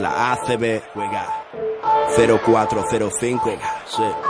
la ACB juega 0405. Sí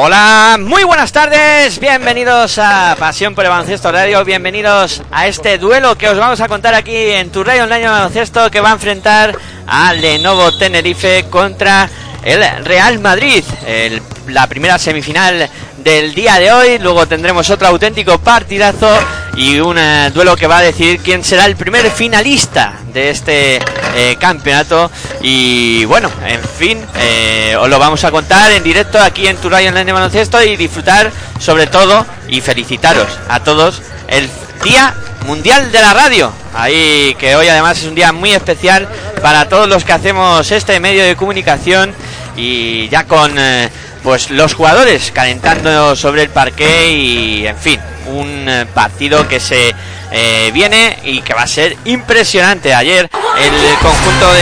Hola, muy buenas tardes, bienvenidos a Pasión por el Baloncesto Radio, bienvenidos a este duelo que os vamos a contar aquí en tu Radio Online Baloncesto que va a enfrentar a Lenovo Tenerife contra el Real Madrid, la primera semifinal del día de hoy. Luego tendremos otro auténtico partidazo y un eh, duelo que va a decidir quién será el primer finalista de este eh, campeonato. Y bueno, en fin, eh, os lo vamos a contar en directo aquí en tu Radio Online Baloncesto y disfrutar sobre todo y felicitaros a todos el Día Mundial de la Radio. Ahí que hoy además es un día muy especial para todos los que hacemos este medio de comunicación y ya con pues los jugadores calentando sobre el parque y en fin, un eh, partido que se eh, viene y que va a ser impresionante. Ayer el conjunto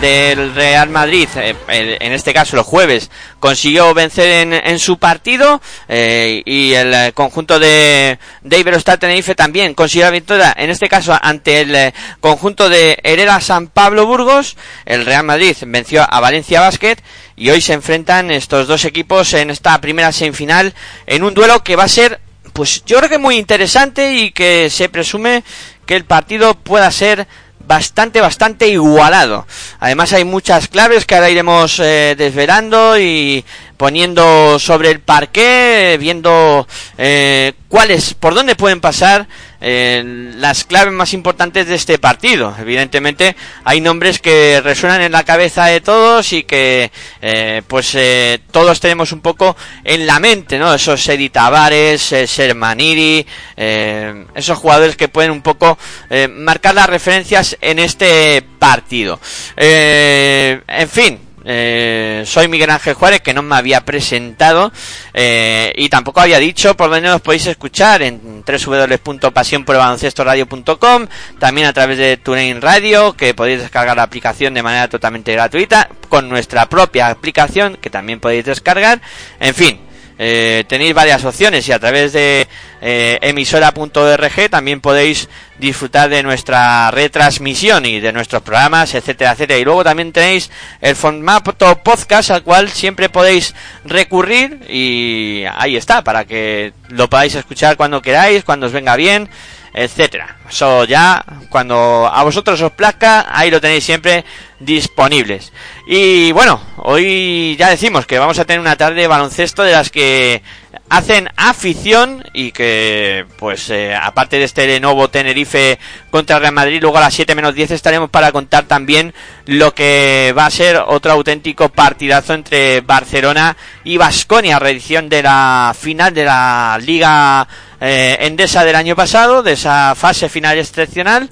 del Real Madrid, eh, en este caso el jueves, consiguió vencer en, su partido y el conjunto de, de Iberostar Tenerife también consiguió la victoria, en este caso ante el conjunto de Hereda San Pablo Burgos. El Real Madrid venció a Valencia Basket y hoy se enfrentan estos dos equipos en esta primera semifinal en un duelo que va a ser pues yo creo que muy interesante y que se presume que el partido pueda ser bastante, bastante igualado. Además hay muchas claves que ahora iremos eh, desvelando y poniendo sobre el parque, viendo eh, cuáles, por dónde pueden pasar eh, las claves más importantes de este partido. Evidentemente hay nombres que resuenan en la cabeza de todos y que eh, pues eh, todos tenemos un poco en la mente, ¿no? Esos Edi Tavares, eh, Sermaniri, esos jugadores que pueden un poco marcar las referencias en este partido. en fin, eh, soy Miguel Ángel Juárez, que no me había presentado eh, y tampoco había dicho por dónde nos podéis escuchar en www.pasionporbaloncestoradio.com, también a través de TuneIn Radio, que podéis descargar la aplicación de manera totalmente gratuita, con nuestra propia aplicación, que también podéis descargar. En fin, eh, tenéis varias opciones y a través de eh, emisora.org también podéis disfrutar de nuestra retransmisión y de nuestros programas, etcétera, etcétera. Y luego también tenéis el formato podcast al cual siempre podéis recurrir y ahí está, para que lo podáis escuchar cuando queráis, cuando os venga bien etcétera. Eso ya, cuando a vosotros os plazca, ahí lo tenéis siempre disponibles. Y bueno, hoy ya decimos que vamos a tener una tarde de baloncesto de las que hacen afición y que pues eh, aparte de este nuevo Tenerife contra Real Madrid luego a las 7 menos 10 estaremos para contar también lo que va a ser otro auténtico partidazo entre Barcelona y Basconia reedición de la final de la Liga eh, Endesa del año pasado de esa fase final excepcional.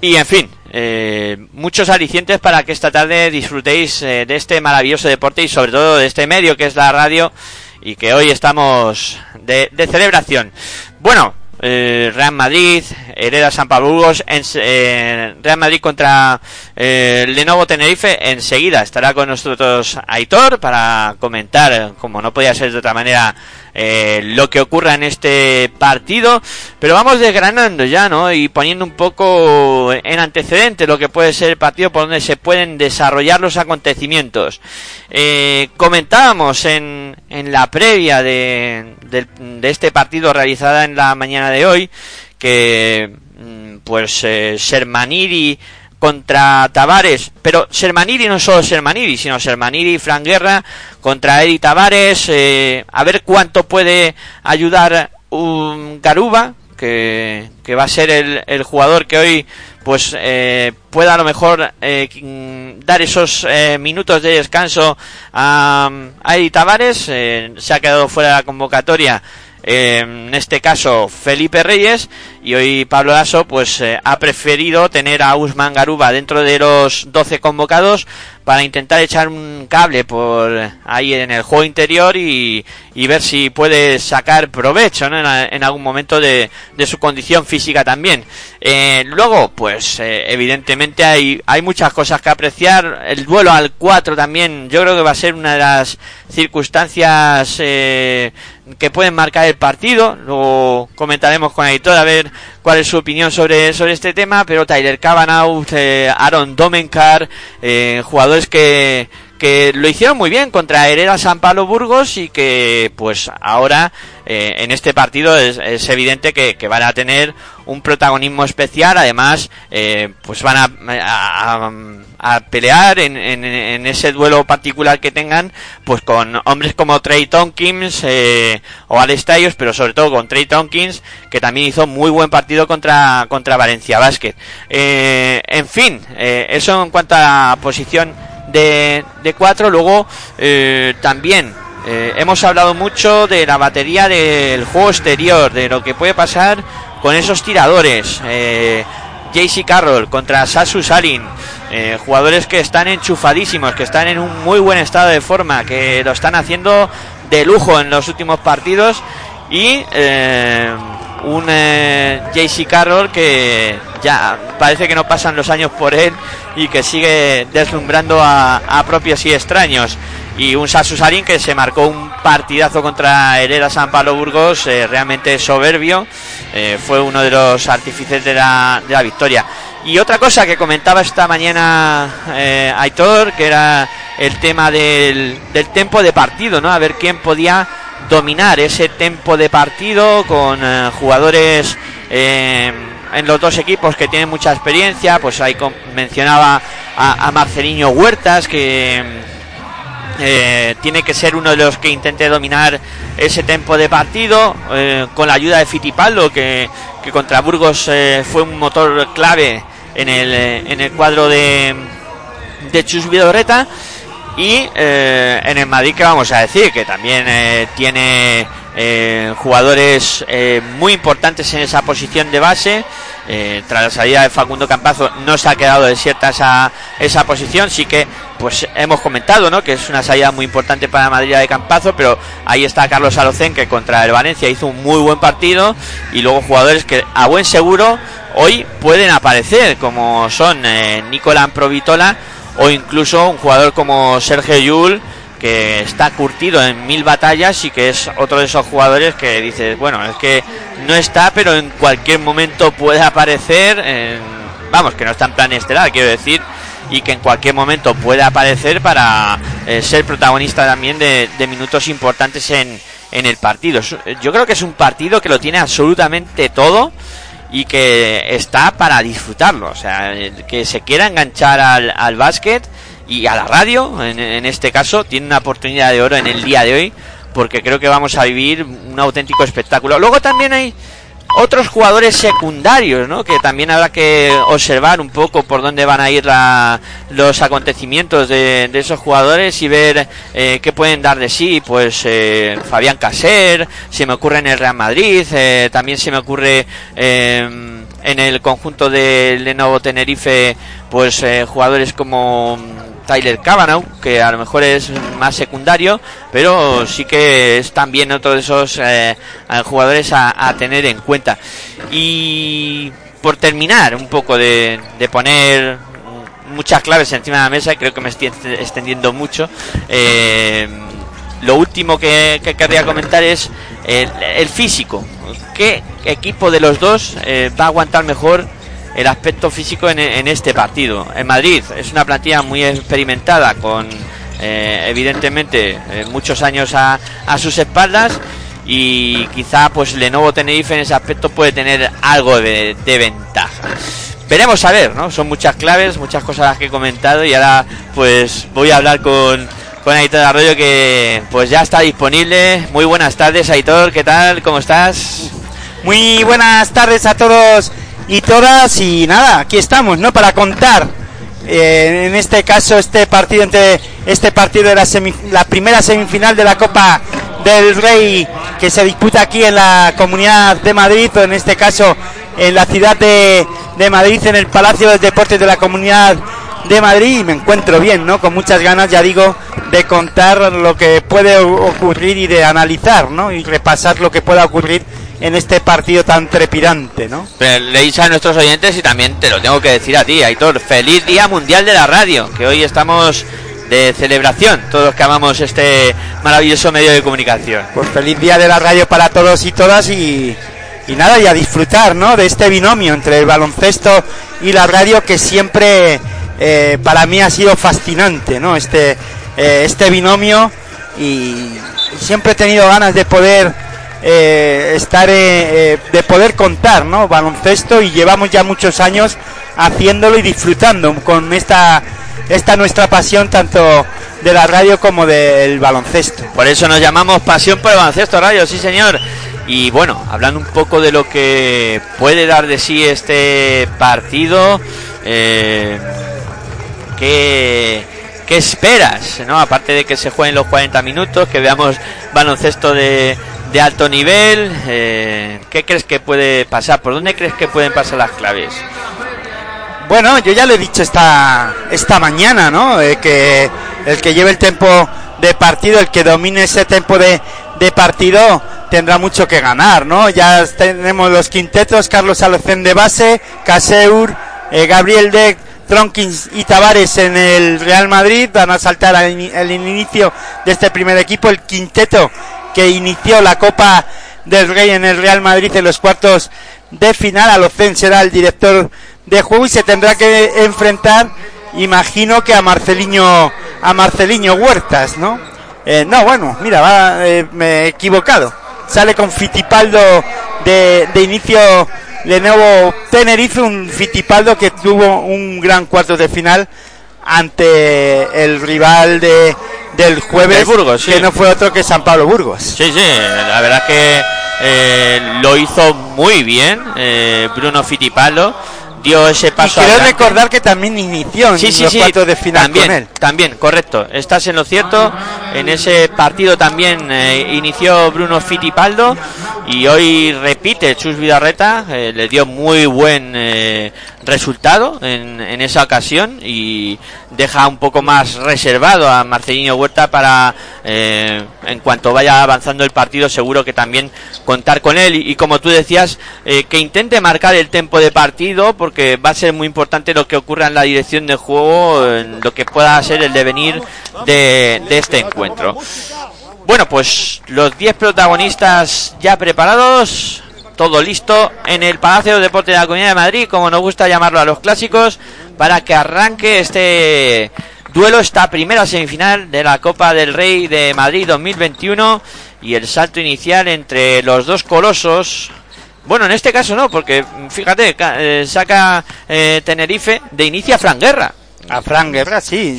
Y en fin eh, muchos alicientes para que esta tarde disfrutéis de este maravilloso deporte y sobre todo de este medio que es la radio y que hoy estamos de, celebración. Bueno, eh, Real Madrid, Hereda San Pablo en, eh, Real Madrid contra eh, Lenovo Tenerife. Enseguida estará con nosotros Aitor para comentar, como no podía ser de otra manera, eh, lo que ocurra en este partido. Pero vamos desgranando ya, ¿no? Y poniendo un poco en antecedente lo que puede ser el partido por donde se pueden desarrollar los acontecimientos. Eh, comentábamos en, en la previa de, de, este partido realizada en la mañana de hoy que mm, pues eh, Sermaniri contra Tavares, pero Sermaniri no solo Sermaniri, sino Sermaniri y Fran Guerra contra Eddie Tavares, eh, a ver cuánto puede ayudar un Garuba, que, va a ser el, el jugador que hoy pues eh, pueda a lo mejor eh, dar esos eh, minutos de descanso a, a Eddie Tavares, se ha quedado fuera de la convocatoria en este caso Felipe Reyes y hoy Pablo Lasso pues eh, ha preferido tener a Usman Garuba dentro de los 12 convocados para intentar echar un cable por ahí en el juego interior y, ver si puede sacar provecho en, algún momento de, su condición física también. Eh, luego, pues eh, evidentemente hay, hay muchas cosas que apreciar. El duelo al 4 también yo creo que va a ser una de las circunstancias eh, que pueden marcar el partido. Luego comentaremos con el editor a ver cuál es su opinión sobre, sobre este tema. Pero Tyler Cavanaugh, eh, Aaron Domenkar, eh, jugadores que, que lo hicieron muy bien contra Hereda San Pablo Burgos y que pues ahora eh, en este partido es, evidente que, van a tener un protagonismo especial. Además eh, pues van a, a, pelear en, en, ese duelo particular que tengan pues con hombres como Trey Tompkins eh, o Alex Tayos pero sobre todo con Trey Tompkins que también hizo muy buen partido contra, contra Valencia Basket. En fin eso en cuanto a posición de, de cuatro luego también eh, hemos hablado mucho de la batería del juego exterior, de lo que puede pasar con esos tiradores. Eh, JC Carroll contra Sasu Salin. Eh, jugadores que están enchufadísimos, que están en un muy buen estado de forma, que lo están haciendo de lujo en los últimos partidos. Y eh, un JC Carroll que ya parece que no pasan los años por él y que sigue deslumbrando a, a propios y extraños. Y un Sarin que se marcó un partidazo contra Hereda San Pablo Burgos eh, realmente soberbio eh, fue uno de los artífices de la, de la, victoria. Y otra cosa que comentaba esta mañana eh, Aitor que era el tema del, del tempo de partido no a ver quién podía dominar ese tempo de partido con jugadores en los dos equipos que tienen mucha experiencia pues ahí mencionaba a, a Marcelino Huertas que eh, tiene que ser uno de los que intente dominar ese tempo de partido eh, con la ayuda de Fitipaldo que, que contra Burgos eh, fue un motor clave en el, en el cuadro de, de Chus Vidorreta. Y en el Madrid que vamos a decir que también tiene jugadores muy importantes en esa posición de base. Eh, tras la salida de Facundo Campazo no se ha quedado desierta esa, esa posición, sí que pues hemos comentado ¿no? que es una salida muy importante para Madrid de Campazo, pero ahí está Carlos Alocén que contra el Valencia hizo un muy buen partido. Y luego jugadores que a buen seguro hoy pueden aparecer como son eh, Nicolás Provitola o incluso un jugador como Sergio Yul que está curtido en mil batallas y que es otro de esos jugadores que dices, bueno, es que no está, pero en cualquier momento puede aparecer, vamos, que no está en plan estelar, quiero decir, y que en cualquier momento puede aparecer para eh, ser protagonista también de, minutos importantes en, en el partido. Yo creo que es un partido que lo tiene absolutamente todo y que está para disfrutarlo, o sea, que se quiera enganchar al, al básquet y a la radio, en, este caso, tiene una oportunidad de oro en el día de hoy, porque creo que vamos a vivir un auténtico espectáculo. Luego también hay otros jugadores secundarios, ¿no? Que también habrá que observar un poco por dónde van a ir los acontecimientos de, esos jugadores y ver eh, qué pueden dar de sí. Pues eh, Fabián Caser, se me ocurre en el Real Madrid, eh, también se me ocurre en el conjunto de Lenovo Tenerife, pues jugadores como Tyler Cavanaugh, que a lo mejor es más secundario, pero sí que es también otro de esos eh, jugadores a, tener en cuenta. Y por terminar un poco de, poner muchas claves encima de la mesa, creo que me estoy extendiendo mucho. Eh, lo último que, querría comentar es el, físico. ¿Qué equipo de los dos eh, va a aguantar mejor el aspecto físico en, este partido. En Madrid es una plantilla muy experimentada con eh, evidentemente eh, muchos años a, sus espaldas y quizá pues Lenovo Tenerife en ese aspecto puede tener algo de, ventaja. Veremos a ver, ¿no? Son muchas claves, muchas cosas las que he comentado y ahora pues voy a hablar con, con Aitor Arroyo que pues ya está disponible. Muy buenas tardes Aitor, ¿qué tal? ¿Cómo estás? Muy buenas tardes a todos y todas y nada, aquí estamos, ¿no? Para contar eh, en este caso este partido entre este partido de la, la primera semifinal de la Copa del Rey que se disputa aquí en la Comunidad de Madrid, o en este caso en la ciudad de, de Madrid, en el Palacio de Deportes de la Comunidad de Madrid y me encuentro bien, ¿no? Con muchas ganas, ya digo, de contar lo que puede ocurrir y de analizar, ¿no? Y repasar lo que pueda ocurrir en este partido tan trepidante, ¿no? leéis a nuestros oyentes y también te lo tengo que decir a ti, Aitor. Feliz Día Mundial de la Radio, que hoy estamos de celebración, todos los que amamos este maravilloso medio de comunicación. Pues feliz Día de la Radio para todos y todas y, y nada, y a disfrutar, ¿no? De este binomio entre el baloncesto y la radio que siempre eh, para mí ha sido fascinante, ¿no? Este, eh, este binomio y siempre he tenido ganas de poder eh, estar, de poder contar, ¿no? Baloncesto y llevamos ya muchos años haciéndolo y disfrutando con esta, esta nuestra pasión tanto de la radio como del baloncesto. Por eso nos llamamos Pasión por el Baloncesto Radio, sí señor. Y bueno, hablando un poco de lo que puede dar de sí este partido, eh, ¿Qué, esperas? ¿no? Aparte de que se jueguen los 40 minutos, que veamos baloncesto de, de alto nivel, eh, ¿qué crees que puede pasar? ¿Por dónde crees que pueden pasar las claves? Bueno, yo ya lo he dicho esta, esta mañana, ¿no? que el que lleve el tiempo de partido, el que domine ese tiempo de, de partido, tendrá mucho que ganar, ¿no? Ya tenemos los quintetos, Carlos Alocén de base, Caseur, eh, Gabriel Deck, Tronkins y Tavares en el Real Madrid van a saltar al inicio de este primer equipo, el quinteto que inició la Copa del Rey en el Real Madrid en los cuartos de final. Alocen será el director de juego y se tendrá que enfrentar, imagino que a Marceliño, a Marceliño Huertas, ¿no? Eh, no, bueno, mira, eh, me he equivocado. Sale con Fitipaldo de, de inicio de nuevo Tenerife, un Fitipaldo que tuvo un gran cuarto de final ante el rival de, del jueves, Burgos, que no fue otro que San Pablo Burgos. Sí, sí, la verdad que eh, lo hizo muy bien eh, Bruno Fitipaldo dio ese paso. Y quiero recordar que también inició en los cuartos de final también, con él. También, correcto. Estás en lo cierto. En ese partido también eh, inició Bruno Fitipaldo y hoy repite Chus Vidarreta. Eh, le dio muy buen eh, resultado en, en, esa ocasión y deja un poco más reservado a Marcelino Huerta para en cuanto vaya avanzando el partido seguro que también contar con él y, como tú decías que intente marcar el tempo de partido porque va a ser muy importante lo que ocurra en la dirección de juego, en lo que pueda ser el devenir de, este encuentro. Bueno, pues los 10 protagonistas ya preparados, todo listo en el Palacio de Deportes de la Comunidad de Madrid, como nos gusta llamarlo a los clásicos, para que arranque este duelo, esta primera semifinal de la Copa del Rey de Madrid 2021 y el salto inicial entre los dos colosos, bueno, en este caso no, porque fíjate, eh, saca eh, Tenerife de inicio a Fran Guerra. A Fran Guerra, sí.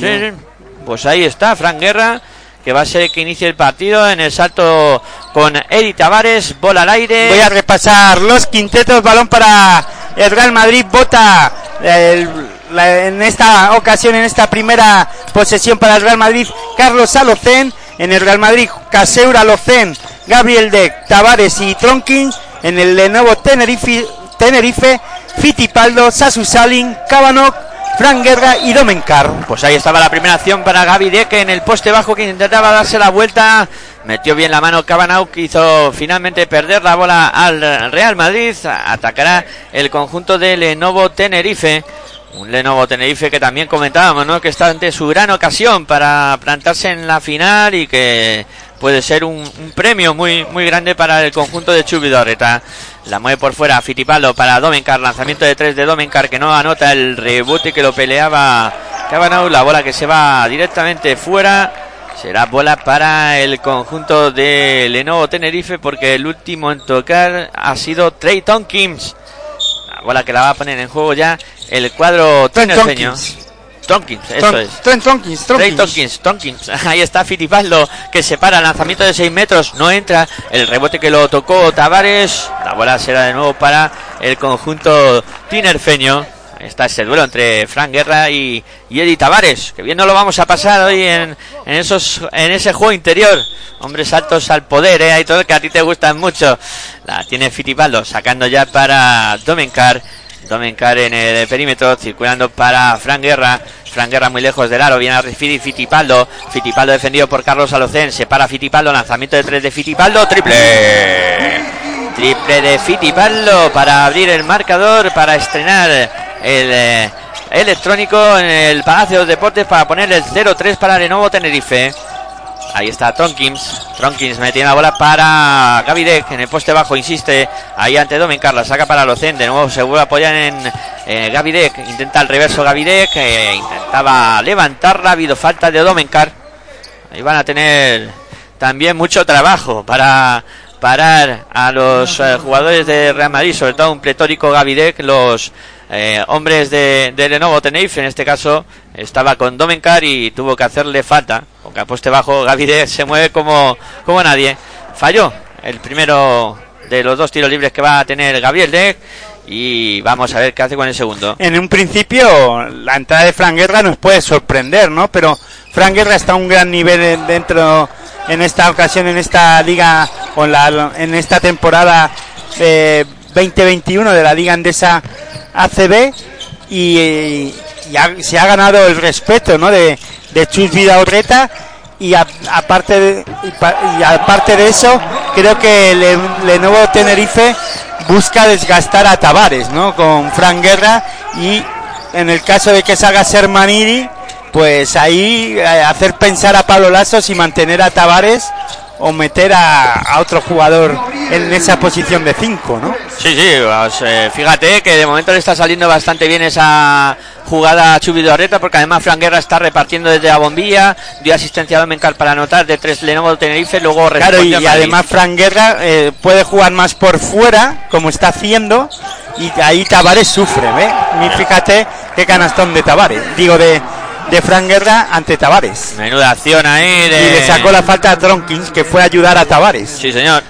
Pues ahí está, Fran Guerra, que va a ser el que inicie el partido en el salto con Edi Tavares, bola al aire. Voy a repasar los quintetos, balón para el Real Madrid, bota en esta ocasión, en esta primera posesión para el Real Madrid, Carlos Alocén, en el Real Madrid, Caseura Alocén, Gabriel de Tavares y Tronkins en el Lenovo Tenerife, Tenerife Fitipaldo, Sasu Salin, Cabanok, Frank Guerra y Domencar. Pues ahí estaba la primera acción para Gaby Deque en el poste bajo que intentaba darse la vuelta. Metió bien la mano Cabanau que hizo finalmente perder la bola al Real Madrid. Atacará el conjunto de Lenovo Tenerife. Un Lenovo Tenerife que también comentábamos, ¿no? Que está ante su gran ocasión para plantarse en la final y que puede ser un, premio muy muy grande para el conjunto de Chubidorreta. La mueve por fuera Fitipaldo para Domencar, lanzamiento de tres de Domencar que no anota el rebote que lo peleaba Cabanau, la bola que se va directamente fuera. Será bola para el conjunto de Lenovo Tenerife porque el último en tocar ha sido Trey Tonkins. La bola que la va a poner en juego ya el cuadro tinerfeño. Tonkins, eso es. Trent Tonkins, Tonkins. Tonkins, Ahí está Fittipaldo que se para, lanzamiento de 6 metros, no entra. El rebote que lo tocó Tavares. La bola será de nuevo para el conjunto tinerfeño. está ese duelo entre Frank Guerra y, y Eddie Tavares. Que bien no lo vamos a pasar hoy en, en, esos, en ese juego interior. Hombres altos al poder, ¿eh? Hay todo que a ti te gustan mucho. La tiene Fitipaldo sacando ya para Domencar. Domencar en el perímetro, circulando para Frank Guerra. Frank Guerra muy lejos del aro, viene a recibir Fitipaldo. Fitipaldo defendido por Carlos Alocén. Se para Fitipaldo, lanzamiento de tres de Fitipaldo, triple. Triple de Fitipaldo para abrir el marcador, para estrenar el eh, electrónico en el Palacio de Deportes para poner el 0-3 para Lenovo Tenerife. Ahí está Tronkins. Tronkins metiendo la bola para Gavidec en el poste bajo. Insiste ahí ante Domencar. La saca para Locen. De nuevo se vuelve a apoyar en eh, Gavidec. Intenta el reverso Gavidec. Eh, intentaba levantarla. Ha habido falta de Domencar. Ahí van a tener también mucho trabajo para parar a los eh, jugadores de Real Madrid. Sobre todo un pletórico Gavidec. Los eh, hombres de, de, Lenovo Tenerife, en este caso, estaba con Domencar y tuvo que hacerle falta. Aunque a poste bajo, Gavide se mueve como, como nadie. Falló el primero de los dos tiros libres que va a tener Gabriel Deck. Y vamos a ver qué hace con el segundo. En un principio, la entrada de Fran Guerra nos puede sorprender, ¿no? Pero Fran Guerra está a un gran nivel dentro, en esta ocasión, en esta liga, o en, la, en esta temporada eh, 2021 de la Liga Andesa ACB y, y se ha ganado el respeto ¿no? de, de Chus Vidaurreta y a, aparte de, y, aparte de eso creo que Le, Lenovo Tenerife busca desgastar a Tavares ¿no? con Fran Guerra y en el caso de que se haga ser Maniri pues ahí eh, hacer pensar a Pablo Lasso y mantener a Tavares o meter a, a, otro jugador en esa posición de 5, ¿no? Sí, sí, pues, eh, fíjate que de momento le está saliendo bastante bien esa jugada a Chubido Arreta, porque además Fran Guerra está repartiendo desde la bombilla, dio asistencia a Domencar para anotar de tres Lenovo Tenerife, luego Claro, y, y además Fran Guerra eh, puede jugar más por fuera, como está haciendo, y ahí Tavares sufre, ¿ves? Fíjate qué canastón de Tavares, digo de de Fran Guerra ante Tavares. Menuda acción ahí. De... Y le sacó la falta a Tronkins, que fue a ayudar a Tavares. Sí, señor.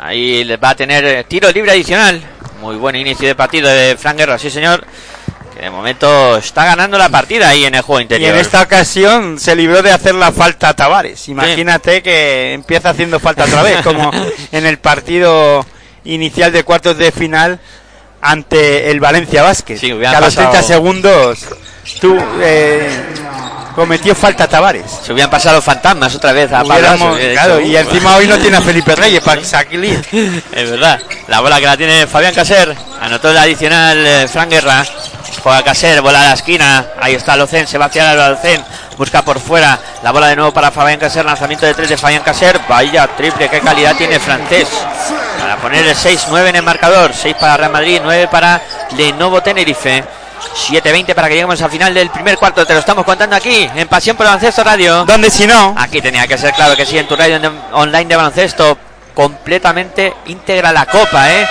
Ahí va a tener tiro libre adicional. Muy buen inicio de partido de Fran Guerra, sí, señor. Que de momento está ganando la partida ahí en el juego interior. Y en esta ocasión se libró de hacer la falta a Tavares. Imagínate sí. que empieza haciendo falta otra vez, como en el partido inicial de cuartos de final ante el Valencia. Sí, que a los 30 segundos tú eh, cometió falta Tavares. Se hubieran pasado fantasmas otra vez a Pablo. Claro, y encima hoy no tiene a Felipe Reyes para salir. es verdad. La bola que la tiene Fabián Caser. Anotó el adicional eh, Fran Guerra. Juega Caser, bola a la esquina. Ahí está Locen, se va hacia el Locen. Busca por fuera. La bola de nuevo para Fabián Caser. Lanzamiento de tres de Fabián Caser. Vaya triple, qué calidad tiene francés. Para poner el 6-9 en el marcador. 6 para Real Madrid, 9 para Lenovo Tenerife. 7-20 para que lleguemos al final del primer cuarto. Te lo estamos contando aquí, en Pasión por Baloncesto Radio. ¿Dónde si no? Aquí tenía que ser claro que sí, en tu radio online de baloncesto. Completamente íntegra la copa, ¿eh?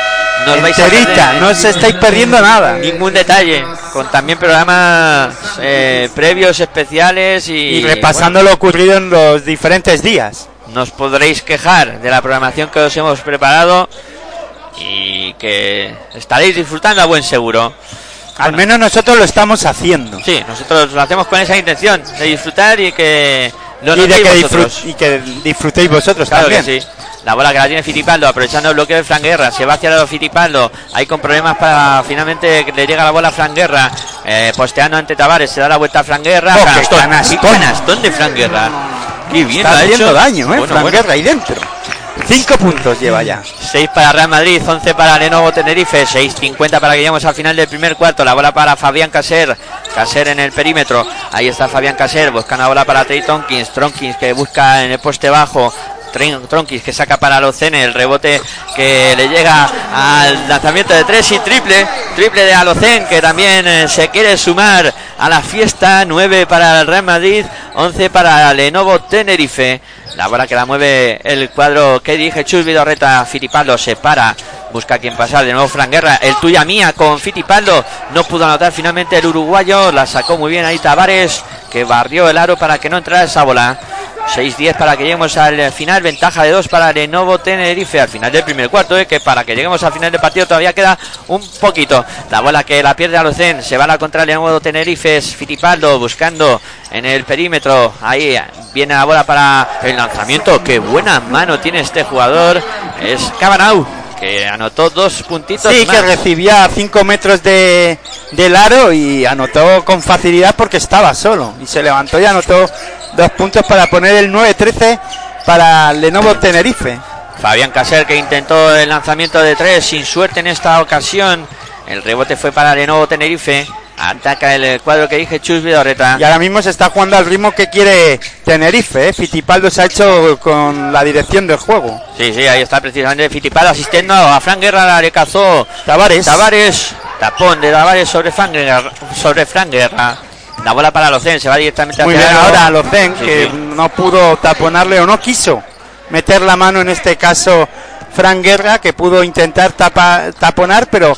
No os vais a perder, no os estáis perdiendo nada. Ningún detalle. Con también programas eh, previos especiales y, y repasando bueno, lo ocurrido en los diferentes días. Nos podréis quejar de la programación que os hemos preparado y que estaréis disfrutando a buen seguro. Al menos nosotros lo estamos haciendo. Sí, nosotros lo hacemos con esa intención de disfrutar y que lo y, de que vosotros. y que disfrutéis vosotros claro también. Que sí. La bola que la tiene Fitipaldo, aprovechando el bloqueo de Fran Guerra, se va hacia el Fitipaldo, ahí con problemas para finalmente que le llega la bola a Fran Guerra, eh, posteando ante Tavares, se da la vuelta a Fran Guerra, oh, canastón, canastón. canastón de Fran Guerra. Qué bien Está haciendo daño, ¿eh? Bueno, Fran bueno. Guerra ahí dentro. Cinco puntos lleva ya. 6 para Real Madrid, 11 para Lenovo Tenerife, 6.50 para que lleguemos al final del primer cuarto. La bola para Fabián Caser, Caser en el perímetro. Ahí está Fabián Caser, buscando la bola para Trey Tonkins. Tonkins que busca en el poste bajo. Tronkis que saca para Alocene el rebote que le llega al lanzamiento de tres y triple, triple de Alocen que también eh, se quiere sumar a la fiesta, 9 para el Real Madrid, 11 para Lenovo Tenerife. La bola que la mueve el cuadro que dirige Chus Vidorreta, Fitipaldo se para, busca quien pasar, de nuevo Fran Guerra, el tuya mía con Fitipaldo, no pudo anotar finalmente el uruguayo, la sacó muy bien ahí Tavares, que barrió el aro para que no entrara esa bola. 6-10 para que lleguemos al final, ventaja de 2 para Lenovo Tenerife al final del primer cuarto, eh, que para que lleguemos al final del partido todavía queda un poquito. La bola que la pierde Alocen, se va a la contra Lenovo Tenerife, es Fitipaldo buscando en el perímetro, ahí viene la bola para el lanzamiento, qué buena mano tiene este jugador, es Cabanau que anotó dos puntitos. Sí, más. que recibía a 5 metros de, del aro y anotó con facilidad porque estaba solo. Y se levantó y anotó dos puntos para poner el 9-13 para Lenovo Tenerife. Fabián Caser que intentó el lanzamiento de tres sin suerte en esta ocasión. El rebote fue para Lenovo Tenerife. Ataca el cuadro que dije Chus Vidorreta. Y ahora mismo se está jugando al ritmo que quiere Tenerife. ¿eh? Fitipaldo se ha hecho con la dirección del juego. Sí, sí, ahí está precisamente Fitipaldo asistiendo a Fran Guerra, le cazó Tavares. Tavares. Tapón de Tavares sobre Fran Guerra. Sobre Fran Guerra. La bola para Locen, se va directamente Muy hacia bien ahora Locen, Sí, que sí. no pudo taponarle o no quiso meter la mano en este caso Fran Guerra, que pudo intentar tapa- taponar, pero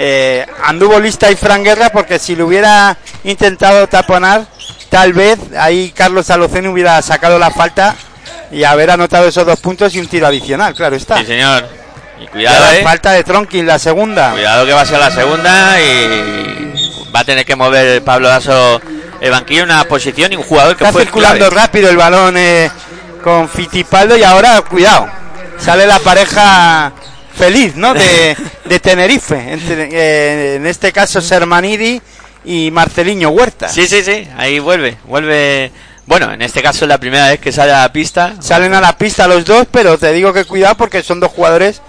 eh, anduvo lista y Fran Guerra porque si lo hubiera intentado taponar, tal vez ahí Carlos Alocen hubiera sacado la falta y haber anotado esos dos puntos y un tiro adicional, claro está. Sí, señor. Y cuidado, eh. falta de Tronkin la segunda. Cuidado que va a ser la segunda y va a tener que mover Pablo Daso el banquillo en una posición y un jugador que Está fue circulando clave. rápido el balón eh, con Fitipaldo y ahora, cuidado, sale la pareja feliz, ¿no? De, de Tenerife. Entre- eh, en este caso, Sermanidi y Marceliño Huerta. Sí, sí, sí, ahí vuelve, vuelve. Bueno, en este caso es la primera vez que sale a la pista. Salen a la pista los dos, pero te digo que cuidado porque son dos jugadores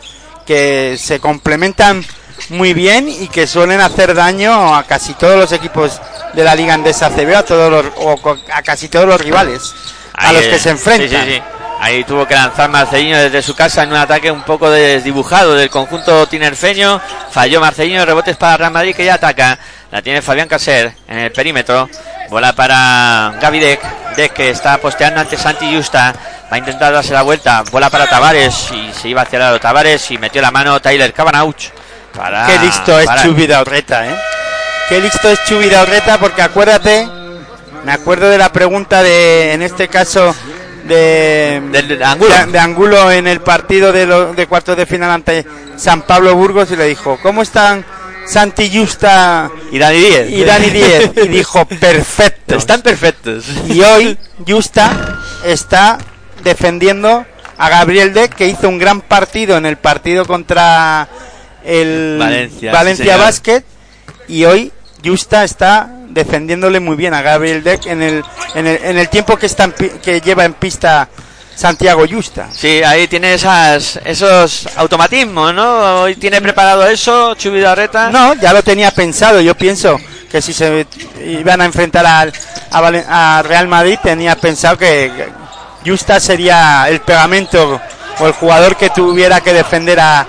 que se complementan muy bien y que suelen hacer daño a casi todos los equipos de la Liga Andesa CB, a todos los, o a casi todos los rivales a los que se enfrentan. Sí, sí, sí. Ahí tuvo que lanzar Marcelino desde su casa en un ataque un poco desdibujado del conjunto tinerfeño. Falló Marcelino, rebotes para Real Madrid que ya ataca. La tiene Fabián Caser en el perímetro. Bola para Gaby Deck. Deck que está posteando ante Santi Justa. Va a intentar darse la vuelta. Bola para Tavares y se iba hacia el lado Tavares y metió la mano Tyler Cabanauch. Para, Qué listo es para- Chubi Daurreta, ¿eh? Qué listo es Chubi Daurreta porque acuérdate, me acuerdo de la pregunta de, en este caso, de, Angulo. de, de Angulo en el partido de, lo- de cuartos de final ante San Pablo Burgos y le dijo, ¿cómo están Santi Justa Y Dani Díez. y Dani Díez? Y dijo, perfecto. Están perfectos. Y hoy Justa está defendiendo a Gabriel Deck, que hizo un gran partido en el partido contra el Valencia, Valencia sí. Basket. Y hoy Justa está defendiéndole muy bien a Gabriel Deck en el, en el, en el tiempo que, está en que lleva en pista Santiago Justa. Sí, ahí tiene esas, esos automatismos, ¿no? Hoy tiene preparado eso, Chubidarreta. No, ya lo tenía pensado. Yo pienso que si se iban a enfrentar al, a, Valen- a Real Madrid, tenía pensado que Justa sería el pegamento o el jugador que tuviera que defender a,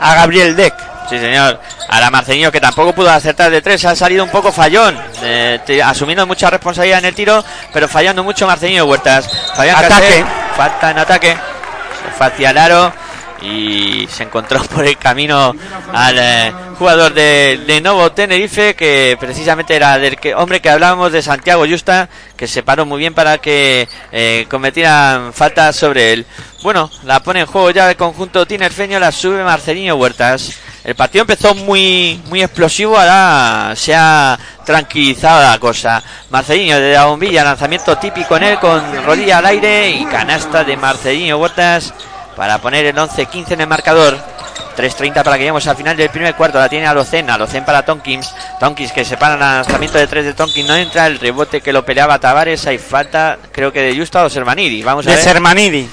a Gabriel Deck. Sí, señor. Ahora Marceño, que tampoco pudo acertar de tres, ha salido un poco fallón, eh, te- asumiendo mucha responsabilidad en el tiro, pero fallando mucho Marceño Huertas. Fabián Ataque. Caser, falta en ataque, se el aro y se encontró por el camino al eh, jugador de, de Novo Tenerife, que precisamente era del que, hombre que hablábamos de Santiago Justa, que se paró muy bien para que eh, cometieran falta sobre él. Bueno, la pone en juego ya el conjunto tinerfeño, la sube Marcelino Huertas. El partido empezó muy muy explosivo, ahora se ha tranquilizado la cosa. Marcelino de la bombilla, lanzamiento típico en él con rodilla al aire y canasta de Marcelino Huertas para poner el 11-15 en el marcador. 3.30 para que lleguemos al final del primer cuarto. La tiene Alocen. Alocen para Tonkins. Tonkins que se para el lanzamiento de 3 de Tonkins. No entra el rebote que lo peleaba Tavares. Hay falta, creo que de Justa o Sermanidi. Vamos a De ver. Sermanidi.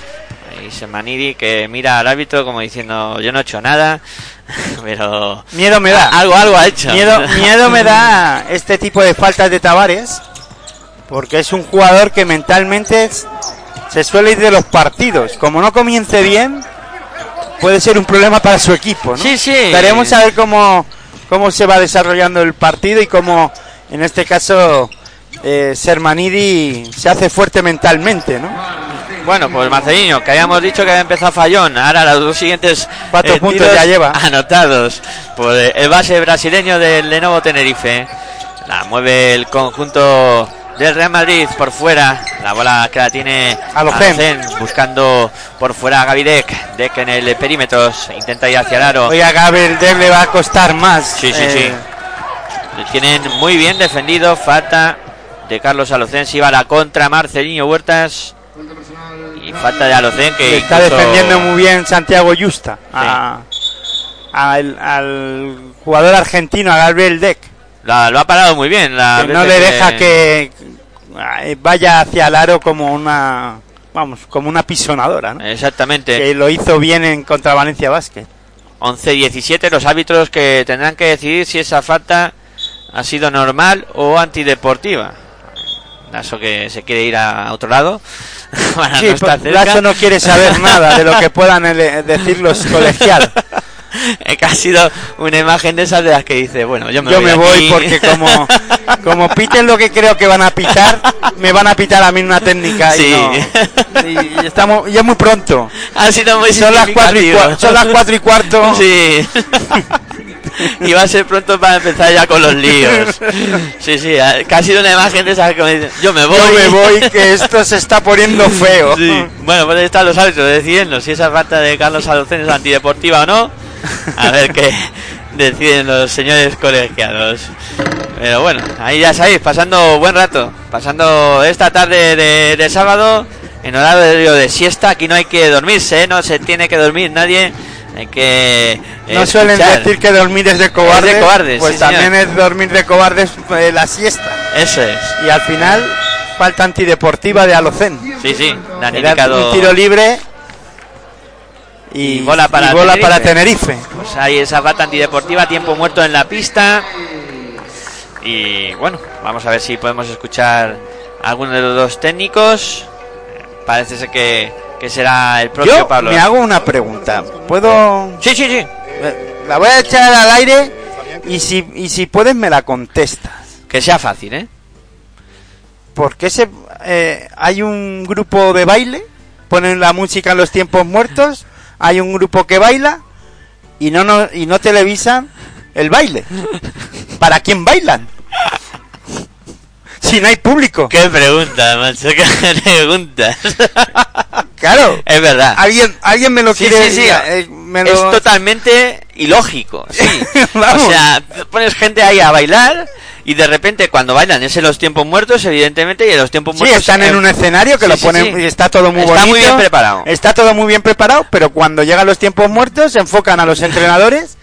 Y que mira al árbitro como diciendo yo no he hecho nada. Pero Miedo me da. algo, algo ha hecho. Miedo, miedo me da este tipo de faltas de Tavares, porque es un jugador que mentalmente se suele ir de los partidos. Como no comience bien, puede ser un problema para su equipo. ¿no? Sí, sí. Veremos a ver cómo, cómo se va desarrollando el partido y cómo, en este caso, eh, Sermanidi se hace fuerte mentalmente. ¿no? Bueno, pues Marcelino, que habíamos dicho que había empezado fallón. Ahora los dos siguientes Cuatro eh, puntos ya lleva. Anotados por eh, el base brasileño del Lenovo Tenerife. La mueve el conjunto del Real Madrid por fuera. La bola que la tiene Alocen. Buscando por fuera a Gavidec. Deck en el perímetro. Intenta ir hacia el aro. Oye, a Gabriel Deck le va a costar más. Sí, sí, Eh, sí. Le tienen muy bien defendido. Falta de Carlos Alocen. Si va la contra Marcelino Huertas. Y falta de Alocen que está incluso- defendiendo muy bien Santiago Justa. a- al, al jugador argentino, a Gabriel Deck. la- lo ha parado muy bien. la que no le deja que eh, vaya hacia el aro como una vamos como una pisonadora ¿no? Exactamente. que lo hizo bien en contra Valencia Basket 11-17 los árbitros que tendrán que decidir si esa falta ha sido normal o antideportiva. Lasso que se quiere ir a otro lado. para sí, no estar cerca. No quiere saber nada de lo que puedan decir los colegiados que ha sido una imagen de esas de las que dice, bueno, yo me yo voy me voy aquí. porque como como piten lo que creo que van a pitar me van a pitar a mí una técnica Sí. y, no. Y- estamos ya muy pronto ha sido muy son las cuatro y son las cuatro y cuarto Sí. Y va a ser pronto para empezar ya con los líos. Sí, sí, sido una imagen de esas que me dicen, yo me voy. yo me voy que esto se está poniendo feo Sí. Bueno, pues ahí están los árbitros decidiendo si esa falta de Carlos Alocen es antideportiva o no. A ver qué deciden los señores colegiados. Pero bueno, ahí ya sabéis, pasando buen rato, pasando esta tarde de, de sábado en horario de siesta. Aquí no hay que dormirse, ¿eh? no se tiene que dormir nadie. Hay que. eh, No suelen escuchar. decir que dormir es de cobardes. Es de cobardes, Pues sí, también señor. es dormir de cobardes eh, la siesta. Eso es. Y al final, falta antideportiva de Alocen. Sí, sí, indicado. un tiro libre y, Y bola para y bola Tenerife. para Tenerife. Pues hay esa falta antideportiva, tiempo muerto en la pista. Y bueno, vamos a ver si podemos escuchar a alguno de los dos técnicos. Parece ser que, que será el propio Yo Pablo. me hago una pregunta. ¿Puedo...? Sí, sí, sí. eh, La voy a echar al aire y si, y si puedes me la contestas. Que sea fácil, ¿eh? ¿Por qué se, eh, hay un grupo de baile? Ponen la música en los tiempos muertos. Hay un grupo que baila y no, no, y no televisan el baile. ¿Para quién bailan? Si no hay público. Qué pregunta, macho, qué preguntas. Claro. es verdad. Alguien, alguien me lo Sí, quiere sí, sí. eh, me lo- Es totalmente ilógico, sí. Vamos. O sea, pones gente ahí a bailar y de repente cuando bailan es en los tiempos muertos, evidentemente, y en los tiempos Sí, muertos... están en eh, un escenario que sí, lo sí, ponen sí. y está todo muy Está bonito. muy bien preparado. Está todo muy bien preparado, pero cuando llegan los tiempos muertos se enfocan a los entrenadores,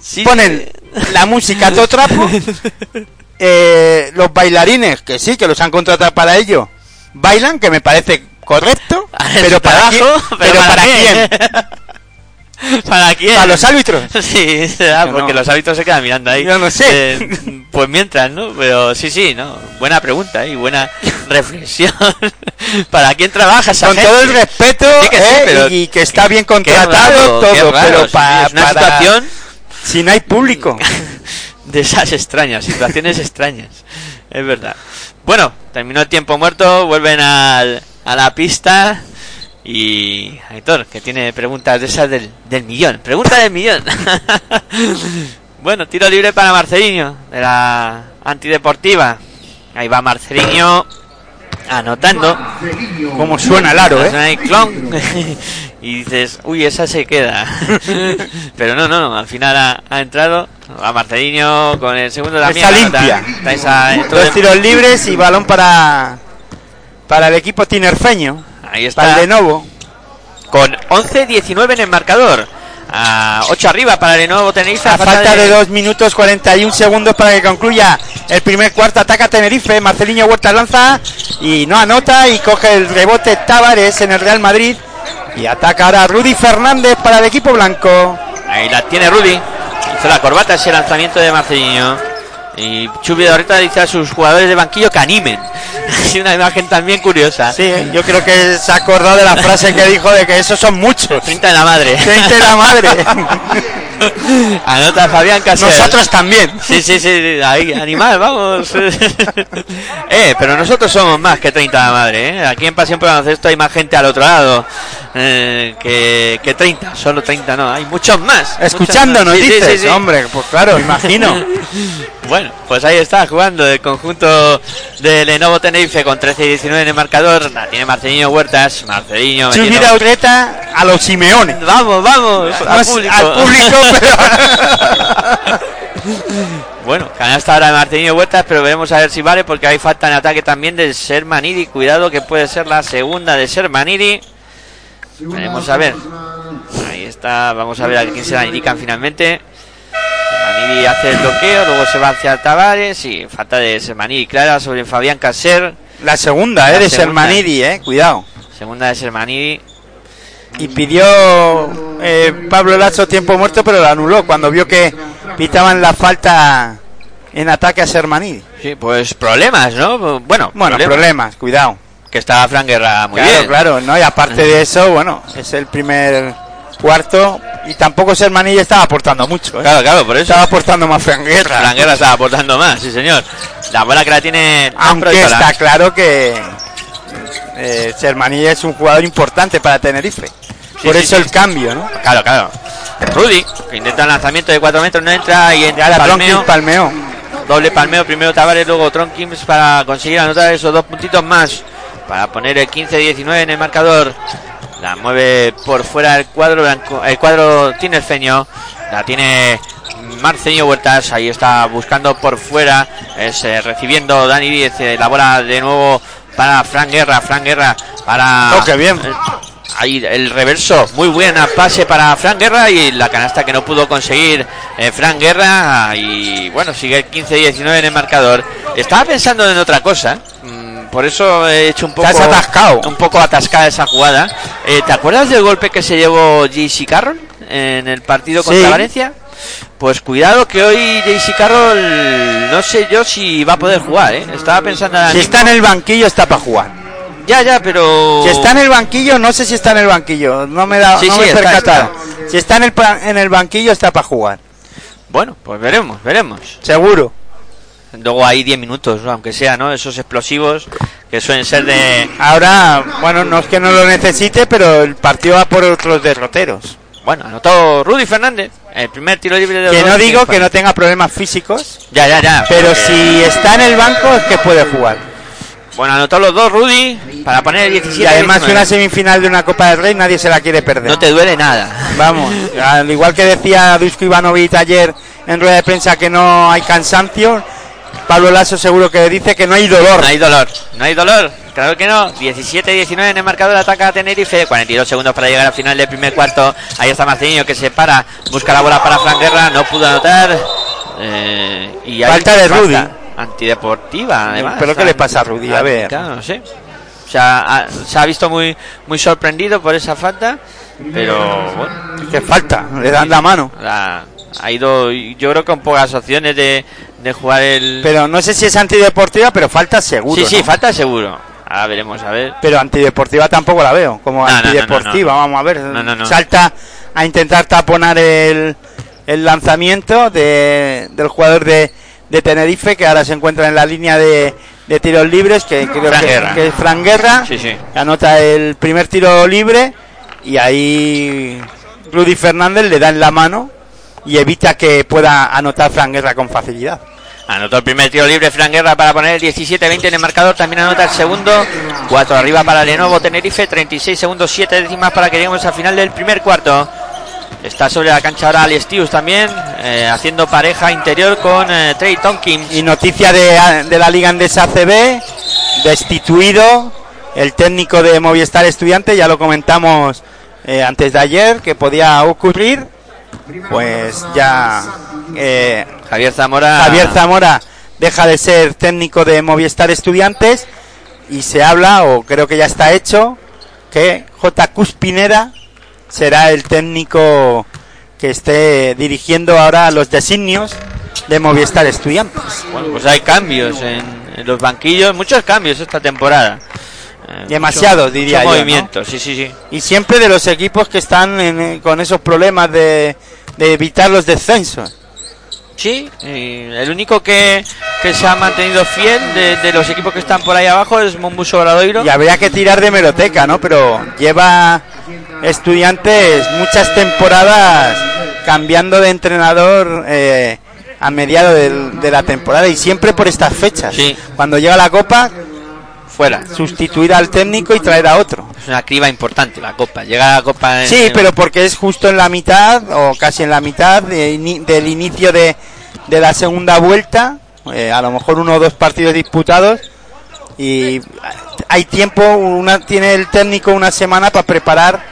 sí, ponen la música a todo trapo, eh, los bailarines, que sí, que los han contratado para ello, bailan, que me parece correcto, pero para quién, trabajo, pero para quién, ¿Para quién? para los árbitros. Sí, será Yo porque no. los hábitos se quedan mirando ahí. Yo no sé. Eh, pues mientras, ¿no? Pero sí, sí, ¿no? Buena pregunta ¿eh? y buena reflexión. ¿Para quién trabaja esa Con gente? todo el respeto Sí que sí, eh, pero y que está bien contratado raro, todo, raro, pero sí, pa- es una para situación si no hay público. De esas extrañas, situaciones extrañas. Es verdad. Bueno, terminó el tiempo muerto, vuelven al, a la pista y Aitor, que tiene preguntas de esas del, del millón. Pregunta del millón. bueno, tiro libre para Marcelinho, de la antideportiva. Ahí va Marcelinho anotando. Como suena el aro, ¿eh? clon. y dices, uy, esa se queda. Pero no, no, no, al final ha, ha entrado. Va Marcelinho con el segundo de la Está limpia. Esa- Dos de- tiros libres y balón para para el equipo tinerfeño, Ahí para está. el Lenovo. Con 11-19 en el marcador. A 8 arriba para nuevo Tenerife. A falta de 2 minutos 41 segundos para que concluya el primer cuarto. Ataca Tenerife. Marcelinho Huerta lanza y no anota y coge el rebote Tavares en el Real Madrid. Y ataca ahora Rudy Fernández para el equipo blanco. Ahí la tiene Rudy. Hizo la corbata ese lanzamiento de Marcelinho. Y Chubi ahorita dice a sus jugadores de banquillo que animen. Es una imagen también curiosa. Sí, yo creo que se ha acordado de la frase que dijo de que esos son muchos. 30 de la madre. 30 de la madre. Anota Fabián Casero. Nosotros también. Sí, sí, sí, ahí, animal, vamos. eh, pero nosotros somos más que 30 de la madre, ¿eh? Aquí en Pasión por el Baloncesto hay más gente al otro lado. Eh, que, que 30, solo 30 no, hay muchos más. Escuchándonos, muchos más. Sí, dices, sí, sí. hombre, pues claro, imagino. Bueno, pues ahí está jugando el conjunto de Lenovo Tenerife con 13 y 19 en el marcador. La tiene Marcelino Huertas. Marcelino Chusir metiendo- Ureta a los Simeone. Vamos, vamos, al público. al público, pero... Bueno, canasta ahora de Marcelino Huertas, pero veremos a ver si vale porque hay falta en ataque también de Sermanidi. Cuidado que puede ser la segunda de Sermanidi. Veremos a ver. Ahí está, vamos a ver a quién se la indican finalmente. Sermanidi hace el bloqueo, luego se va hacia Tavares y falta de Sermanidi clara sobre Fabián Caser. La segunda, La eh, de. Sermanidi, eh, cuidado. Segunda de Sermanidi. Y pidió eh, Pablo Lazo tiempo muerto, pero lo anuló cuando vio que pitaban la falta en ataque a Sermanidi. Sí, pues problemas, ¿no? Bueno, Bueno, problemas, cuidado. Que estaba Fran Guerra muy claro, bien. claro, ¿no? Y aparte de eso, bueno, es el primer cuarto y tampoco Sermanidi estaba aportando mucho, ¿eh? Claro, claro, por eso. Estaba aportando más Franguerra. Fran Guerra estaba aportando más, sí señor. La bola que la tiene Aunque está claro que eh, Sermanidi es un jugador importante para Tenerife. Sí, Por sí, eso sí. el cambio, ¿no? Claro, claro. Rudy, que intenta el lanzamiento de 4 metros, no entra y entra la palmeo. Palmeó. Doble palmeo, primero Tavares, luego Tronkins para conseguir anotar esos dos puntitos más. Para poner el 15-19 en el marcador. La mueve por fuera el cuadro blanco, el cuadro tinerfeño. La tiene Marceño Huertas. Ahí está buscando por fuera. Es eh, recibiendo Dani Díez. eh, la bola de nuevo para Fran Guerra. Fran Guerra para. Oh, qué bien. Eh, Ahí el reverso, muy buena pase para Fran Guerra y la canasta que no pudo conseguir Fran Guerra y bueno, sigue el 15-19 en el marcador. Estaba pensando en otra cosa, por eso he hecho un poco has atascado. un poco atascada esa jugada. Eh, ¿Te acuerdas del golpe que se llevó JC Carroll en el partido contra Sí. Valencia? Pues cuidado que hoy JC Carroll no sé yo si va a poder jugar, ¿eh? Estaba pensando Si está en el banquillo está para jugar. ya ya, pero Si está en el banquillo, no sé si está en el banquillo. No me da, Sí, no sí, me he está, percatado. Si está en el en el banquillo está para jugar, bueno, pues veremos, veremos. seguro. Luego hay 10 minutos, aunque sea, ¿no? Esos explosivos que suelen ser de... Ahora, bueno, no es que no lo necesite, pero el partido va por otros derroteros. Bueno, anotó Rudy Fernández, el primer tiro libre de Que no digo que no tenga problemas físicos, Ya, ya, ya. pero si está en el banco es que puede jugar. Bueno, anotó los dos Rudy para poner el 17. Y además que 19. una semifinal de una Copa del Rey nadie se la quiere perder. No te duele nada. Vamos, al igual que decía Dusko Ivanovic ayer en rueda de prensa que no hay cansancio, Pablo Lasso seguro que dice que no hay dolor. No hay dolor, no hay dolor. Claro que no. 17-19 en el marcador ataca a Tenerife. 42 segundos para llegar al final del primer cuarto. Ahí está Marceño que se para. Busca la bola para Fran Guerra. No pudo anotar. Eh, y hay Falta de Rudy. Antideportiva, además. ¿Pero qué le pasa a Rudy? A ver. Claro, no sé. O sea, ha- se ha visto muy, muy sorprendido por esa falta. Pero bueno, Que falta, le dan la mano. la- ha ido, yo creo, con pocas opciones de, de jugar el. Pero no sé si es antideportiva, pero falta seguro. sí, sí, ¿no? falta seguro. Ahora veremos, a ver. Pero antideportiva tampoco la veo, como No, antideportiva, no, vamos a ver. Salta a intentar taponar el, el lanzamiento de, del jugador de, de Tenerife, que ahora se encuentra en la línea de, de tiros libres, que creo Fran que, es Fran Guerra. Sí, sí. Anota el primer tiro libre y ahí Rudy Fernández le da en la mano y evita que pueda anotar Fran Guerra con facilidad. Anotó el primer tiro libre Fran Guerra para poner el 17-20 en el marcador. También anota el segundo. 4 arriba para Lenovo Tenerife. 36 segundos, 7 décimas para que lleguemos al final del primer cuarto. Está sobre la cancha ahora Alex también, eh, haciendo pareja interior con eh, Trey Tompkins. Y noticia de, de la Liga Andesa CB, destituido el técnico de Movistar Estudiante, ya lo comentamos eh, antes de ayer, que podía ocurrir. Pues ya eh, Javier Zamora. Javier Zamora deja de ser técnico de Movistar Estudiantes y se habla, o creo que ya está hecho, que J. Cuspinera será el técnico que esté dirigiendo ahora los designios de Movistar Estudiantes. Bueno, pues hay cambios en, en los banquillos, muchos cambios esta temporada. Eh, Demasiados, diría mucho yo, movimiento, sí, sí, sí. Y siempre de los equipos que están en, eh, con esos problemas de, de evitar los descensos. Sí, el único que, que se ha mantenido fiel de, de los equipos que están por ahí abajo es Mombuso Obradoiro. Y habría que tirar de meroteca, ¿no? Pero lleva Estudiantes muchas temporadas cambiando de entrenador eh, a mediados de la temporada y siempre por estas fechas. Sí. Cuando llega la Copa, Fuera. sustituir al técnico y traer a otro. Es una criba importante la copa. Llega la copa en- Sí, en- pero porque es justo en la mitad o casi en la mitad de del inicio de, de la segunda vuelta, eh, a lo mejor uno o dos partidos disputados y hay tiempo, una tiene el técnico una semana para preparar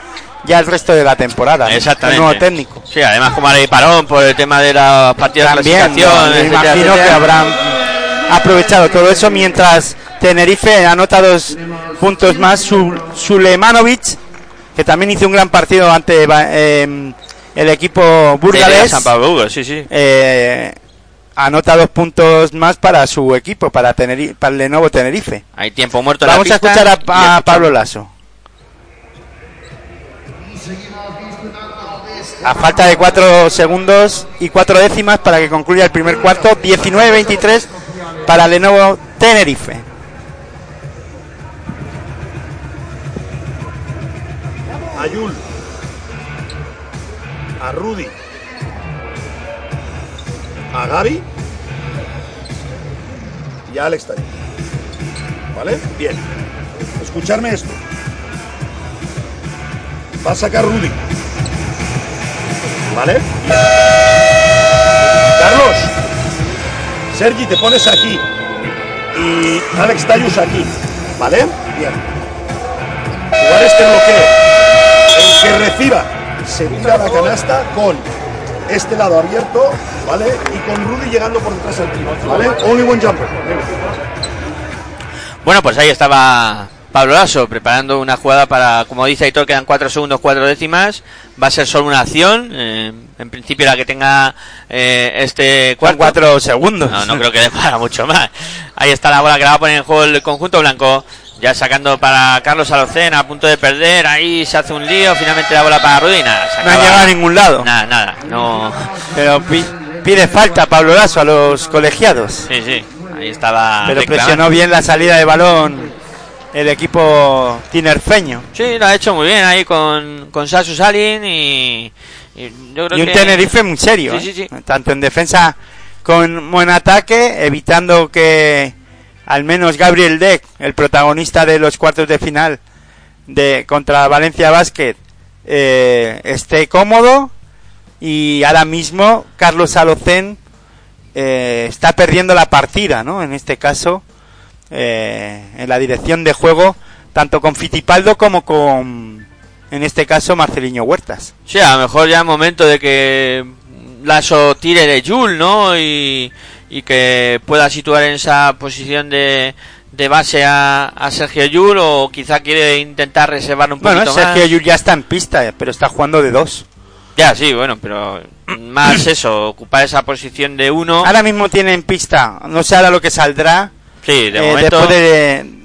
ya el resto de la temporada. ¿no? Exactamente. El nuevo técnico. Sí, además como hay parón por el tema de los partidos También, de ¿no? clasificación. me etcétera, imagino que etcétera. habrán aprovechado todo eso mientras Tenerife anota dos puntos más. Su- Sulemanovic, que también hizo un gran partido ante em, el equipo burgalés, San Pablo Hugo, sí, sí. eh, anota dos puntos más para su equipo, para, Teneri- para el Lenovo Tenerife. Hay tiempo muerto en la Vamos a escuchar a. Pablo Lasso. A falta de cuatro segundos y cuatro décimas para que concluya el primer cuarto, 19-23 para Lenovo Tenerife. a Yul, a Rudy, a Gaby y a Alex Tarín. ¿Vale? Bien. Escucharme esto. Va a sacar Rudy. ¿Vale? Carlos. Sergi, te pones aquí. Y Alex Tayus aquí. ¿Vale? Bien. Jugar este bloqueo. El que reciba se tira la canasta con este lado abierto, ¿vale? Y con Rudy llegando por detrás al tiro, ¿vale? Only one jumper. Bueno, pues ahí estaba Pablo Lasso preparando una jugada para, como dice Aitor, quedan 4 segundos, 4 décimas. Va a ser solo una acción. eh, en principio la que tenga eh, este cuarto. cuatro segundos. No, no creo que dé para mucho más. Ahí está la bola que la va a poner en juego el conjunto blanco. Ya sacando para Carlos Alocena, a punto de perder. Ahí se hace un lío. Finalmente la bola para se No ha llegado a ningún lado. Nada, nada. No. Pero pi- pide falta Pablo Lasso a los colegiados. Sí, sí. Ahí estaba. Pero reclamando. presionó bien la salida de balón el equipo tinerfeño. Sí, lo ha hecho muy bien ahí con, con Sasu Salin y, y yo creo Y un que... Tenerife muy serio. Sí, sí, ¿eh? sí. Tanto en defensa como en ataque, evitando que al menos Gabriel Deck, el protagonista de los cuartos de final de contra Valencia Basket, eh, esté cómodo. Y ahora mismo Carlos Alocén eh, está perdiendo la partida, ¿no? En este caso, eh, en la dirección de juego, tanto con Fitipaldo como con, en este caso, Marceliño Huertas. Sí, a lo mejor ya es momento de que Lasso tire de Jul, ¿no? Y, y que pueda situar en esa posición de, de base a, a Sergio Yul o quizá quiere intentar reservar un poquito Bueno, más. Sergio Yul ya está en pista, eh, pero está jugando de dos. Ya, sí, bueno, pero más eso, ocupar esa posición de uno. Ahora mismo tiene en pista, no sé ahora lo que saldrá Sí, de eh, momento. después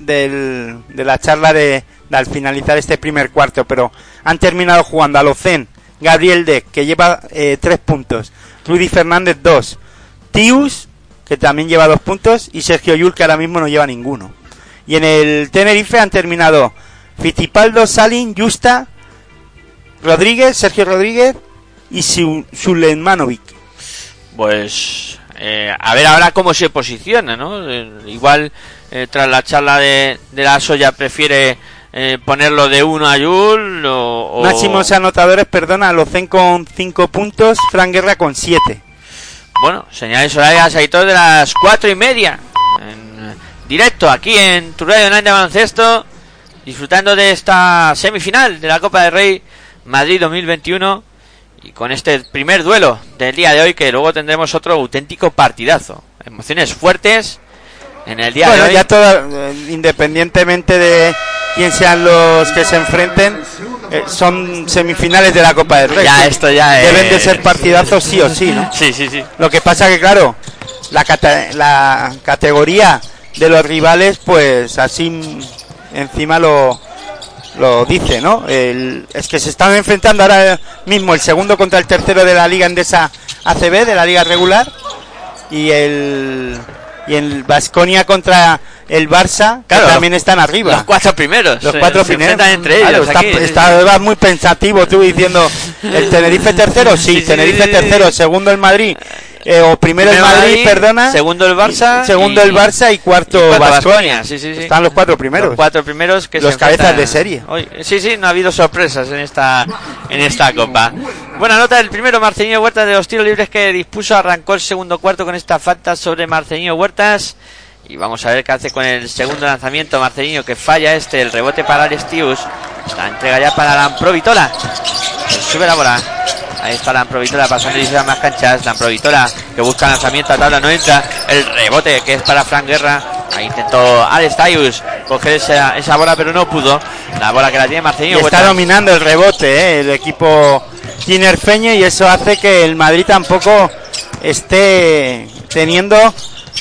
de, de la charla de, al finalizar este primer cuarto, pero han terminado jugando Alocen, Gabriel Deck, que lleva eh, tres puntos, Rudy Fernández dos, Tius, que también lleva dos puntos, y Sergio Yul, que ahora mismo no lleva ninguno. Y en el Tenerife han terminado Fittipaldo, Salin, Justa, Rodríguez, Sergio Rodríguez y Su- Sulemanovic. Pues eh, a ver ahora cómo se posiciona, ¿no? Eh, igual eh, tras la charla de, de la Soya prefiere eh, ponerlo de uno a Yul o, o- Máximos anotadores, perdona, Alocen con 5 puntos, Fran Guerra con 7. Bueno, señales horarias ahí todos de las cuatro y media. En directo aquí en tu radio de baloncesto. Disfrutando de esta semifinal de la Copa del Rey Madrid 2021. Y con este primer duelo del día de hoy que luego tendremos otro auténtico partidazo. Emociones fuertes en el día Bueno, de hoy. ya todo, eh, independientemente de quién sean los que se enfrenten, eh, son semifinales de la Copa del Rey. Ya, esto ya Deben es- de ser partidazos sí o sí, ¿no? Sí, sí, sí. Lo que pasa que, claro, la, cata- la categoría de los rivales, pues así encima lo, lo dice, ¿no? El- es que se están enfrentando ahora mismo el segundo contra el tercero de la Liga Endesa ACB, de la Liga Regular, y el, y en Vasconia contra el Barça, que Claro, también están arriba. Los cuatro primeros. Los se- cuatro se primeros. enfrentan entre Claro, ellos. está, aquí, sí, estabas muy pensativo tú diciendo el Tenerife tercero, sí, Tenerife sí. tercero, segundo el Madrid, eh, o primero, Primero el Madrid, Madrid, perdona, segundo el Barça segundo y- el Barça y cuarto. Baskonia, sí, sí, sí. Están los cuatro primeros. Los cuatro primeros que Los se cabezas de serie. hoy. Sí, sí, no ha habido sorpresas en esta en esta copa. Buena nota del primero Marcelino Huertas de los tiros libres que dispuso, arrancó el segundo cuarto con esta falta sobre Marcelino Huertas. Y vamos a ver qué hace con el segundo lanzamiento Marcelino que falla este, el rebote para Aristius. La entrega ya para Lamprovitola. Sube la bola. Ahí está Lamprovitola pasando y más canchas. Lamprovitola que busca lanzamiento a tabla, no entra. El rebote que es para Frank Guerra. Ahí intentó Alex Tayus coger esa, esa bola, pero no pudo. La bola que la tiene Marcelino está dominando el rebote ¿eh? el equipo tinerfeño y eso hace que el Madrid tampoco esté teniendo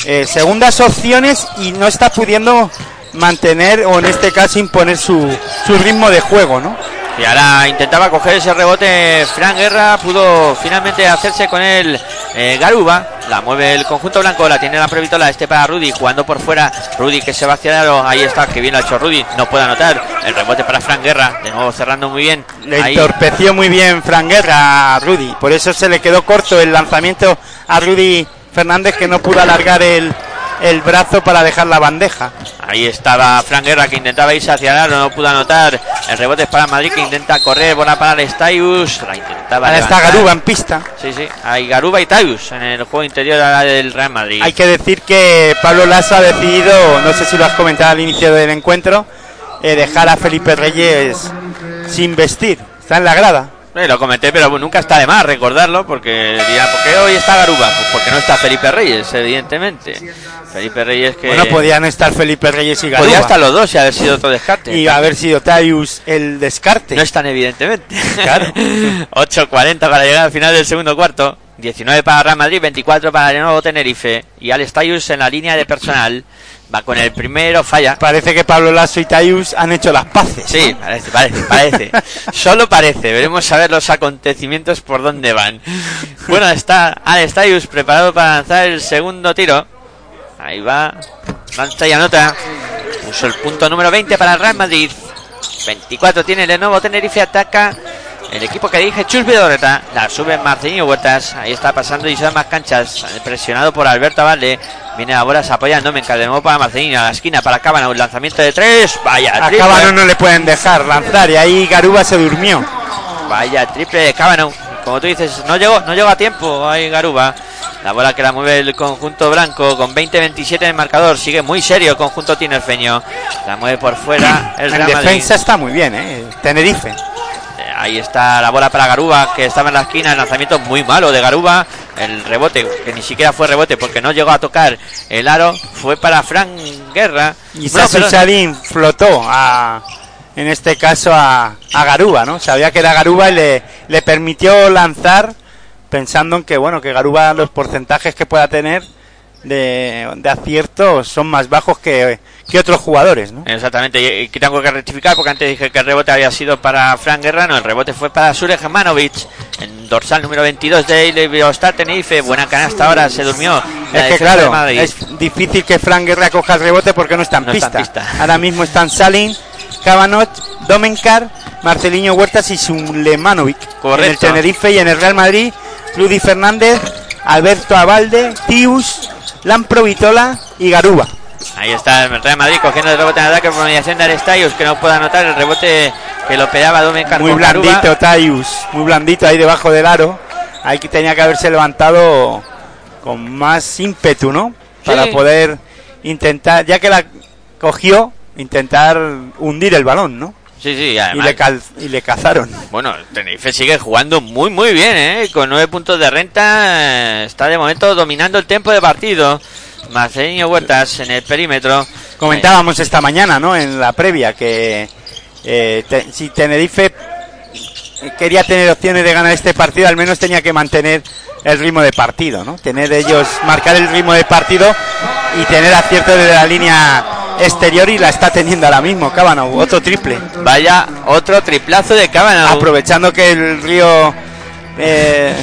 eh, segundas opciones y no está pudiendo mantener o en este caso imponer su, su ritmo de juego, ¿no? Y ahora intentaba coger ese rebote Fran Guerra, pudo finalmente hacerse con el eh, Garuba, la mueve el conjunto blanco, la tiene la previtola, este para Rudy, jugando por fuera, Rudy que se va hacia el ahí está, que bien lo ha hecho Rudy, no puede anotar, el rebote para Fran Guerra, de nuevo cerrando muy bien, Le ahí, entorpeció muy bien Fran Guerra a Rudy, por eso se le quedó corto el lanzamiento a Rudy Fernández que no pudo alargar el, el brazo para dejar la bandeja. ahí estaba Fran Guerra que intentaba irse hacia el aro, no pudo anotar, el rebote es para Madrid que intenta correr, bola para el Staius, la intentaba Ahora está. Garuba en pista. Sí, sí, hay Garuba y Taius en el juego interior ahora del Real Madrid. Hay que decir que Pablo Lasso ha decidido, no sé si lo has comentado al inicio del encuentro, eh, dejar a Felipe Reyes sin vestir. Está en la grada. Eh, lo comenté, pero nunca está de más recordarlo, porque dirán, ¿por qué hoy está Garuba? Pues porque no está Felipe Reyes, evidentemente. Felipe Reyes que... Bueno, podían estar Felipe Reyes y Garuba. podía estar los dos y haber sido otro descarte. y haber sido Taius el descarte. No están evidentemente. Claro. 8.40 para llegar al final del segundo cuarto. 19 para Real Madrid, 24 para Lenovo Tenerife. Y Alex Tayus en la línea de personal. Va con el primero, falla. Parece que Pablo Lasso y Taius han hecho las paces. Sí, parece, parece, parece. Solo parece. Veremos a ver los acontecimientos por dónde van. Bueno, está Alex Tayus preparado para lanzar el segundo tiro. Ahí va. Lanza y anota. Puso el punto número 20 para el Real Madrid. 24 tiene Lenovo Tenerife. Ataca el equipo que dirige Chus Vidorreta. La sube Marcelino Huertas. Ahí está pasando y da más canchas. Presionado por Alberto Valde. Viene a bolas apoyando. Me de nuevo para Marcelino. A la esquina para Cábana. Un lanzamiento de tres. Vaya, A triple. Cábano no le pueden dejar lanzar y ahí Garuba se durmió. Vaya triple de Cábano. Como tú dices, no llegó, no llegó a tiempo ahí Garuba. La bola que la mueve el conjunto blanco con 20-27 en el marcador. Sigue muy serio el conjunto tinerfeño. La mueve por fuera el En Madrid. defensa está muy bien, ¿eh? Tenerife. Ahí está la bola para Garuba, que estaba en la esquina. El lanzamiento muy malo de Garuba. El rebote, que ni siquiera fue rebote porque no llegó a tocar el aro, fue para Frank Guerra. Y Bueno, Sasu flotó a, en este caso a, a Garuba, ¿no? Sabía que era Garuba y le, le permitió lanzar pensando en que, bueno, que Garuba los porcentajes que pueda tener de, de acierto son más bajos que, que otros jugadores, ¿no? Exactamente, y que tengo que rectificar porque antes dije que el rebote había sido para Frank Guerrano, el rebote fue para Sure Germanovic, en dorsal número 22 de Ileviostar Tenerife, buena canasta ahora, se durmió. Es que claro, es difícil que Frank Guerra coja el rebote porque no está en, No pista. está en pista. Ahora mismo están Salin, Cabanot, Domencar, Marceliño Huertas y Sulemanovic. Correcto. En el Tenerife y en el Real Madrid, Rudy Fernández, Alberto Abalde, Tius, Lampro Vitola y Garuba. Ahí está el Real Madrid cogiendo el rebote en ataque por mediación de Arestaius, que no puede anotar el rebote que lo pegaba Domencar Muy con Garuba. blandito Taius, muy blandito ahí debajo del aro. Ahí que tenía que haberse levantado con más ímpetu, ¿no? Para Sí. poder intentar, ya que la cogió, intentar hundir el balón, ¿no? Sí, sí, y le, cal- y le cazaron. bueno, Tenerife sigue jugando muy, muy bien, ¿eh? Con nueve puntos de renta, eh, está de momento dominando el tiempo de partido. Marcelino Huertas en el perímetro. Comentábamos esta mañana, ¿no? En la previa que eh, te- si Tenerife quería tener opciones de ganar este partido, al menos tenía que mantener el ritmo de partido, ¿no? Tener ellos, marcar el ritmo de partido y tener acierto desde la línea exterior y la está teniendo ahora mismo, Cábano, otro triple. Vaya otro triplazo de Cábano. Aprovechando que el río eh,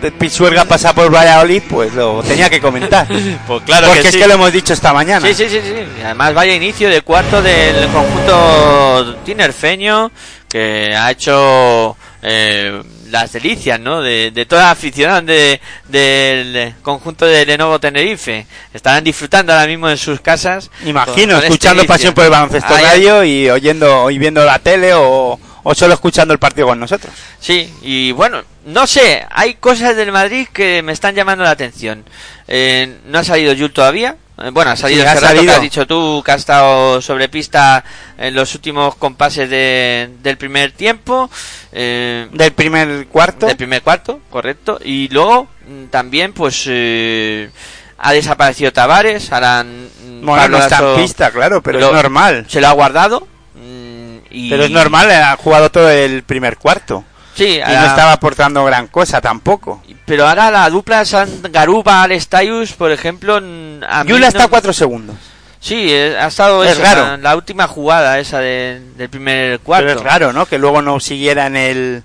de Pisuerga pasa por Valladolid, pues lo tenía que comentar. Pues claro Porque que es sí. que lo hemos dicho esta mañana. Sí, sí, sí, sí. Además vaya inicio de cuarto del conjunto tinerfeño que ha hecho eh, las delicias, ¿no? De, de toda la afición de, del conjunto de Lenovo Tenerife. Estarán disfrutando ahora mismo en sus casas. Imagino, con- con este escuchando inicio. Pasión por el Baloncesto Radio y oyendo y viendo la tele o, o solo escuchando el partido con nosotros. Sí, y bueno, no sé, hay cosas del Madrid que me están llamando la atención. Eh, no ha salido Yul todavía. Eh, Bueno, ha salido Sí, ese ha rato que salido. has dicho tú, que ha estado sobre pista en los últimos compases de- del primer tiempo. eh, Del primer cuarto. del primer cuarto, correcto. Y luego mm, también, pues, eh, ha desaparecido Tavares. Ahora, mm, Bueno, Pablo no está en pista, claro, pero lo- es normal. Se lo ha guardado. mm, y- Pero es normal, ha jugado todo el primer cuarto. Sí, Y no estaba aportando gran cosa tampoco. Pero ahora la dupla San Garuba Alestayus, por ejemplo, a Yula no- está a cuatro segundos. Sí, eh, ha estado Es eso, raro. La, la última jugada esa de- del primer cuarto. Pero es raro, ¿no? Que luego no siguiera en el...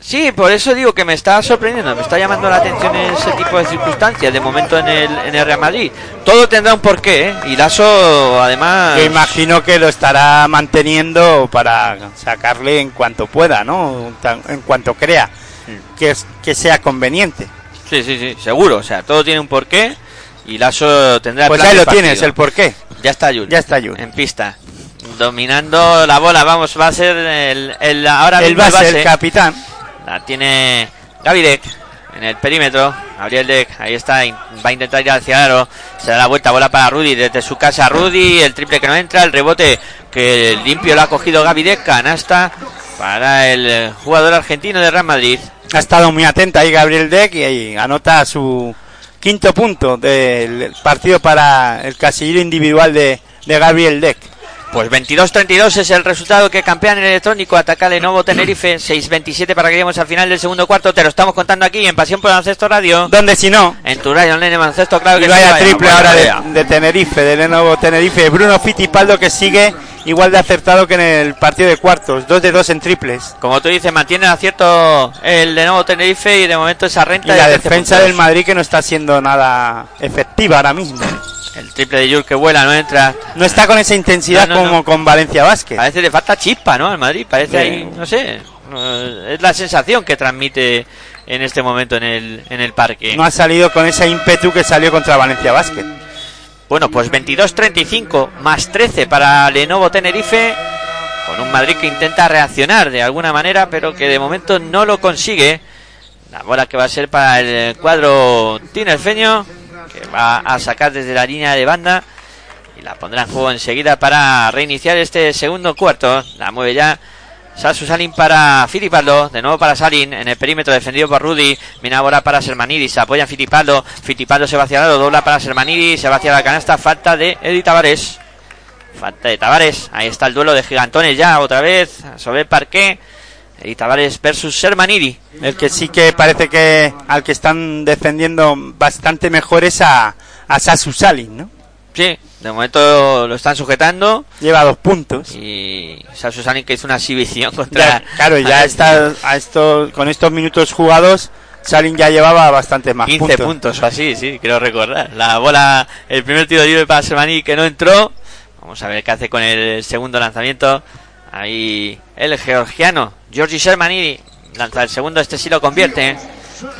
Sí, por eso digo que me está sorprendiendo, me está llamando la atención ese tipo de circunstancias de momento en el, en el Real Madrid. Todo tendrá un porqué, ¿eh? Y Lasso, además... Yo imagino que lo estará manteniendo para sacarle en cuanto pueda, ¿no? En cuanto crea que, es- que sea conveniente. Sí, sí, sí, seguro, o sea, todo tiene un porqué y Lasso tendrá Pues ahí lo tienes, el porqué. Ya está Yul. Ya está. En pista. Dominando la bola, vamos, va a ser el, el ahora El mismo el base, el base. capitán. La tiene Gavidec en el perímetro. Gabriel Deck, ahí está, va a intentar ir hacia aro. Se da la vuelta, bola para Rudy desde su casa. Rudy, el triple que no entra, el rebote que limpio lo ha cogido Gavidec. Canasta para el jugador argentino de Real Madrid. Ha estado muy atenta ahí Gabriel Deck y ahí anota su quinto punto del partido para el casillero individual de, de Gabriel Deck. Pues 22-32 es el resultado que campean en electrónico. Ataca Lenovo Tenerife. 6-27 para que lleguemos al final del segundo cuarto. Te lo estamos contando aquí en Pasión por Baloncesto Radio. Donde si no, En tu radio online de baloncesto, claro que y sí, vaya triple ahora de, de Tenerife, de Lenovo Tenerife. Bruno Fittipaldo que sigue igual de acertado que en el partido de cuartos. Dos de dos en triples. Como tú dices, mantiene el acierto el de nuevo Tenerife y de momento esa Y renta de la 13 defensa puntos. del Madrid que no está siendo nada efectiva ahora mismo. El triple de Yul que vuela, no entra. No está con esa intensidad No, no, como no. con Valencia Vázquez. Parece que le falta chispa, ¿no? Al Madrid. Parece ahí, no sé. Es la sensación que transmite en este momento en el, en el parque. No ha salido con ese ímpetu que salió contra Valencia Vázquez. Bueno, pues 22-35 más 13 para Lenovo Tenerife. Con un Madrid que intenta reaccionar de alguna manera, pero que de momento no lo consigue. La bola que va a ser para el cuadro tinerfeño, que va a sacar desde la línea de banda. Y la pondrá en juego enseguida para reiniciar este segundo cuarto. La mueve ya Sasu Salin para Filipaldo, de nuevo para Salin, en el perímetro defendido por Rudy, viene ahora para Sermanidis, se apoya en Filipaldo, Filipaldo se va hacia lado, dobla para Sermanidis, se va hacia la canasta, falta de Eddie Tavares, falta de Tavares, ahí está el duelo de gigantones ya, otra vez, sobre el parque, Eddie Tavares versus Sermanidi, El que sí que parece que al que están defendiendo bastante mejor es a, a Sasu Salin, ¿no? sí, de momento lo están sujetando, Lleva dos puntos. y Sasu Salin que hizo una exhibición contra... Ya, claro, ya está a esto, con estos minutos jugados, Salin ya llevaba bastante más 15 puntos. puntos. o así, sí, quiero recordar. La bola, el primer tiro libre para Sermaní que no entró. Vamos a ver qué hace con el segundo lanzamiento. Ahí el georgiano, Giorgi Sermanidi, lanza el segundo, este sí lo convierte. ¿eh?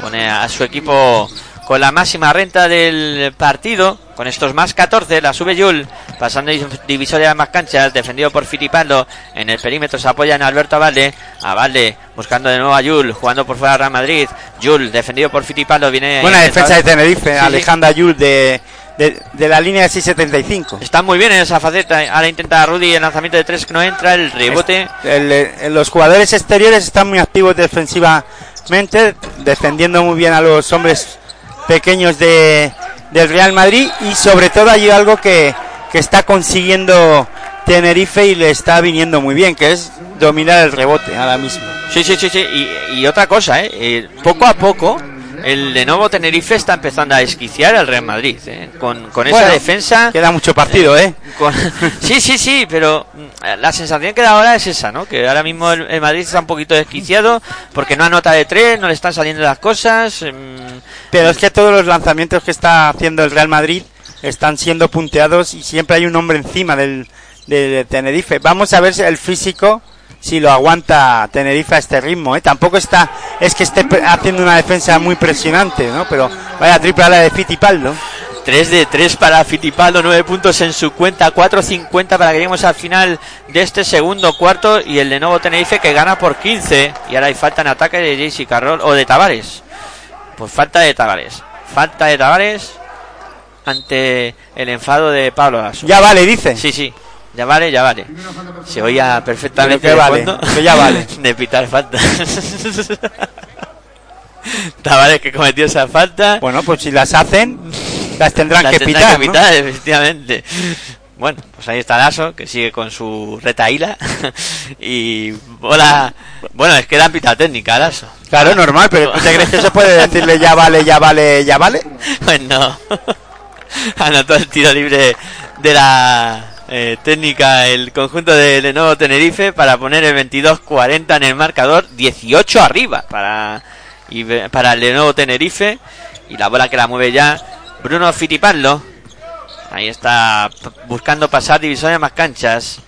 Pone a su equipo con la máxima renta del partido, con estos más 14, la sube Yul, pasando divisoria de más canchas, defendido por Filipaldo, en el perímetro se apoya en Alberto Avalde, Avalde buscando de nuevo a Yul, jugando por fuera Real Madrid, Yul defendido por Filipaldo, viene... Buena defensa de Tenerife, Sí, sí. Alejandra Yul de, de, de la línea de 675. Está muy bien en esa faceta, ahora intenta Rudy el lanzamiento de tres que no entra, el rebote... El- el- los jugadores exteriores están muy activos defensivamente, defendiendo muy bien a los hombres pequeños de, del Real Madrid y sobre todo hay algo que, que está consiguiendo Tenerife y le está viniendo muy bien, que es dominar el rebote ahora mismo. Sí, sí, sí, sí. Y, y otra cosa, ¿eh? Eh, Poco a poco el Lenovo Tenerife está empezando a esquiciar al Real Madrid, ¿eh? con, con esa defensa. Queda mucho partido, ¿eh? con- sí, sí, sí, pero mm, la sensación que da ahora es esa, ¿no? Que ahora mismo el, el Madrid está un poquito desquiciado porque no anota de tres, no le están saliendo las cosas. mm, Pero es que todos los lanzamientos que está haciendo el Real Madrid están siendo punteados y siempre hay un hombre encima del, de Tenerife. Vamos a ver si el físico si lo aguanta Tenerife a este ritmo. ¿eh? Tampoco está es que esté haciendo una defensa muy presionante, ¿no? Pero vaya triple a la de Fittipaldo. 3 de 3 para Fittipaldo, 9 puntos en su cuenta, 4.50 para que lleguemos al final de este segundo cuarto y el de nuevo Tenerife que gana por 15 y ahora hay falta en ataque de JC Carroll o de Tavares. Pues falta de Tavares. Falta de Tavares ante el enfado de Pablo Lasso. Ya vale, dice. Sí, sí. Ya vale, ya vale. Se oía perfectamente que vale, fondo que ya vale. de pitar falta. Tavares que cometió esa falta. Bueno, pues si las hacen, las tendrán Las que tendrá pitar. que ¿no? pitar, efectivamente. Bueno, pues ahí está Lasso, que sigue con su retaíla. y bola. Bueno, es que da pita técnica, Lasso. Claro, normal, pero ¿tú te crees que se puede decirle ya vale, ya vale, ya vale? Pues no. Anotó el tiro libre de la eh, técnica el conjunto de Lenovo Tenerife para poner el 22-40 en el marcador, 18 arriba para, y para Lenovo Tenerife. Y la bola que la mueve ya Bruno Fittipaldo. Ahí está buscando pasar divisiones más canchas.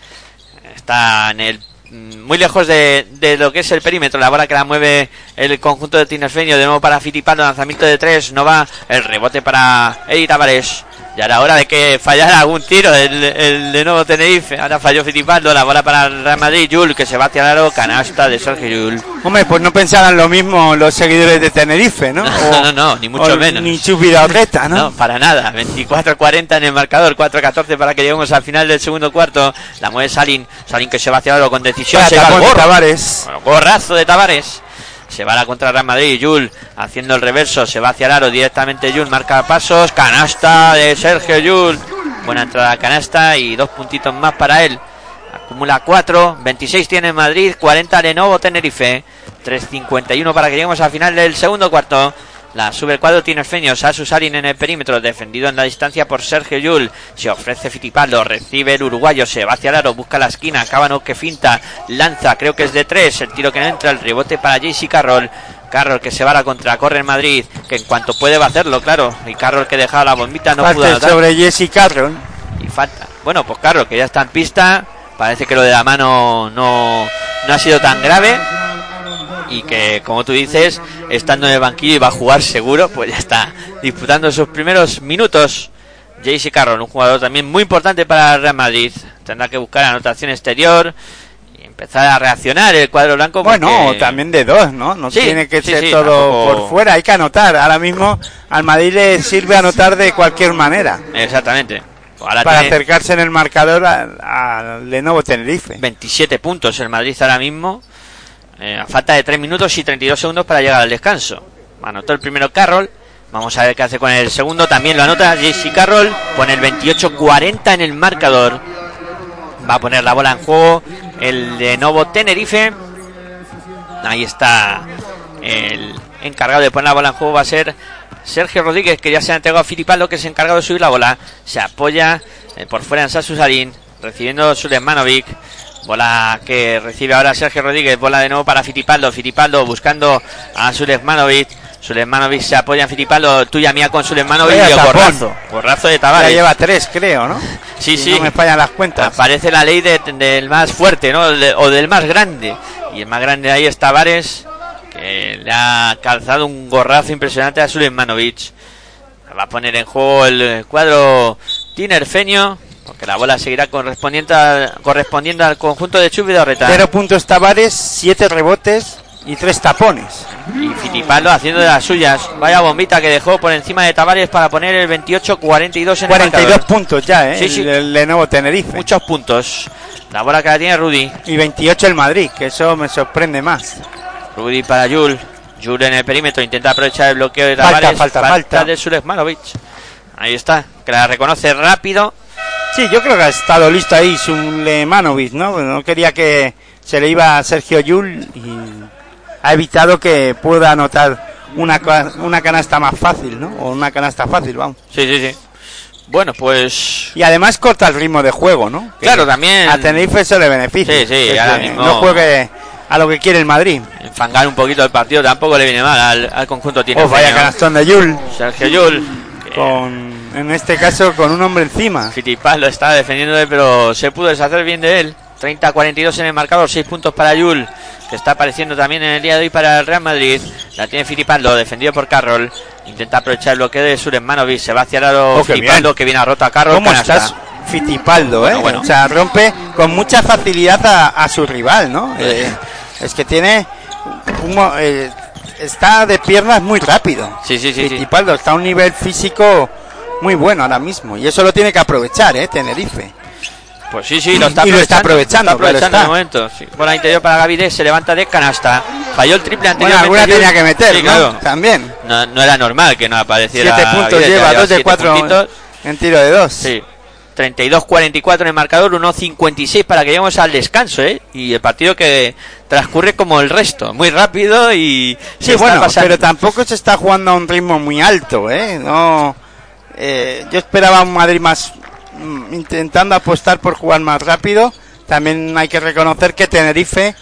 Está en el mm, muy lejos de, de lo que es el perímetro. La bola que la mueve el conjunto de Tinerfeño. De nuevo para Fittipaldo. Lanzamiento de tres. No va. El rebote para Eddie Tavares. Ya era hora de que fallara algún tiro el, el de nuevo Tenerife. Ahora falló Fittipaldo. La bola para el Real Madrid. Yul que se el aro. Canasta de Sergio Yul. Hombre, pues no pensarán lo mismo los seguidores de Tenerife, ¿no? No, no, no, ni mucho o menos. Ni Chubiraurreta, ¿no? No, para nada. 24-40 en el marcador, 4-14 para que lleguemos al final del segundo cuarto. La mueve Salin, Salin que se va hacia oro con decisión. Se va al de. Tavares. Bueno, gorrazo de Tavares. Se va a la contra Real Madrid. Yul haciendo el reverso. Se va hacia el aro directamente. Yul marca pasos. Canasta de Sergio Yul. Buena entrada canasta y dos puntitos más para él. Acumula 4. 26 tiene Madrid. 40 Lenovo Tenerife. 3.51 para que lleguemos al final del segundo cuarto. La sube el cuadro tinerfeño, Sasu Salin en el perímetro, defendido en la distancia por Sergio Yul. Se ofrece Fittipaldo, recibe el uruguayo, se va hacia el aro, busca la esquina, Cábano que finta, lanza, creo que es de tres, el tiro que no entra, el rebote para JC Carroll. Carroll que se va a la contra, corre en Madrid, que en cuanto puede va a hacerlo, claro. Y Carroll que dejaba la bombita no pudo anotar. sobre Jesse Carroll. Y falta. Bueno, pues Carroll que ya está en pista, parece que lo de la mano no, no ha sido tan grave y que como tú dices estando en el banquillo y va a jugar seguro pues ya está disputando sus primeros minutos JC Carroll un jugador también muy importante para el Real Madrid tendrá que buscar anotación exterior y empezar a reaccionar el cuadro blanco Bueno, también de dos, ¿no? No Sí, tiene que sí, ser sí, todo tampoco- por fuera, hay que anotar. Ahora mismo al Madrid le sirve anotar de cualquier manera exactamente ahora para tiene acercarse en el marcador al Lenovo Tenerife. 27 puntos el Madrid ahora mismo. Eh, falta de 3 minutos y 32 segundos para llegar al descanso. Anotó el primero Carroll. Vamos a ver qué hace con el segundo. También lo anota JC Carroll. Pone el 28-40 en el marcador. Va a poner la bola en juego el de Novo Tenerife. Ahí está el encargado de poner la bola en juego. Va a ser Sergio Rodríguez, que ya se ha entregado a Filipaldo, que es encargado de subir la bola. Se apoya eh, por fuera en Sasu Salín, recibiendo Sulemanovic. Bola que recibe ahora Sergio Rodríguez. Bola de nuevo para Filipaldo. Filipaldo buscando a Sulemanovic. Sulemanovic se apoya en Filipaldo. Tuya mía con tapón. gorrazo. Gorrazo de Ya Tavares. lleva tres, creo, ¿no? Sí, Si sí. No me fallan las cuentas. Aparece la ley de- del más fuerte, ¿no? De- o del más grande. Y el más grande ahí es Tavares, que le ha calzado un gorrazo impresionante a Sulemanovic. Va a poner en juego el cuadro tinerfeño, porque la bola seguirá correspondiendo al, correspondiendo al conjunto de Chubi de Orreta. Cero puntos Tavares, siete rebotes y tres tapones. Y Fittipaldo haciendo de las suyas. Vaya bombita que dejó por encima de Tavares para poner el 28-42 en el 42 marcador. puntos ya, ¿eh? Sí, sí. El, el Lenovo Tenerife. Muchos puntos. La bola que la tiene Rudy. Y 28 el Madrid, que eso me sorprende más. Rudy para Jul. Jul en el perímetro intenta aprovechar el bloqueo de Falta, Tavares. falta, falta. de Sulejmanovic. Ahí está, que la reconoce rápido. Sí, yo creo que ha estado listo ahí Sulemanovic, ¿no? No quería que se le iba a Sergio Yul y ha evitado que pueda anotar una, una canasta más fácil, ¿no? O una canasta fácil, vamos. Sí, sí, sí. Bueno, pues Y además corta el ritmo de juego, ¿no? Que Claro, también- A Tenerife eso le beneficia. Sí, sí, ahora mismo- No juegue a lo que quiere el Madrid. enfangar un poquito el partido tampoco le viene mal al, al conjunto tiene Oh, vaya canastón de Yul. Sergio Yul. Con, en este caso, con un hombre encima. Fitipaz lo estaba defendiendo, pero se pudo deshacer bien de él. 30-42 en el marcador, 6 puntos para Yul, que está apareciendo también en el día de hoy para el Real Madrid. La tiene Fitipaldo, defendido por Carroll. Intenta aprovechar el bloqueo de Suremanovic. Se va hacia el aro Oh, qué Fitipaldo, bien. que viene a rota a Carroll. ¿Cómo canasta. estás, Fitipaldo, eh? Bueno, bueno. O sea, rompe con mucha facilidad a, a su rival, ¿no? Eh, es que tiene. un eh, está de piernas muy rápido. Sí, sí, sí, sí. Fittipaldo está a un nivel físico muy bueno ahora mismo. Y eso lo tiene que aprovechar, ¿eh? Tenerife. Pues sí, sí, lo está Y lo está aprovechando. aprovechando, Está aprovechando de está. momento. Sí. Bola interior para Gavide, se levanta de canasta. Falló el triple Bueno, anteriormente. alguna tenía que meter, Sí, ¿no? claro. También. No, no era normal que no apareciera. Siete puntos lleva, dos de cuatro puntitos. en tiro de dos. Sí. 32-44 en el marcador, 1-56 para que lleguemos al descanso, ¿eh? Y el partido que transcurre como el resto, muy rápido y... Sí, bueno, pero tampoco se está jugando a un ritmo muy alto, ¿eh? No, eh, yo esperaba un Madrid más mm, intentando apostar por jugar más rápido. También hay que reconocer que Tenerife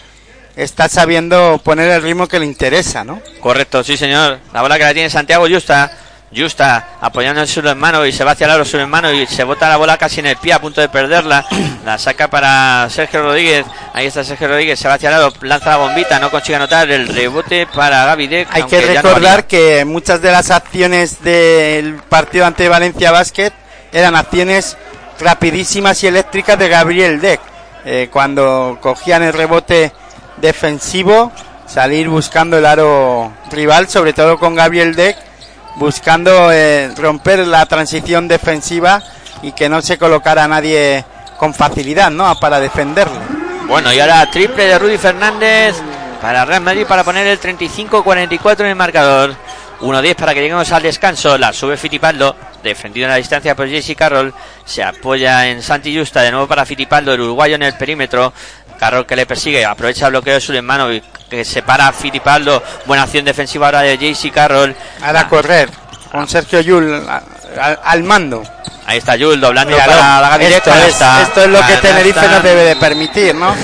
está sabiendo poner el ritmo que le interesa, ¿no? Correcto, sí señor. La bola que la tiene Santiago Justa. Justa apoyando en su hermano y se va hacia el aro su hermano y se bota la bola casi en el pie a punto de perderla. La saca para Sergio Rodríguez. Ahí está Sergio Rodríguez, se va hacia el aro, lanza la bombita, no consigue anotar el rebote para Gaby Deck. Hay que no recordar que muchas de las acciones del partido ante Valencia Basket eran acciones rapidísimas y eléctricas de Gabriel Deck. Eh, cuando cogían el rebote defensivo, salir buscando el aro rival, sobre todo con Gabriel Deck, buscando eh, romper la transición defensiva y que no se colocara nadie con facilidad, ¿no? Para defenderlo. Bueno, y ahora triple de Rudy Fernández para Real Madrid para poner el 35-44 en el marcador. 1-10 para que lleguemos al descanso. La sube Fitipaldo, defendido en la distancia por Jesse Carroll. Se apoya en Santi Justa, de nuevo para Fitipaldo, el uruguayo en el perímetro. Carroll que le persigue, aprovecha el bloqueo de Sulemano y que separa a Fitipaldo. Buena acción defensiva ahora de JC Carroll. Ahora Ah, correr con Sergio Yul a- a- al mando. Ahí está Yul doblando Míralo, para la esto, es, esto es lo que. Tenerife no debe de permitir, ¿no?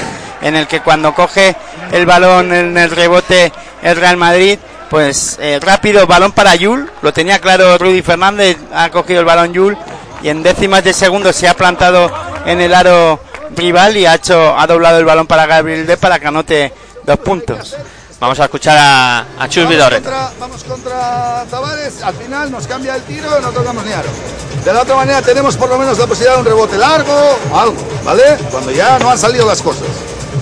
En el que cuando coge el balón en el rebote el Real Madrid, pues eh, rápido, balón para Yul, lo tenía claro Rudy Fernández, ha cogido el balón Yul y en décimas de segundo se ha plantado en el aro rival y ha hecho ha doblado el balón para Gabriel de para que anote dos puntos. Vamos a escuchar a, a Chus Vamos Vidorreta. contra, vamos contra Tavares, al final nos cambia el tiro y no tocamos ni aro. De la otra manera tenemos por lo menos la posibilidad de un rebote largo, algo, ¿vale? Cuando ya no han salido las cosas.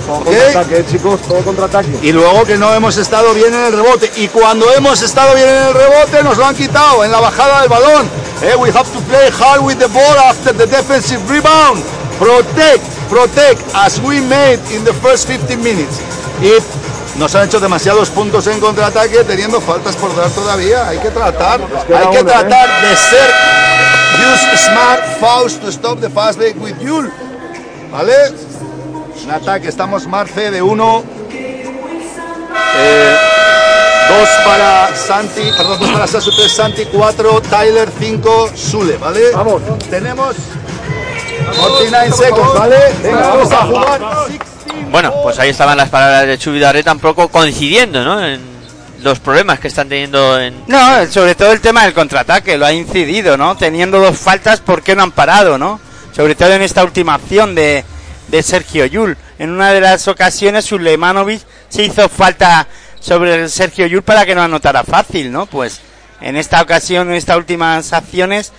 ¿ok? Contraataque, chicos, todo contraataque. Y luego que no hemos estado bien en el rebote. Y cuando hemos estado bien en el rebote nos lo han quitado en la bajada del balón. Eh, we have to play hard with the ball after the defensive rebound. Protect, protect as we made in the first 15 minutes. Y nos han hecho demasiados puntos en contraataque teniendo faltas por dar todavía. Hay que tratar, hay que ¿eh? tratar de ser use smart fouls to stop the fast break with Yul. ¿Vale? En ataque estamos Marce de 1. Dos para Santi, perdón, dos para Sasu, tres Santi, cuatro Tyler, cinco Sule, ¿vale? Vamos. Tenemos 49 seconds, ¿vale? Venga, vamos a jugar. Bueno, pues ahí estaban las palabras de Chu Vidorreta un poco coincidiendo, ¿no? En los problemas que están teniendo en... No, sobre todo el tema del contraataque, lo ha incidido, ¿no? Teniendo dos faltas, ¿por qué no han parado, no? Sobre todo en esta última acción de, de Sergio Yul. En una de las ocasiones, Sulemanovic se hizo falta sobre el Sergio Yul para que no anotara fácil, ¿no? Pues en esta ocasión, en estas últimas acciones,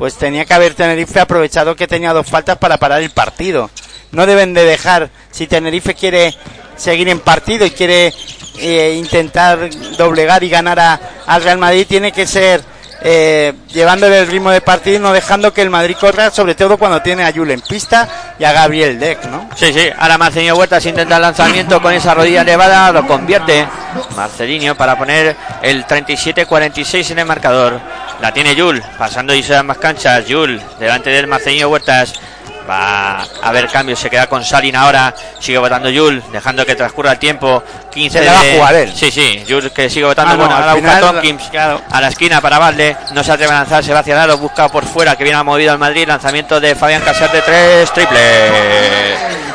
pues tenía que haber Tenerife aprovechado que tenía dos faltas para parar el partido. No deben de dejar, si Tenerife quiere seguir en partido y quiere eh, intentar doblegar y ganar a- al Real Madrid, tiene que ser eh, llevándole el ritmo de partido y no dejando que el Madrid corra, sobre todo cuando tiene a Yul en pista y a Gabriel Deck, ¿no? Sí, sí, ahora Marcelinho Huertas intenta el lanzamiento con esa rodilla elevada, lo convierte Marcelinho para poner el 37-46 en el marcador. La tiene Yul, pasando y se dan más canchas, Yul, delante del Marcelinho Huertas. Va a haber cambios, se queda con Salin ahora, sigue votando Yul, dejando que transcurra el tiempo. 15 Se la va a de- jugar él. Sí, sí, Yul que sigue votando, Ah, no, bueno, ahora busca Tompkins claro. a la esquina para Valde, no se atreve a lanzar, se va hacia Laro, busca por fuera, que viene ha movido al Madrid, lanzamiento de Fabián Caser de tres, triple.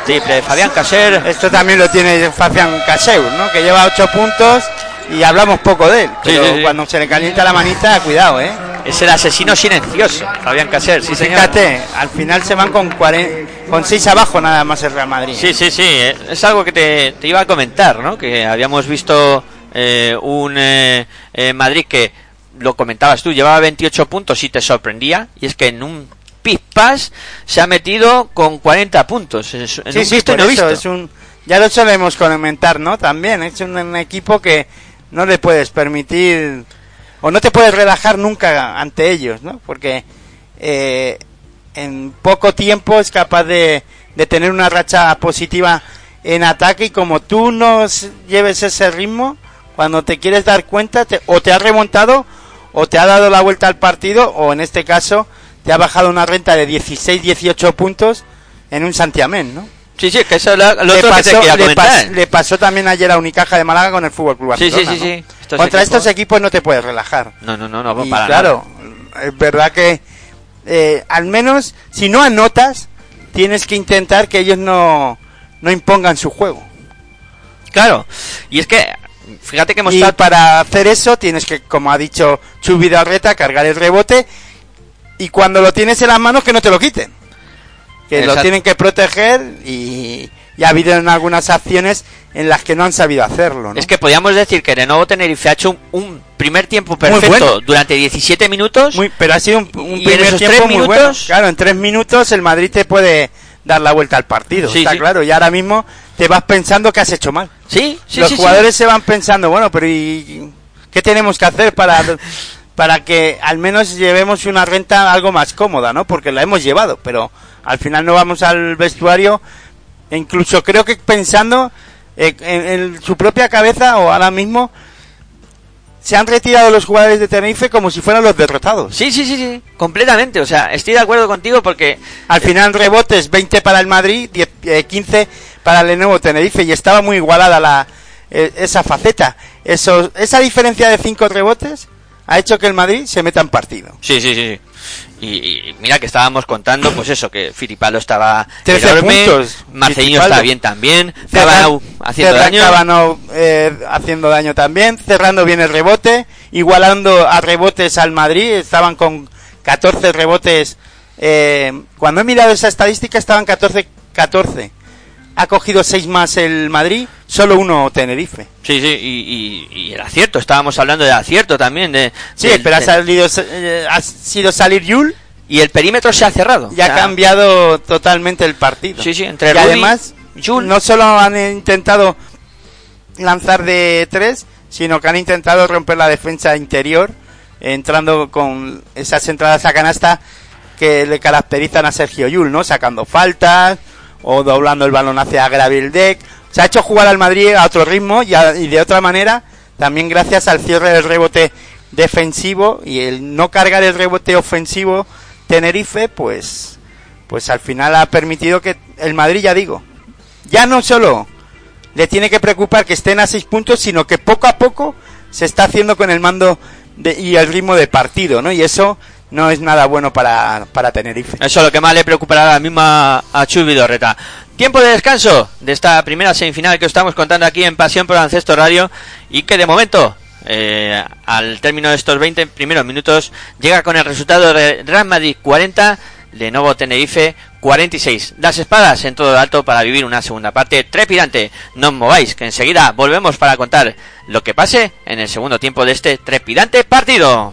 Triple, Fabián Caser. Esto también lo tiene Fabián Caseur, ¿no? Que lleva 8 puntos y hablamos poco de él. Pero sí, sí. cuando se le calienta la manita, cuidado, ¿eh? Es el asesino silencioso, Fabián Caser, sí señor. Fíjate, al final se van con 40, con 6 abajo nada más el Real Madrid. Sí, sí, sí. eh, Es algo que te, te iba a comentar, ¿no? Que habíamos visto eh, un eh, eh, Madrid que lo comentabas tú, llevaba 28 puntos y te sorprendía. Y es que en un pit pass se ha metido con 40 puntos. En sí, un sí, visto y no visto. es un, ya lo solemos comentar, ¿no? También es un, un equipo que no le puedes permitir o no te puedes relajar nunca ante ellos, ¿no? Porque eh, en poco tiempo es capaz de, de tener una racha positiva en ataque y como tú no lleves ese ritmo, cuando te quieres dar cuenta, te- o te has remontado o te ha dado la vuelta al partido o en este caso te ha bajado una renta de 16, 18 puntos en un Santiamén, ¿no? Sí, sí, que eso es lo, lo le, otro que te pasó, quería le comentar. pas- le pasó también ayer a Unicaja de Málaga con el Fútbol Club Sí, sí, sí, ¿no? sí. Estos Contra equipos- estos equipos no te puedes relajar. No, no, no, no, Y para claro, es verdad que eh, al menos si no anotas, tienes que intentar que ellos no, no impongan su juego. Claro. Y es que, fíjate que hemos Y estado... para hacer eso tienes que, como ha dicho Chubi Arreta, cargar el rebote y cuando lo tienes en las manos que no te lo quiten. Que Exacto. lo tienen que proteger y, y ha habido en algunas acciones en las que no han sabido hacerlo. ¿no? Es que podríamos decir que de nuevo Tenerife ha hecho un, un primer tiempo perfecto bueno. durante 17 minutos. Muy, pero ha sido un, un ¿Y en primer tiempo muy bueno. Claro, en tres minutos el Madrid te puede dar la vuelta al partido. Sí, está sí. claro. Y ahora mismo te vas pensando que has hecho mal. Sí, sí, Los jugadores se van pensando, bueno, pero ¿y qué tenemos que hacer para, para que al menos llevemos una renta algo más cómoda, ¿no? Porque la hemos llevado, pero al final no vamos al vestuario, e incluso creo que pensando eh, en, en su propia cabeza o ahora mismo se han retirado los jugadores de Tenerife como si fueran los derrotados. Sí, sí, sí, sí, completamente. O sea, estoy de acuerdo contigo porque Al final rebotes 20 para el Madrid, 10, eh, 15 para el Lenovo Tenerife y estaba muy igualada la eh, esa faceta. Eso, esa diferencia de 5 rebotes ha hecho que el Madrid se meta en partido. Sí, sí, sí. Y, y mira que estábamos contando, pues eso, que Filipalo estaba 13 enorme, puntos, Fittipaldo. está bien también, Cabanau haciendo daño. Cabanau, eh, haciendo daño también, cerrando bien el rebote, igualando a rebotes al Madrid, estaban con 14 rebotes. eh, cuando he mirado esa estadística estaban 14, 14. Ha cogido 6 más el Madrid, solo uno Tenerife. Sí, sí, y, y, y el acierto, estábamos hablando del acierto también. De, Sí, del- pero ha, de- salido, eh, ha sido salir Yul y el perímetro se ha cerrado. y ha cambiado totalmente el partido. Sí, sí, entre y Rudy, además, Yul. no solo han intentado lanzar de tres, sino que han intentado romper la defensa interior, entrando con esas entradas a canasta que le caracterizan a Sergio Yul, ¿no? Sacando faltas o doblando el balón hacia Gravel Deck. Se ha hecho jugar al Madrid a otro ritmo y, a- y de otra manera, también gracias al cierre del rebote defensivo y el no cargar el rebote ofensivo Tenerife, pues, pues al final ha permitido que el Madrid, ya digo, ya no solo le tiene que preocupar que estén a seis puntos, sino que poco a poco se está haciendo con el mando de- y el ritmo de partido, ¿no? Y eso no es nada bueno para, para Tenerife. Eso es lo que más le preocupará a, a Chus Vidorreta. Tiempo de descanso de esta primera semifinal que os estamos contando aquí en Pasión por Ancesto Radio y que de momento, eh, al término de estos 20 primeros minutos, llega con el resultado de Real Madrid 40, Lenovo Tenerife 46. Las espadas en todo lo alto para vivir una segunda parte trepidante. No os mováis, que enseguida volvemos para contar lo que pase en el segundo tiempo de este trepidante partido.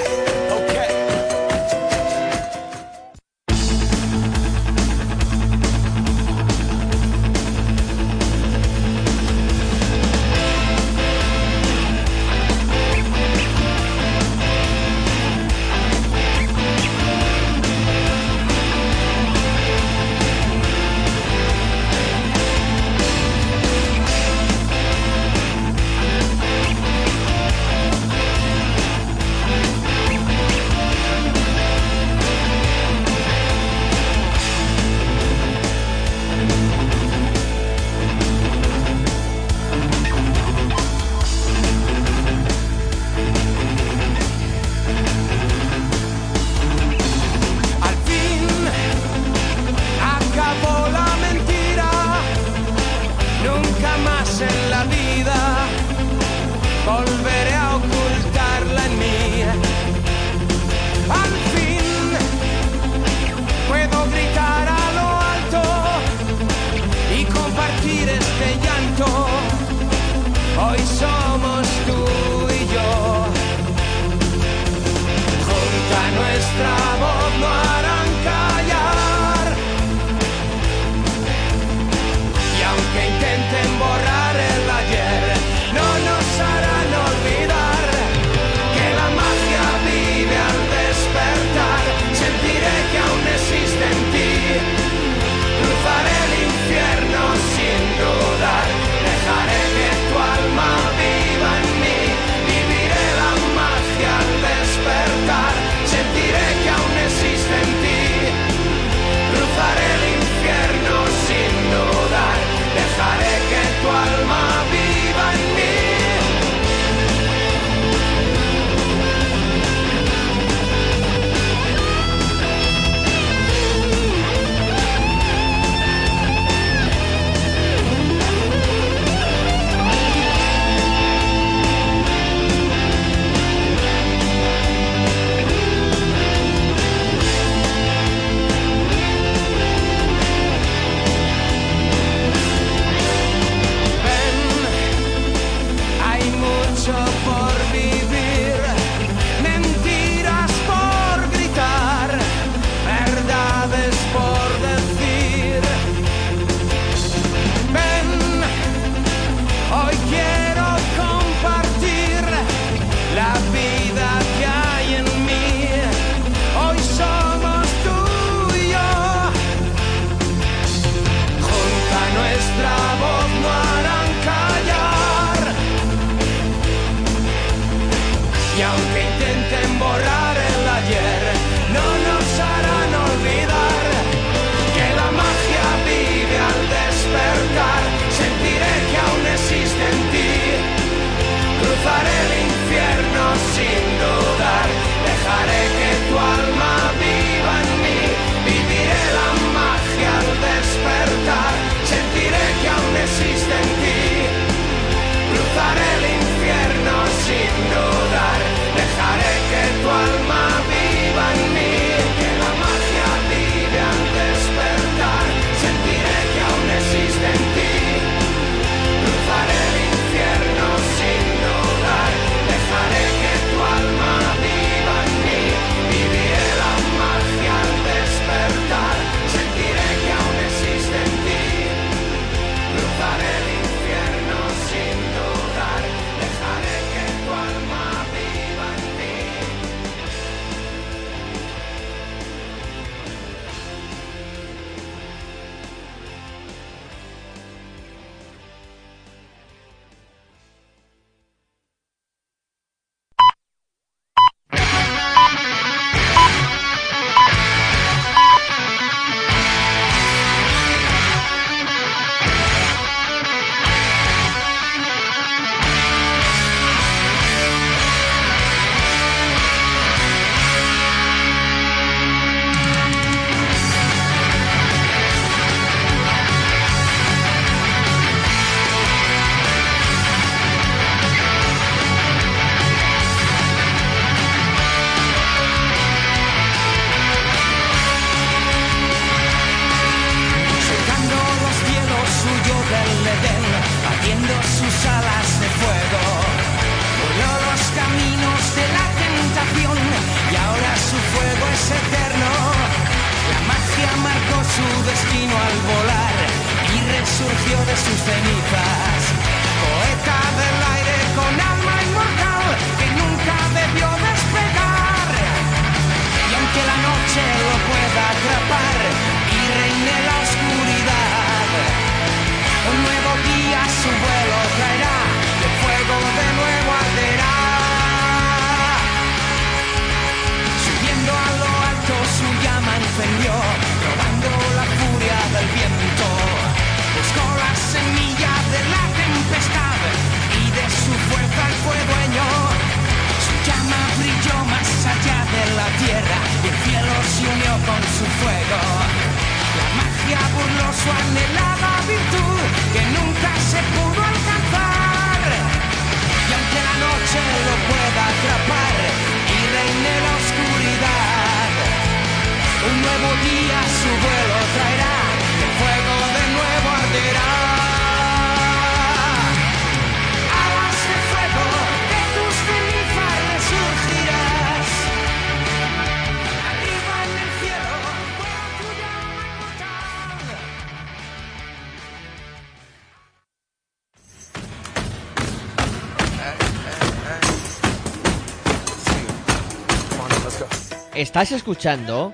Estás escuchando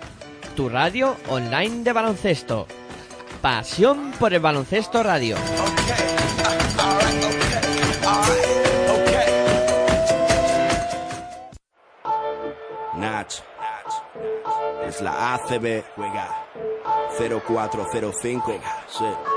tu radio online de baloncesto. Pasión por el baloncesto radio. Nach. Es la ACB. Juega. 0405. Sí.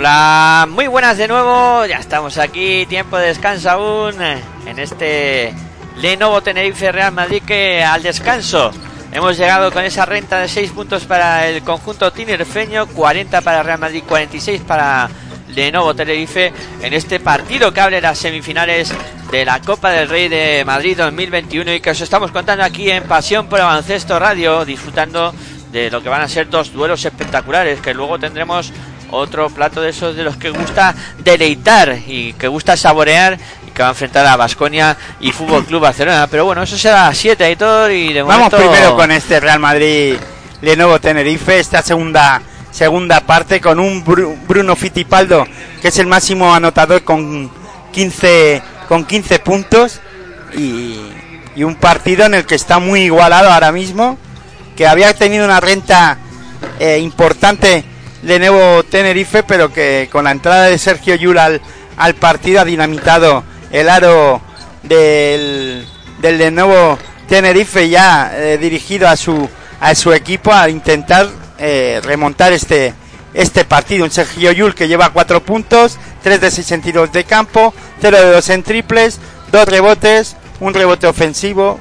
muy buenas de nuevo. Ya estamos aquí, tiempo de descanso aún eh, en este Lenovo Tenerife Real Madrid que al descanso hemos llegado con esa renta de 6 puntos para el conjunto tinerfeño, 40 para Real Madrid, 46 para Lenovo Tenerife en este partido que abre las semifinales de la Copa del Rey de Madrid 2021 y que os estamos contando aquí en Pasión por Baloncesto Radio, disfrutando de lo que van a ser dos duelos espectaculares que luego tendremos otro plato de esos de los que gusta deleitar y que gusta saborear y que va a enfrentar a Basconia y Fútbol Club Barcelona. Pero bueno, eso será a las 7 y de Vamos momento... primero con este Real Madrid Lenovo Tenerife, esta segunda segunda parte con un Bru- Bruno Fittipaldo que es el máximo anotador con 15 con 15 puntos y, y un partido en el que está muy igualado ahora mismo, que había tenido una renta eh, importante Lenovo Tenerife, pero que con la entrada de Sergio Yul al, partido ha dinamitado el aro del, del Lenovo Tenerife ya eh, dirigido a su a su equipo a intentar eh, remontar este este partido. Un Sergio Yul que lleva cuatro puntos, 3 de 6 en tiros de campo, 0 de 2 en triples, dos rebotes, un rebote ofensivo,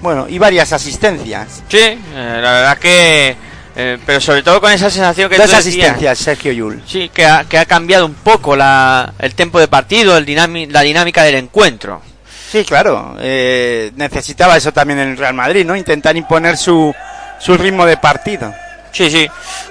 bueno, y varias asistencias. Sí, eh, la verdad que... eh, pero sobre todo con esa sensación que Dos asistencias, Sergio Yul. Sí, que ha, que ha cambiado un poco la, el tiempo de partido, el dinami- la dinámica del encuentro. Sí, claro. eh, necesitaba eso también el Real Madrid, ¿no? Intentar imponer su, su ritmo de partido. Sí, sí.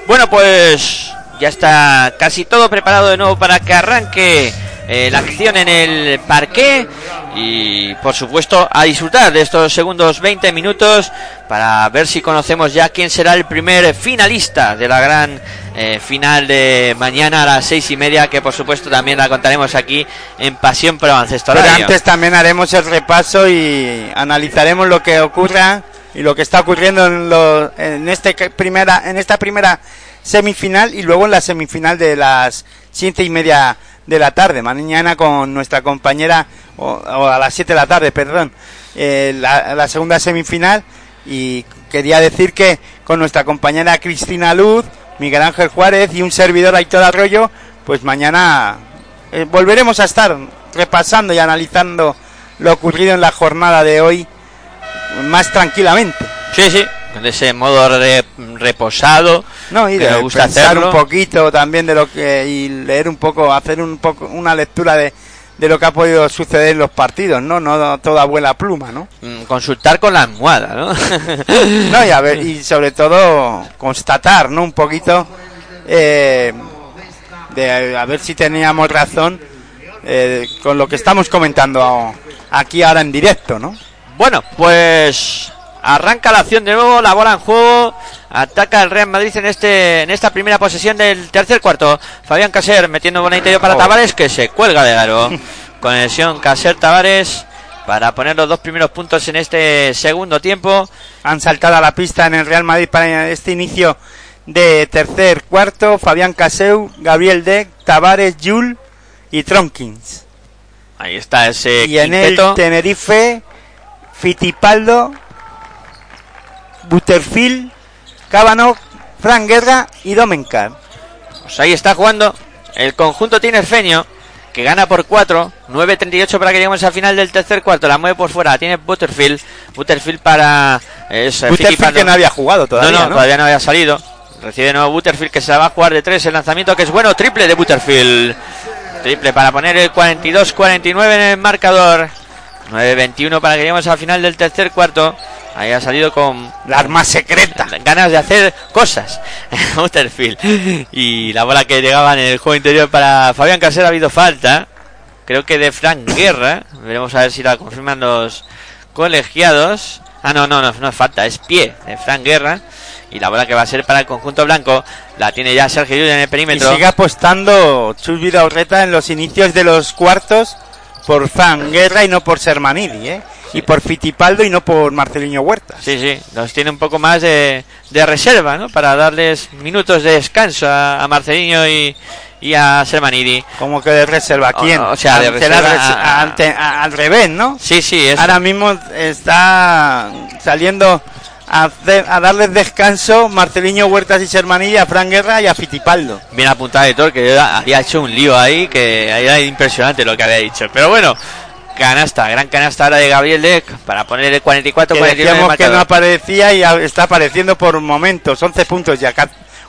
Bueno, pues ya está casi todo preparado de nuevo para que arranque eh, la acción en el parqué. Y por supuesto a disfrutar de estos segundos 20 minutos para ver si conocemos ya quién será el primer finalista de la gran eh, final de mañana a las seis y media que por supuesto también la contaremos aquí en Pasión por Baloncesto Pero antes también haremos el repaso y analizaremos lo que ocurra y lo que está ocurriendo en, lo- en, este primera, en esta primera semifinal y luego en la semifinal de las siete y media de la tarde. Mañana con nuestra compañera, o, a las siete de la tarde, perdón, eh, la, la segunda semifinal. Y quería decir que con nuestra compañera Cristina Luz, Miguel Ángel Juárez y un servidor Aitor Arroyo, pues mañana eh, volveremos a estar repasando y analizando lo ocurrido en la jornada de hoy más tranquilamente. Sí, sí, con ese modo re- reposado. No, y que de me gusta pensar hacerlo. un poquito también de lo que y leer un poco, hacer un poco una lectura de, de lo que ha podido suceder en los partidos, ¿no? No toda abuela pluma, ¿no? Mm, Consultar con la almohada, ¿no? No, y a ver, y sobre todo constatar, ¿no? Un poquito eh, de a ver si teníamos razón eh, con lo que estamos comentando aquí ahora en directo, ¿no? Bueno, pues arranca la acción de nuevo, la bola en juego, ataca el Real Madrid en este en esta primera posesión del tercer cuarto. Fabián Caser metiendo bola interior para. Tavares que se cuelga de aro. Conexión Caser Tavares para poner los dos primeros puntos en este segundo tiempo. Han saltado a la pista en el Real Madrid para este inicio de tercer cuarto. Fabián Caseu, Gabriel Deck, Tavares, Yul y Tronkins. Ahí está ese y en el. Tenerife, Fitipaldo, Butterfield, Cábano, Fran Guerra y Domencar. Pues ahí está jugando el conjunto tinerfeño que gana por 4, 9.38 para que lleguemos al final del tercer cuarto, la mueve por fuera, tiene Butterfield, Butterfield para es, eh, Butterfield Fittipaldo. que no había jugado todavía, no, no, ¿no? todavía no había salido. Recibe de nuevo Butterfield que se la va a jugar de 3, el lanzamiento que es bueno, triple de Butterfield. Triple para poner el 42-49 en el marcador. 9.21 para que lleguemos al final del tercer cuarto. Ahí ha salido con La arma secreta. ganas de hacer cosas. Butterfield. Y la bola que llegaba en el juego interior para Fabián Casero ha habido falta. Creo que de Frank Guerra. Veremos a ver si la confirman los colegiados. Ah, no, no, no, no es falta, es pie de Frank Guerra. Y la bola que va a ser para el conjunto blanco la tiene ya Sergio Llull en el Y perímetro. sigue apostando Chus Vidaurreta en los inicios de los cuartos por Fran Guerra y no por Sermanidi, ¿eh? Y por Fitipaldo y no por Marcelinho Huerta. Sí, sí, los tiene un poco más de, de reserva, ¿no? Para darles minutos de descanso a, a Marcelinho y, y a Sermanidi. Como que de reserva. ¿Quién? O- o sea, de la reserva res- a- ante- a- al revés, ¿no? Sí, sí, es Ahora mismo está saliendo a, hacer- a darles descanso Marcelinho Huertas y Sermanidi a Fran Guerra y a Fitipaldo. bien apuntado todo, que había hecho un lío ahí, que era impresionante lo que había dicho. Pero bueno, canasta, gran canasta ahora de Gabriel Deck para poner el 44 Que 49 en el decíamos que no aparecía y está apareciendo por momentos. 11 puntos ya.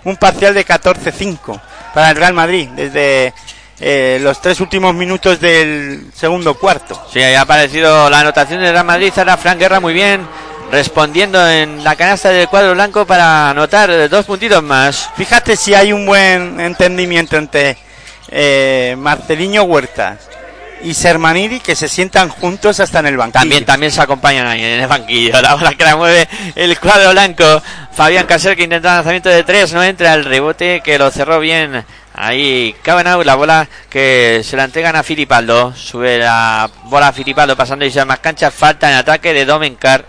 Un parcial de 14-5 para el Real Madrid desde eh, los tres últimos minutos del segundo cuarto. Sí, ahí ha aparecido la anotación de Real Madrid, ahora Frank Guerra muy bien, respondiendo en la canasta del cuadro blanco para anotar dos puntitos más. Fíjate si hay un buen entendimiento entre eh, Marcelinho Huertas y Sermanidi que se sientan juntos hasta en el banquillo. También, también se acompañan ahí en el banquillo. La bola que la mueve el cuadro blanco. Fabián Caser que intenta lanzamiento de tres. No entra el rebote que lo cerró bien. Ahí Cabanau, la bola que se la entregan a Filipaldo. Sube la bola a Filipaldo pasando y se más canchas. Falta en ataque de Domencar.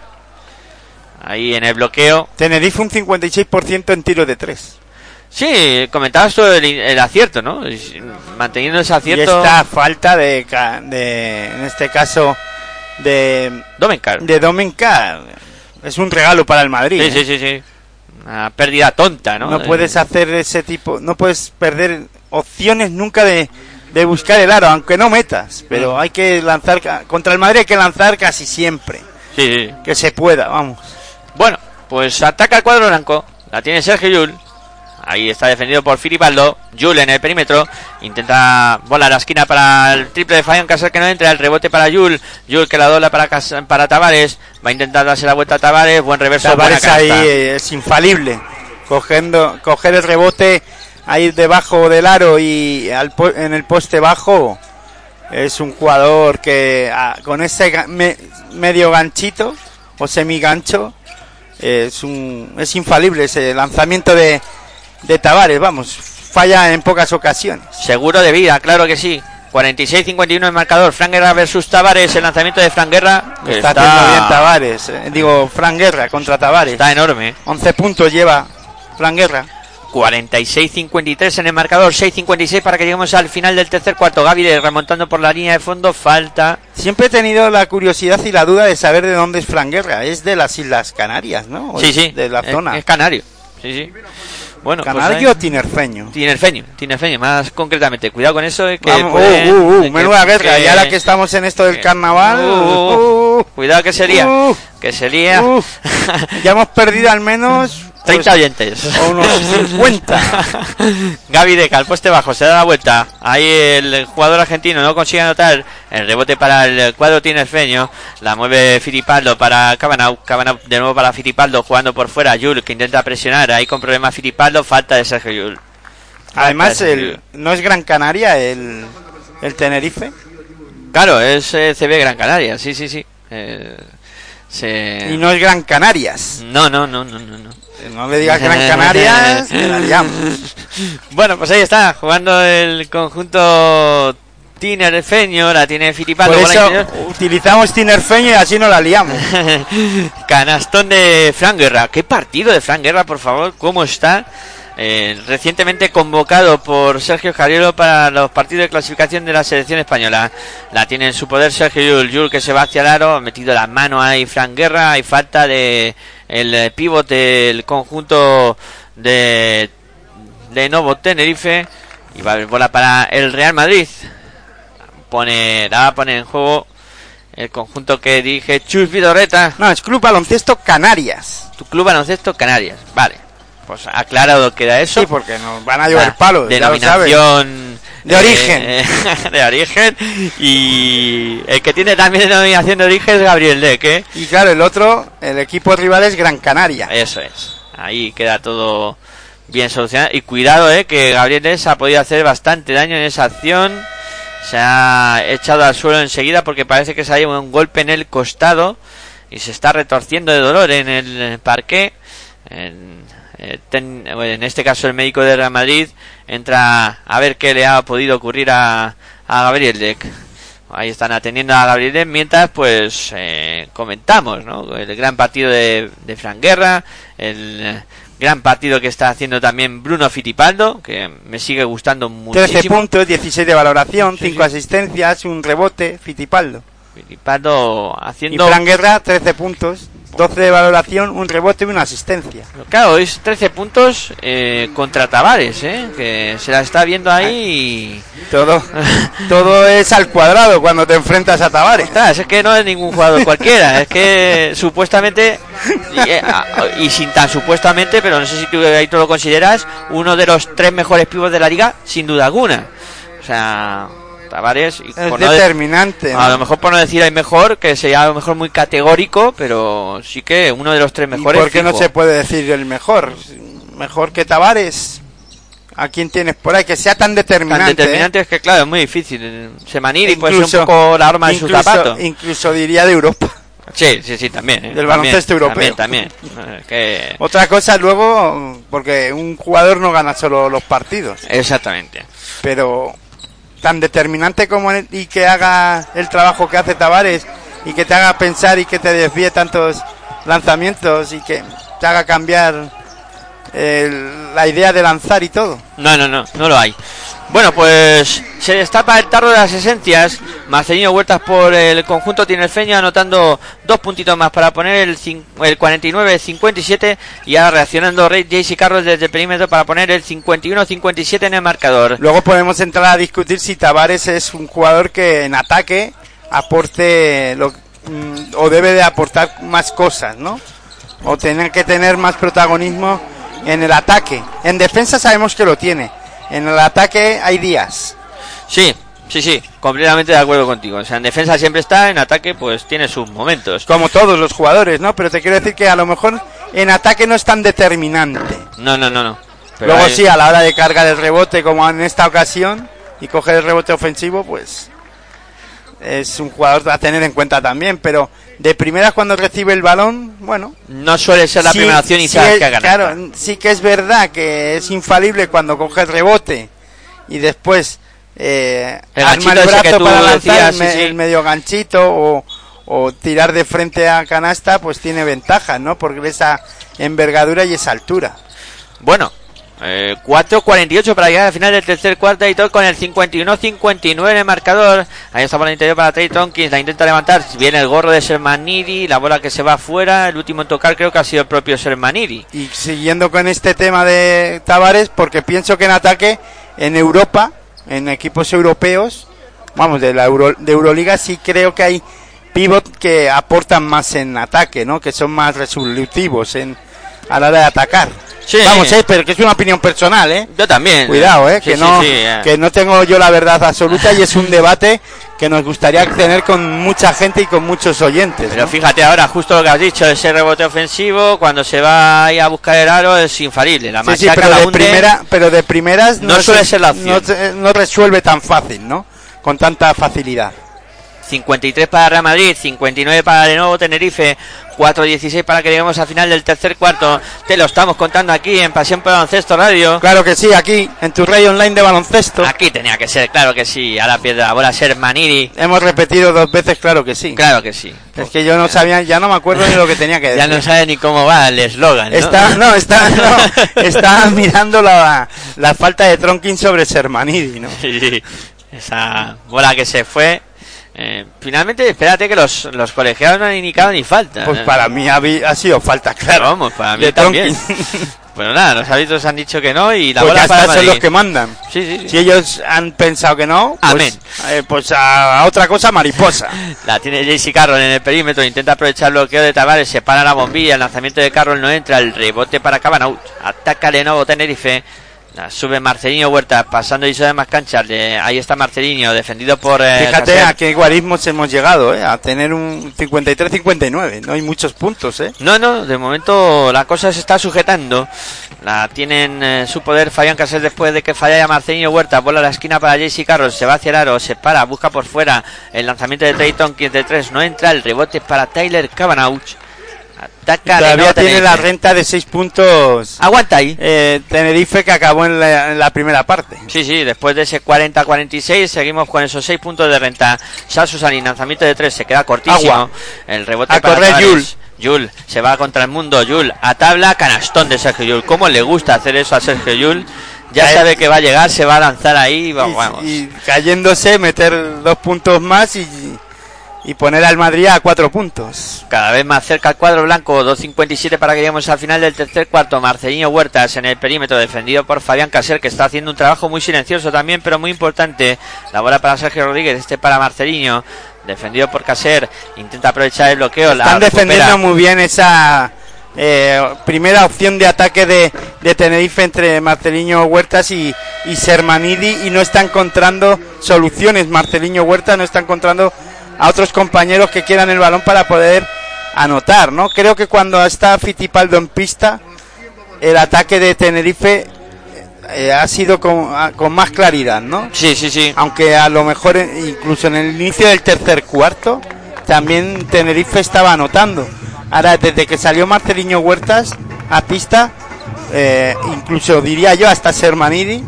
Ahí en el bloqueo. Tenerife un 56% en tiro de tres. Sí, comentabas tú el, el acierto, ¿no? Y Manteniendo ese Y acierto. esta falta de, de en este caso, de, Domencar. de Domencar es un regalo para el Madrid. Sí, ¿eh? sí, sí, sí. Una pérdida tonta, ¿no? No puedes hacer ese tipo, no puedes perder opciones nunca de, de buscar el aro, aunque no metas. Pero hay que lanzar, contra el Madrid hay que lanzar casi siempre. Sí, sí. Que se pueda, vamos. Bueno, pues ataca el cuadro blanco. La tiene Sergio Yul. Ahí está defendido por Filipaldo. Yul en el perímetro. Intenta volar a la esquina para el triple de Fabián Casar que no entra. El rebote para Yul. Yul que la dobla para, Cas- para Tavares. Va a intentar darse la vuelta a Tavares. Buen reverso. Tavares ahí es infalible. Cogiendo, coger el rebote ahí debajo del aro y al en el poste bajo es un jugador que ah, con ese me- medio ganchito o semigancho eh, es un es infalible ese lanzamiento de, de Tavares, vamos, falla en pocas ocasiones. Seguro de vida, claro que sí. 46-51 el marcador. Fran Guerra versus Tavares. El lanzamiento de Fran Guerra. que Está, haciendo bien Tavares, eh, digo Fran Guerra contra Tavares. Está enorme. 11 puntos lleva Fran Guerra. 46-53 en el marcador, 6-56 para que lleguemos al final del tercer cuarto. De- remontando por la línea de fondo, falta. Siempre he tenido la curiosidad y la duda de saber de dónde es Fran Guerra. Es de las Islas Canarias, ¿no? ¿O Sí, es sí. De la es- zona. Es, canario. Sí, sí. Bueno, pues ¿Canario o tinerfeño? Tinerfeño, tinerfeño, más concretamente. Cuidado con eso, eh, que Vamos, puede- uh, uh, uh, que- menuda guerra. que- Y ahora que estamos en esto del carnaval. Uh, uh, Cuidado que sería. Que sería. uh, ya hemos perdido al menos. 30 pues, oyentes. o unos 50. Gaby Deca, al poste bajo, se da la vuelta. Ahí el jugador argentino no consigue anotar. El rebote para el cuadro tinerfeño. La mueve Filipaldo para Cabanau. Cabanau de nuevo para Filipaldo jugando por fuera. Yul que intenta presionar. Ahí con problemas Filipaldo. Falta de Sergio Yul. Además, el, no es Gran Canaria el, el Tenerife. Claro, es eh, CB Gran Canaria. Sí, sí, sí. Eh, se- Y no es Gran Canarias. No, no, no, no, no. no. No le digas Gran Canarias, que la liamos. Bueno, pues ahí está, jugando el conjunto tinerfeño, la tiene Filipaldo Por eso utilizamos Tinerfeño y así no la liamos. Canastón de Fran Guerra. ¿Qué partido de Fran Guerra, por favor? ¿Cómo está? Eh, recientemente convocado por Sergio Jariolo para los partidos de clasificación de la selección española. La tiene en su poder Sergio Yul. Yul que se va hacia el aro, ha metido la mano ahí Fran Guerra. Hay falta de el eh, pivote del conjunto de Lenovo Tenerife. Y va a haber bola para el Real Madrid. Pone, la va a poner en juego el conjunto que dirige Chus Vidorreta. No, es Club Baloncesto Canarias. Tu club baloncesto Canarias. Vale. Pues aclarado queda eso. Sí, porque nos van a llover La palos. Denominación. De origen. eh, de origen. Y el que tiene también denominación de origen es Gabriel Deck, ¿eh? Y claro, el otro, el equipo rival es Gran Canaria. Eso es. Ahí queda todo bien solucionado. Y cuidado, eh, que Gabriel Deck ha podido hacer bastante daño en esa acción. Se ha echado al suelo enseguida porque parece que se ha llevado un golpe en el costado y se está retorciendo de dolor en el parque. En, eh, ten- en este caso el médico de Real Madrid entra a ver qué le ha podido ocurrir a, a Gabriel Deck. Ahí están atendiendo a Gabriel Deck mientras pues eh, comentamos ¿no? el gran partido de, de Fran Guerra, el gran partido que está haciendo también Bruno Fittipaldo, que me sigue gustando 13 muchísimo. puntos, 16 de valoración, Sí, 5 sí. asistencias, un rebote, Fitipaldo. Fittipaldo Y haciendo... Fran Guerra, 13 puntos, 12 de valoración, un rebote y una asistencia. Claro, es 13 puntos eh, contra Tavares, ¿eh? que se la está viendo ahí y... Todo, todo es al cuadrado cuando te enfrentas a Tavares. Es que no es ningún jugador cualquiera, es que supuestamente, y, eh, y sin tan supuestamente, pero no sé si tú ahí tú lo consideras, uno de los tres mejores pibos de la liga, sin duda alguna. O sea, Tavares, y Es por no de- determinante. a lo mejor por no decir el mejor, que sería a lo mejor muy categórico, pero sí que uno de los tres ¿Y mejores. por qué no se puede decir el mejor? Mejor que Tavares. ¿A quién tienes por ahí? Que sea tan determinante. Tan determinante es que, claro, es muy difícil. Semaniri puede ser Incluso- un poco la arma de su incluso- zapato. Incluso diría de Europa. Sí, sí, sí, también. ¿eh? Del baloncesto europeo. También, también. Eh, que... Otra cosa luego, porque un jugador no gana solo los partidos, Exactamente. pero tan determinante como él y que haga el trabajo que hace Tavares y que te haga pensar y que te desvíe tantos lanzamientos y que te haga cambiar el- la idea de lanzar y todo. No, no, no, no lo hay. Bueno, pues se destapa el tarro de las esencias. Marcelino Huertas por el conjunto tinerfeño anotando dos puntitos más para poner el, el 49-57 y ahora reaccionando Rey JC Carlos desde el perímetro para poner el 51-57 en el marcador. Luego podemos entrar a discutir si Tavares es un jugador que en ataque aporte lo, mm, o debe de aportar más cosas, ¿no? O tener que tener más protagonismo en el ataque. En defensa sabemos que lo tiene. En el ataque hay días. Sí, sí, sí, completamente de acuerdo contigo. O sea, en defensa siempre está, en ataque pues tiene sus momentos. Como todos los jugadores, ¿no? Pero te quiero decir que a lo mejor en ataque no es tan determinante. No, no, no, no. Pero Luego hay- sí, a la hora de cargar el rebote, como en esta ocasión, y coger el rebote ofensivo, pues es un jugador a tener en cuenta también. Pero de primeras cuando recibe el balón, bueno, no suele ser la sí- primera opción y sí sabes es- que ganar. Claro, sí que es verdad que es infalible cuando coge el rebote y después eh, El arma brazo para lanzar decías, el, sí, medio ganchito o, o tirar de frente a canasta, pues tiene ventaja, ¿no? Porque esa envergadura y esa altura. Bueno, Eh, 4.48 para llegar al final del tercer cuarto todo con el 51-59 en el marcador. Ahí está por el interior para Trey Tompkins, la intenta levantar. Viene el gorro de Sermanidi, la bola que se va afuera. El último en tocar creo que ha sido el propio Sermanidi. Y siguiendo con este tema de Tavares, porque pienso que en ataque en Europa, en equipos europeos, vamos, de la Euro- de Euroliga, sí creo que hay pivot que aportan más en ataque, ¿no? Que son más resolutivos en, a la hora de atacar. Sí. Vamos, eh, pero que es una opinión personal, ¿eh? Yo también. Cuidado, eh, Sí, que no sí, eh. que no tengo yo la verdad absoluta y es un debate que nos gustaría tener con mucha gente y con muchos oyentes. Pero ¿no? fíjate ahora, justo lo que has dicho, ese rebote ofensivo, cuando se va ahí a buscar el aro, es infalible. La Sí, sí, machaca, pero la de hunde. primera, pero de primeras No suele ser la opción. No, no resuelve tan fácil, ¿no? Con tanta facilidad. 53 para Real Madrid, 59 para de nuevo Tenerife, 4-16 para que lleguemos al final del tercer cuarto. Te lo estamos contando aquí en Pasión por Baloncesto Radio. Claro que sí, aquí en tu radio online de baloncesto Aquí tenía que ser, claro que sí, a la pie de la bola ser Maniri. hemos repetido dos veces, claro que sí. Claro que sí. Es que yo no sabía, ya no me acuerdo ni lo que tenía que decir. Ya no sabe ni cómo va el eslogan. ¿no? Está, no, está, no, está mirando la, la falta de Tronkin sobre Sermanidi, ¿no? Sí, esa bola que se fue. Eh, finalmente, espérate que los, los colegiados no han indicado ni falta. Pues ¿eh? para mí ha, sido falta, claro. Vamos, para mí de también. Bueno, nada, los árbitros han dicho que no y la Pues bola ya para son los que mandan. Sí, sí, sí. Si ellos han pensado que no, pues, Amén. eh, pues a, a otra cosa mariposa. La tiene JC Carroll en el perímetro, intenta aprovechar el bloqueo de Tavares, se para la bombilla, el lanzamiento de Carroll no entra, el rebote para Cabanaut, ataca de nuevo Tenerife, sube Marcelinho Huerta, pasando y de más canchas, ahí está Marcelinho, defendido por... eh, Fíjate a qué guarismos hemos llegado, ¿eh? A tener un 53-59. No hay muchos puntos, ¿eh? No, no, de momento la cosa se está sujetando. La tienen eh, su poder Fabián Casés después de que falla Marcelinho Huerta. Bola a la esquina para JC Carroll. Se va hacia el aro, se para, busca por fuera. El lanzamiento de Trayton, 15 de 3, no entra. El rebote para Tyler Cavanagh. Ataca Todavía nuevo tiene la renta de 6 puntos Aguanta ahí. eh, Tenerife que acabó en la, en la primera parte. Sí, sí, después de ese 40-46 seguimos con esos 6 puntos de renta. Salsu Salin, lanzamiento de 3, se queda cortísimo. Agua. El rebote A para correr, Tavares. Yul. Yul se va contra el mundo. Yul a tabla, canastón de Sergio Yul. ¿Cómo le gusta hacer eso a Sergio Yul? Ya sabe que va a llegar, se va a lanzar ahí. y va- Y- vamos. Y, cayéndose, meter dos puntos más y, y poner al Madrid a cuatro puntos. Cada vez más cerca al cuadro blanco, 2.57 para que lleguemos al final del tercer cuarto. Marcelinho Huertas en el perímetro, defendido por Fabián Caser, que está haciendo un trabajo muy silencioso también, pero muy importante. La bola para Sergio Rodríguez, este para Marcelinho, defendido por Caser. Intenta aprovechar el bloqueo. la Están defendiendo recupera. muy bien esa eh, primera opción de ataque de, de Tenerife entre Marceliño Huertas y, y Sermanidi y no está encontrando soluciones. Marceliño Huerta no está encontrando a otros compañeros que quieran el balón para poder anotar, ¿no? Creo que cuando está Fitipaldo en pista, el ataque de Tenerife eh, ha sido con, a- con más claridad, ¿no? Sí, sí, sí. aunque a lo mejor incluso en el inicio del tercer cuarto también Tenerife estaba anotando. Ahora, desde que salió Marceliño Huertas a pista, eh, incluso diría yo hasta Sermanidi,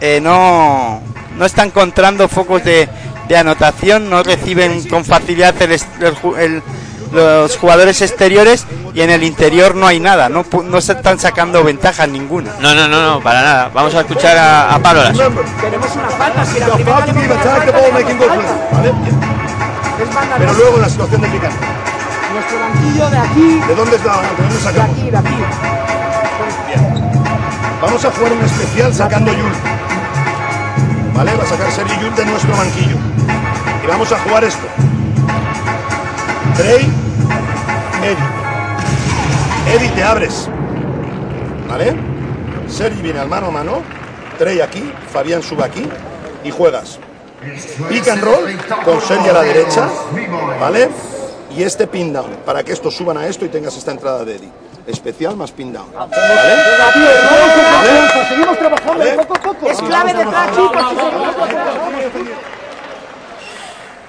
eh, no, no está encontrando focos de, de anotación, no reciben con facilidad el est- el ju- el- los jugadores exteriores y en el interior no hay nada, no, no se están sacando ventajas ninguna. No, no, no, no, para nada. Vamos a escuchar a, a Pablo Tenemos una falta, si la Pero luego la situación de Picante. Nuestro banquillo de aquí, ¿De dónde es la de dónde de sacamos? aquí, de aquí. Bien. Vamos a jugar un especial sacando Yul. ¿Vale? Va a sacar Sergi de nuestro banquillo. Y vamos a jugar esto. Trey, Eddie. Eddie, te abres. ¿Vale? Sergi viene al mano a mano. Trey aquí, Fabián sube aquí. Y juegas. Pick and roll con Sergi a la derecha. ¿Vale? Y este pin down. Para que estos suban a esto y tengas esta entrada de Eddie. Especial más pin down. ¿Vale? Seguimos trabajando ¿Vale? poco a poco. Es clave de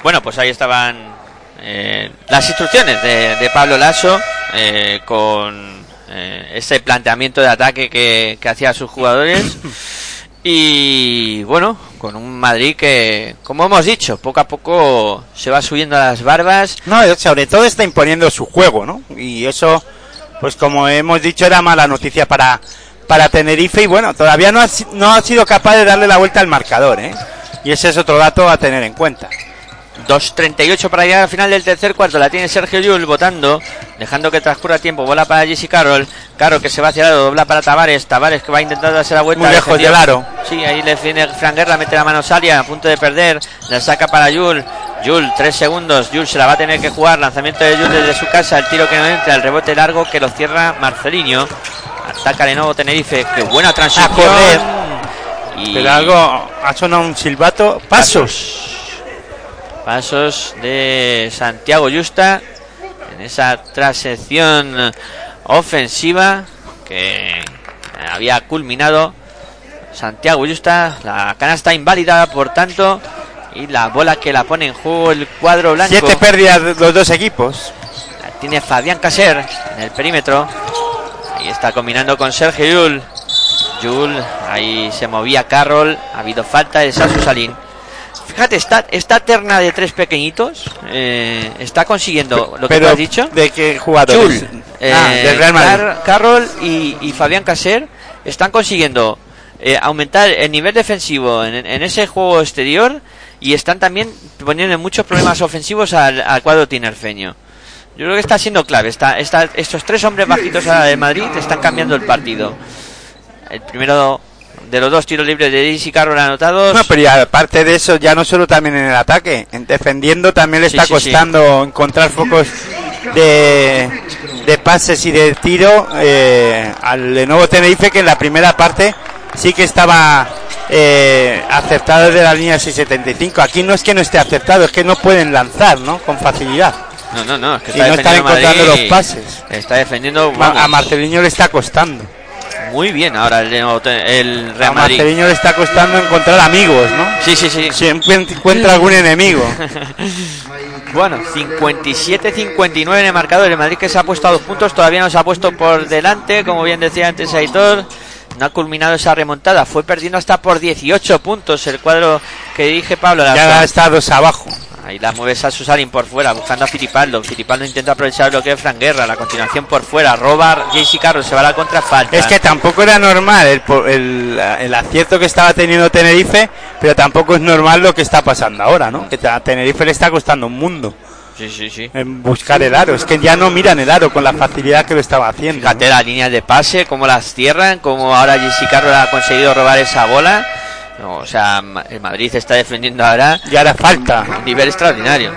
Bueno, pues ahí estaban eh, las instrucciones de, de Pablo Lasso eh, con eh, ese planteamiento de ataque que, que hacía a sus jugadores. Y bueno, con un Madrid que, como hemos dicho, poco a poco se va subiendo a las barbas. No, sobre todo está imponiendo su juego, ¿no? Y eso, pues como hemos dicho, era mala noticia para, para Tenerife y bueno, todavía no ha, no ha sido capaz de darle la vuelta al marcador, ¿eh? Y ese es otro dato a tener en cuenta. 2.38 para llegar al final del tercer cuarto. La tiene Sergio Llull votando, dejando que transcurra tiempo. Bola para Jesse Carroll. Carroll que se va hacia el lado, dobla para Tavares. Tavares que va a intentar darse la vuelta. Muy lejos Defendido- del aro. Sí, ahí le viene Fran Guerra, mete la mano Salia, a punto de perder. La saca para Yul. Yul, tres segundos. Yul se la va a tener que jugar. Lanzamiento de Yul desde su casa. El tiro que no entra. El rebote largo que lo cierra Marcelinho. Ataca de nuevo Tenerife. Qué buena transición. correr. Y Pero algo ha sonado un silbato. Pasos. Pasos de Santiago Justa en esa transición ofensiva que había culminado Santiago Justa. La canasta inválida, por tanto, y la bola que la pone en juego el cuadro blanco. Siete pérdidas de los dos equipos. La tiene Fabián Caser en el perímetro. Ahí está combinando con Sergio Yul. Yul, ahí se movía Carroll. Ha habido falta de Sasu Salín. Fíjate, esta, esta terna de tres pequeñitos eh, está consiguiendo lo que tú has dicho. ¿de qué jugadores? Yul, ah, eh, del Real Madrid. Car- Carroll y, y Fabián Caser están consiguiendo eh, aumentar el nivel defensivo en, en ese juego exterior y están también poniendo muchos problemas ofensivos al, al cuadro tinerfeño. Yo creo que está siendo clave. Está, está, estos tres hombres bajitos ahora de Madrid están cambiando el partido. El primero de los dos tiros libres de Daisy Carroll anotados. No, pero aparte de eso, ya no solo también en el ataque, en defendiendo también le Sí, está sí, sí. costando encontrar focos de, de pases y de tiro eh, al Lenovo Tenerife, que en la primera parte sí que estaba eh, aceptado desde la línea 675. Aquí no es que no esté aceptado, es que no pueden lanzar, ¿no? Con facilidad. No, no, no. Es que Y no están encontrando Madrid, los pases. Está defendiendo vamos, A Marceliño le está costando. muy bien ahora el, el A Real Madrid. Marceliño le está costando encontrar amigos, ¿no? Sí, sí, sí. Siempre encuentra algún enemigo. Bueno, 57-59 en el marcador. El Madrid que se ha puesto a dos puntos, todavía no se ha puesto por delante, como bien decía antes Aitor. No ha culminado esa remontada. Fue perdiendo hasta por 18 puntos el cuadro que dirige Pablo. Ya está dos abajo. Ahí la mueve Sasu Salin por fuera, buscando a Filipaldo. Filipaldo intenta aprovechar lo que es Fran Guerra. La continuación por fuera. Roba JC Carroll, se va a la contra falta. Es que tampoco era normal el, el, el acierto que estaba teniendo Tenerife, pero tampoco es normal lo que está pasando ahora, ¿no? Que a Tenerife le está costando un mundo Sí, sí, sí. en buscar el aro. Es que ya no miran el aro con la facilidad que lo estaba haciendo. Fíjate las líneas de pase, cómo las cierran, cómo ahora Jesse Carroll ha conseguido robar esa bola. No, o sea, el Madrid está defendiendo ahora Y ahora falta. un nivel extraordinario.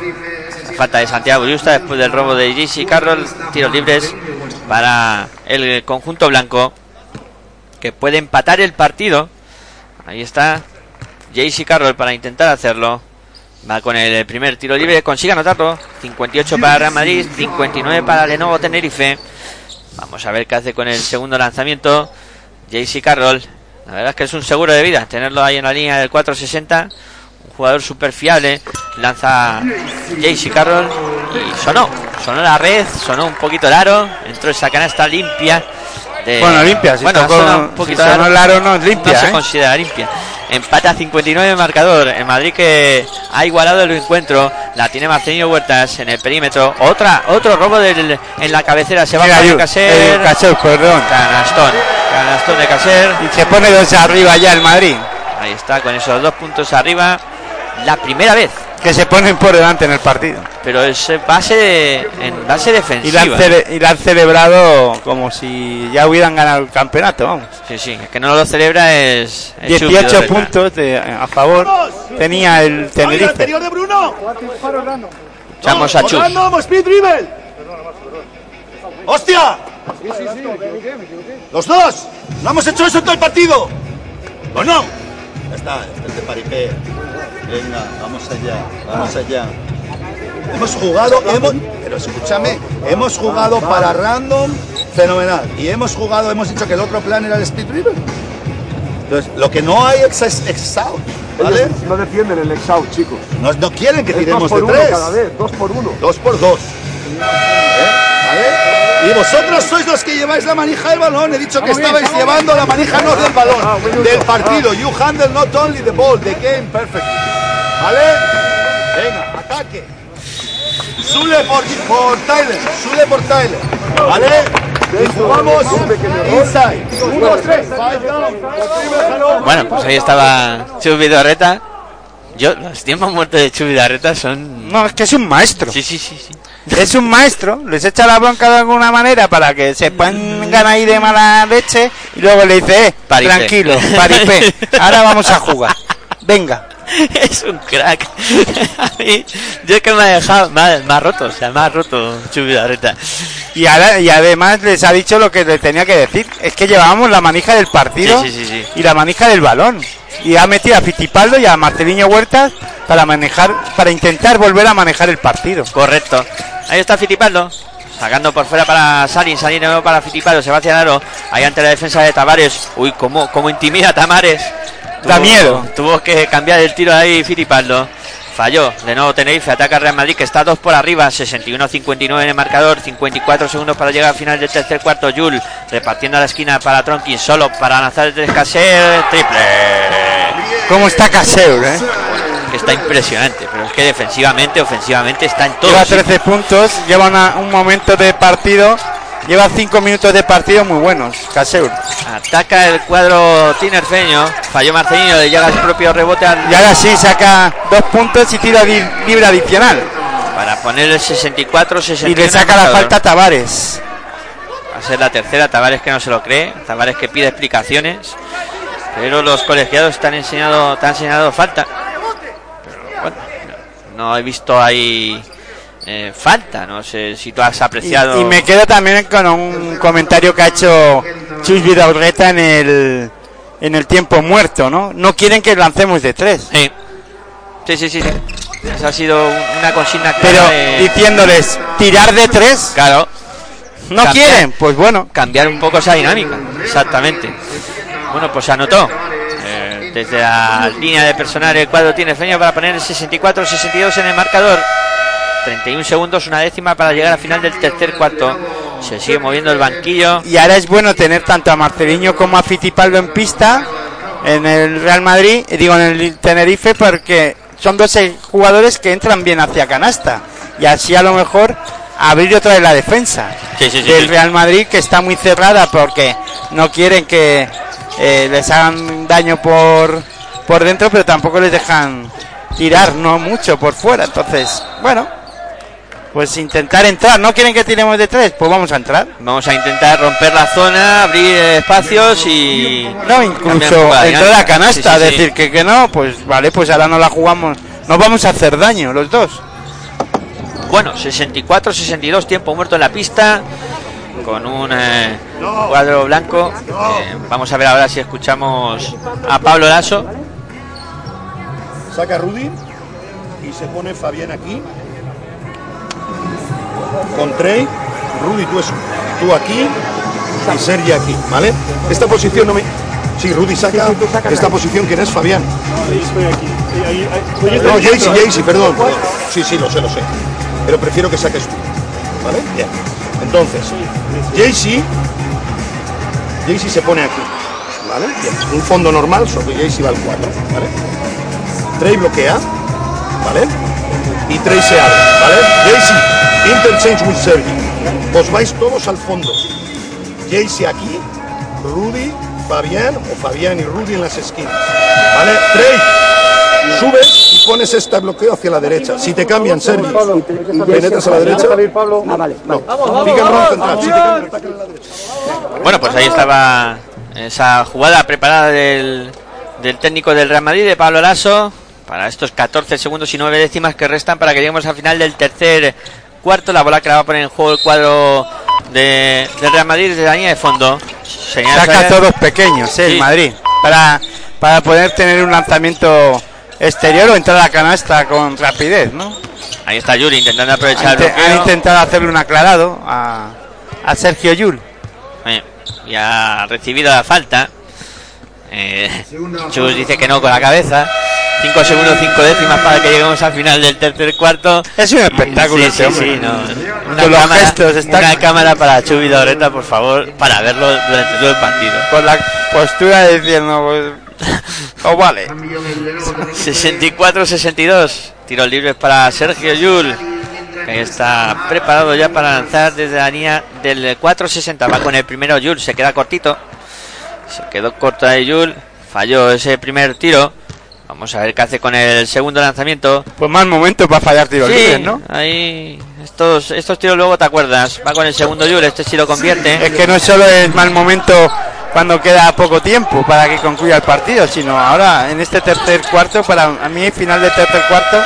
Falta de Santiago Justa después del robo de Jesse Carroll. Tiros libres para el conjunto blanco que puede empatar el partido. Ahí está JC Carroll para intentar hacerlo. Va con el primer tiro libre, consigue anotarlo. 58 para Real Madrid, 59 para Lenovo Tenerife. Vamos a ver qué hace con el segundo lanzamiento. JC Carroll. La verdad es que es un seguro de vida tenerlo ahí en la línea del 460. Un jugador súper fiable. Lanza JC Carroll y sonó. Sonó la red, sonó un poquito el aro. Entró esa canasta limpia. De- Bueno, limpia, si bueno, tocó- un si poquito el aro, no limpia, No se ¿eh? considera limpia. Empata 59 en marcador. El Madrid que ha igualado el encuentro. La tiene Marcelino Huertas en el perímetro. Otra, otro robo del- en la cabecera. Se va a Caser. Caser, perdón. Canastón. Canastón de Caser. Y se pone dos arriba ya el Madrid. Ahí está, con esos dos puntos arriba. La primera vez. Que se ponen por delante en el partido. Pero es base, de- en base Y defensiva. la, han cele- y la han celebrado como si ya hubieran ganado el campeonato, vamos. Sí, sí. El que no lo celebra es. es 18 Chupi, de puntos de- a favor tenía el ¡Oye, el Tenerife. anterior de Bruno! Echamos a Chus. ¡Vamos, vamos, speed dribble! ¡Hostia! ¡Los dos! ¡No hemos hecho eso en todo el partido! ¡O no! Ya está, este es de paripé. Venga, vamos allá, vamos allá. Hemos jugado, hemos, pero escúchame, hemos jugado para random fenomenal. Y hemos jugado, hemos dicho que el otro plan era el speed dribble. Entonces, lo que no hay es ex, ex out, ¿vale? Ellos no defienden el ex-out, chicos. No, no quieren que Es dos tiremos por de uno tres. cada vez, dos por uno. Dos por dos. ¿Eh? ¿Vale? Y vosotros sois los que lleváis la manija del balón. He dicho que estabais llevando la manija no del balón, del partido. You handle not only the ball, the game perfectly. ¿Vale? Venga, ataque. Sule por, por Tyler. Sule por Tyler. ¿Vale? Vamos, inside. Un, dos, tres. Bueno, pues ahí estaba Chubi Dorreta. Yo, los tiempos muertos de Chubi Dorreta son... No, es que es un maestro. Sí, sí, sí, sí. Es un maestro, les echa la bronca de alguna manera para que se pongan ahí de mala leche y luego le dice, eh, Paripé. tranquilo, paripé, ahora vamos a jugar. Venga. es un crack. A mí, yo es que me ha dejado, me ha, me ha roto, o sea, me ha roto Chubi Dorreta. Y, ahora, y además les ha dicho lo que le tenía que decir. Es que llevábamos la manija del partido Sí, sí, sí, sí. y la manija del balón. Y ha metido a Fittipaldo y a Marcelino Huertas para manejar, para intentar volver a manejar el partido. Correcto. Ahí está Fitipaldo. Sacando por fuera para Salin, Salin nuevo para Fitipaldo, Sebastián Aro, ahí ante la defensa de Tavares. Uy, cómo, cómo intimida a Tamares. Da miedo. Tuvo que cambiar el tiro ahí Fitipaldo. Falló. De nuevo Tenerife, ataca Real Madrid que está dos por arriba. 61-59 en el marcador. 54 segundos para llegar al final del tercer cuarto. Yul repartiendo a la esquina para Tronkin. Solo para lanzar el Caser. Triple. ¿Cómo está Caseur, eh? Está impresionante. Pero es que defensivamente, ofensivamente está en todo. Lleva sitio. 13 puntos, lleva una- un momento de partido, lleva 5 minutos de partido muy buenos, Caseur. Ataca el cuadro tinerfeño. Falló Marcelino, le llega el propio rebote al- Y ahora sí saca dos puntos y tira li- libre adicional. para poner el 64-61. Y le saca la falta a Tavares. Va a ser la tercera. Tavares que no se lo cree. Tavares que pide explicaciones. Pero los colegiados han enseñado, te han enseñado falta. Pero bueno, no he visto ahí eh, falta. No sé si tú has apreciado. y me quedo también con un comentario que ha hecho Chus Vidaurreta en el, en el tiempo muerto, ¿no? No quieren que lancemos de tres. Sí. Sí, sí, sí, sí. Esa ha sido un- una consigna Pero de- diciéndoles, tirar de tres, Claro. no cambiar. quieren. Pues bueno, cambiar un poco esa dinámica. Exactamente. Bueno, pues se anotó. Eh, desde la línea de personal el cuadro tiene feño para poner el 64-62 en el marcador. 31 segundos, una décima para llegar al final del tercer cuarto. Se sigue moviendo el banquillo. Y ahora es bueno tener tanto a Marceliño como a Fittipaldo en pista en el Real Madrid, digo en el Tenerife, porque son dos jugadores que entran bien hacia canasta. Y así a lo mejor abrir otra vez la defensa Sí, sí, sí, del. Real Madrid, que está muy cerrada porque no quieren que eh, les hagan daño por, por dentro, pero tampoco les dejan tirar, no mucho por fuera. Entonces, bueno, pues intentar entrar. ¿No quieren que tiremos de tres? Pues vamos a entrar. Vamos a intentar romper la zona, abrir espacios y. No, incluso de la dinámica. canasta, Sí, sí, sí. decir que, que no, pues vale, pues ahora no la jugamos. Nos vamos a hacer daño los dos. Bueno, 64-62, tiempo muerto en la pista. Con un eh, cuadro blanco. Eh, vamos a ver ahora si escuchamos a Pablo Lasso. Saca Rudy y se pone Fabián aquí. Con Trey. Rudy, tú, es, tú aquí y Sergi aquí, ¿vale? Esta posición no me. Sí, Rudy saca esta posición. ¿Quién es Fabián? No, Jaycee, Jaycee, perdón. perdón. Sí, sí, lo sé, lo sé. Pero prefiero que saques tú. ¿Vale? Bien. Entonces, Jaycee. Jaycee se pone aquí. ¿Vale? Bien. Un fondo normal, solo que Jaycee va al 4. ¿Vale? Trey bloquea. ¿Vale? Y Trey se abre. ¿Vale? Jaycee, interchange with Sergi. Os vais todos al fondo. Jaycee aquí. Rudy, Fabián o Fabián y Rudy en las esquinas. ¿Vale? Trey. Subes y pones este bloqueo hacia la derecha. Si te cambian, Sergi, penetras a la derecha. Ah, vale. No. Bueno, pues ahí estaba esa jugada preparada del, del técnico del Real Madrid, de Pablo Lasso, para estos 14 segundos y 9 décimas que restan para que lleguemos al final del tercer cuarto. La bola que la va a poner en juego el cuadro de, Real Madrid desde la línea de fondo. Saca todos pequeños, eh, el Sí. Madrid. Para, para poder tener un lanzamiento exterior o entrar a la canasta con rapidez, ¿no? Ahí está Yuri intentando aprovechar el han intentado hacerle un aclarado a, a Sergio Yul. Eh, y ha recibido la falta. Eh, Chus dice que no con la cabeza. 5 segundos, 5 décimas para que lleguemos al final del tercer cuarto. Es un espectáculo Sí, este sí, hombre. sí, no. Una cámara, gestos, está- una cámara para Chubi Doreta, por favor, para verlo durante todo el partido. Con la postura diciendo, pues, oh, vale. 64-62. Tiros libres para Sergio Yul. que está preparado ya para lanzar desde la línea del 460. Va con el primero Jules, se queda cortito. Se quedó corta de Jules, falló ese primer tiro. Vamos a ver qué hace con el segundo lanzamiento. Pues más momentos para fallar tiros Sí, libres, ¿no? ahí estos, estos tiros luego te acuerdas. Va con el segundo Jules, este sí lo convierte. Es que no solo es mal momento cuando queda poco tiempo para que concluya el partido, sino ahora en este tercer cuarto, para a mí final de tercer cuarto,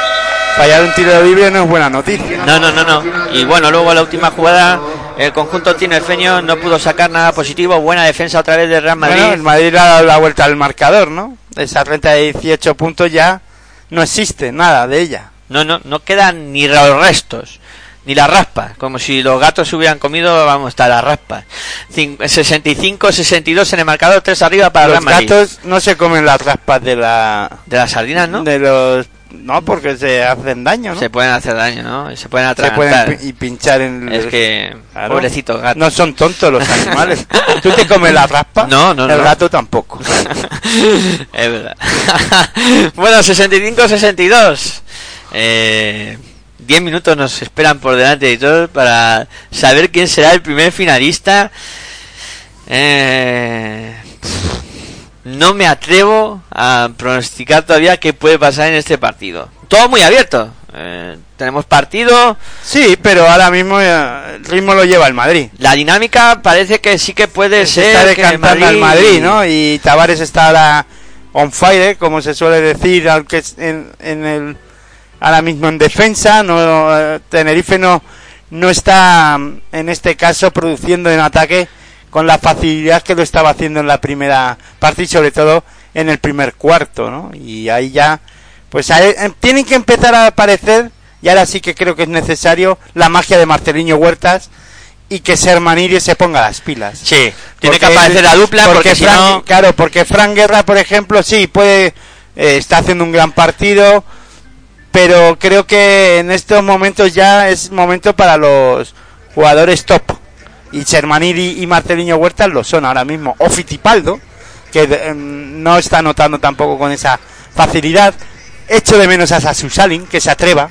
fallar un tiro libre no es buena noticia. No, no, no, no. Y bueno, luego la última jugada, el conjunto tinerfeño no pudo sacar nada positivo. Buena defensa otra vez de Real Madrid. Bueno, el Madrid le ha dado la vuelta al marcador, ¿no? Esa renta de 18 puntos ya no existe nada de ella. No, no, no quedan ni los restos, ni las raspas. Como si los gatos se hubieran comido, vamos, está las raspas. Cin- 65-62 en el marcador, 3 arriba para Los Madrid. gatos no se comen las raspas de la De las sardinas, ¿no? de los no porque se hacen daño, ¿no? Se pueden hacer daño, ¿no? Se pueden Se atragantar. pueden pi- y pinchar en Es que, Claro. No son tontos los animales. ¿Tú te comes la raspa? No, no, El no. gato tampoco. es verdad. bueno, 65-62. Eh, 10 minutos nos esperan por delante de todos para saber quién será el primer finalista. Eh, no me atrevo a pronosticar todavía qué puede pasar en este partido. Todo muy abierto. Eh, tenemos partido. Sí, pero ahora mismo eh, el ritmo lo lleva el Madrid. La dinámica parece que sí que puede Se ser. está decantando al Madrid, ¿no? Y Tavares está ahora on fire, como se suele decir, aunque en, en el ahora mismo en defensa, no eh, Tenerife no no está mm, en este caso produciendo en ataque con la facilidad que lo estaba haciendo en la primera parte y sobre todo en el primer cuarto, ¿no? Y ahí ya pues ahí, eh, tienen que empezar a aparecer y ahora sí que creo que es necesario la magia de Marceliño Huertas y que Sermaniri se ponga las pilas. Sí, tiene que Porque aparecer la dupla porque, si Fran- no. claro, porque Fran Guerra, por ejemplo, sí puede eh, está haciendo un gran partido, pero creo que en estos momentos ya es momento para los jugadores top. Y Sermaniri y Marceliño Huertas lo son ahora mismo. O Fitipaldo, que eh, no está notando tampoco con esa facilidad. Echo de menos a Sasusalin, que se atreva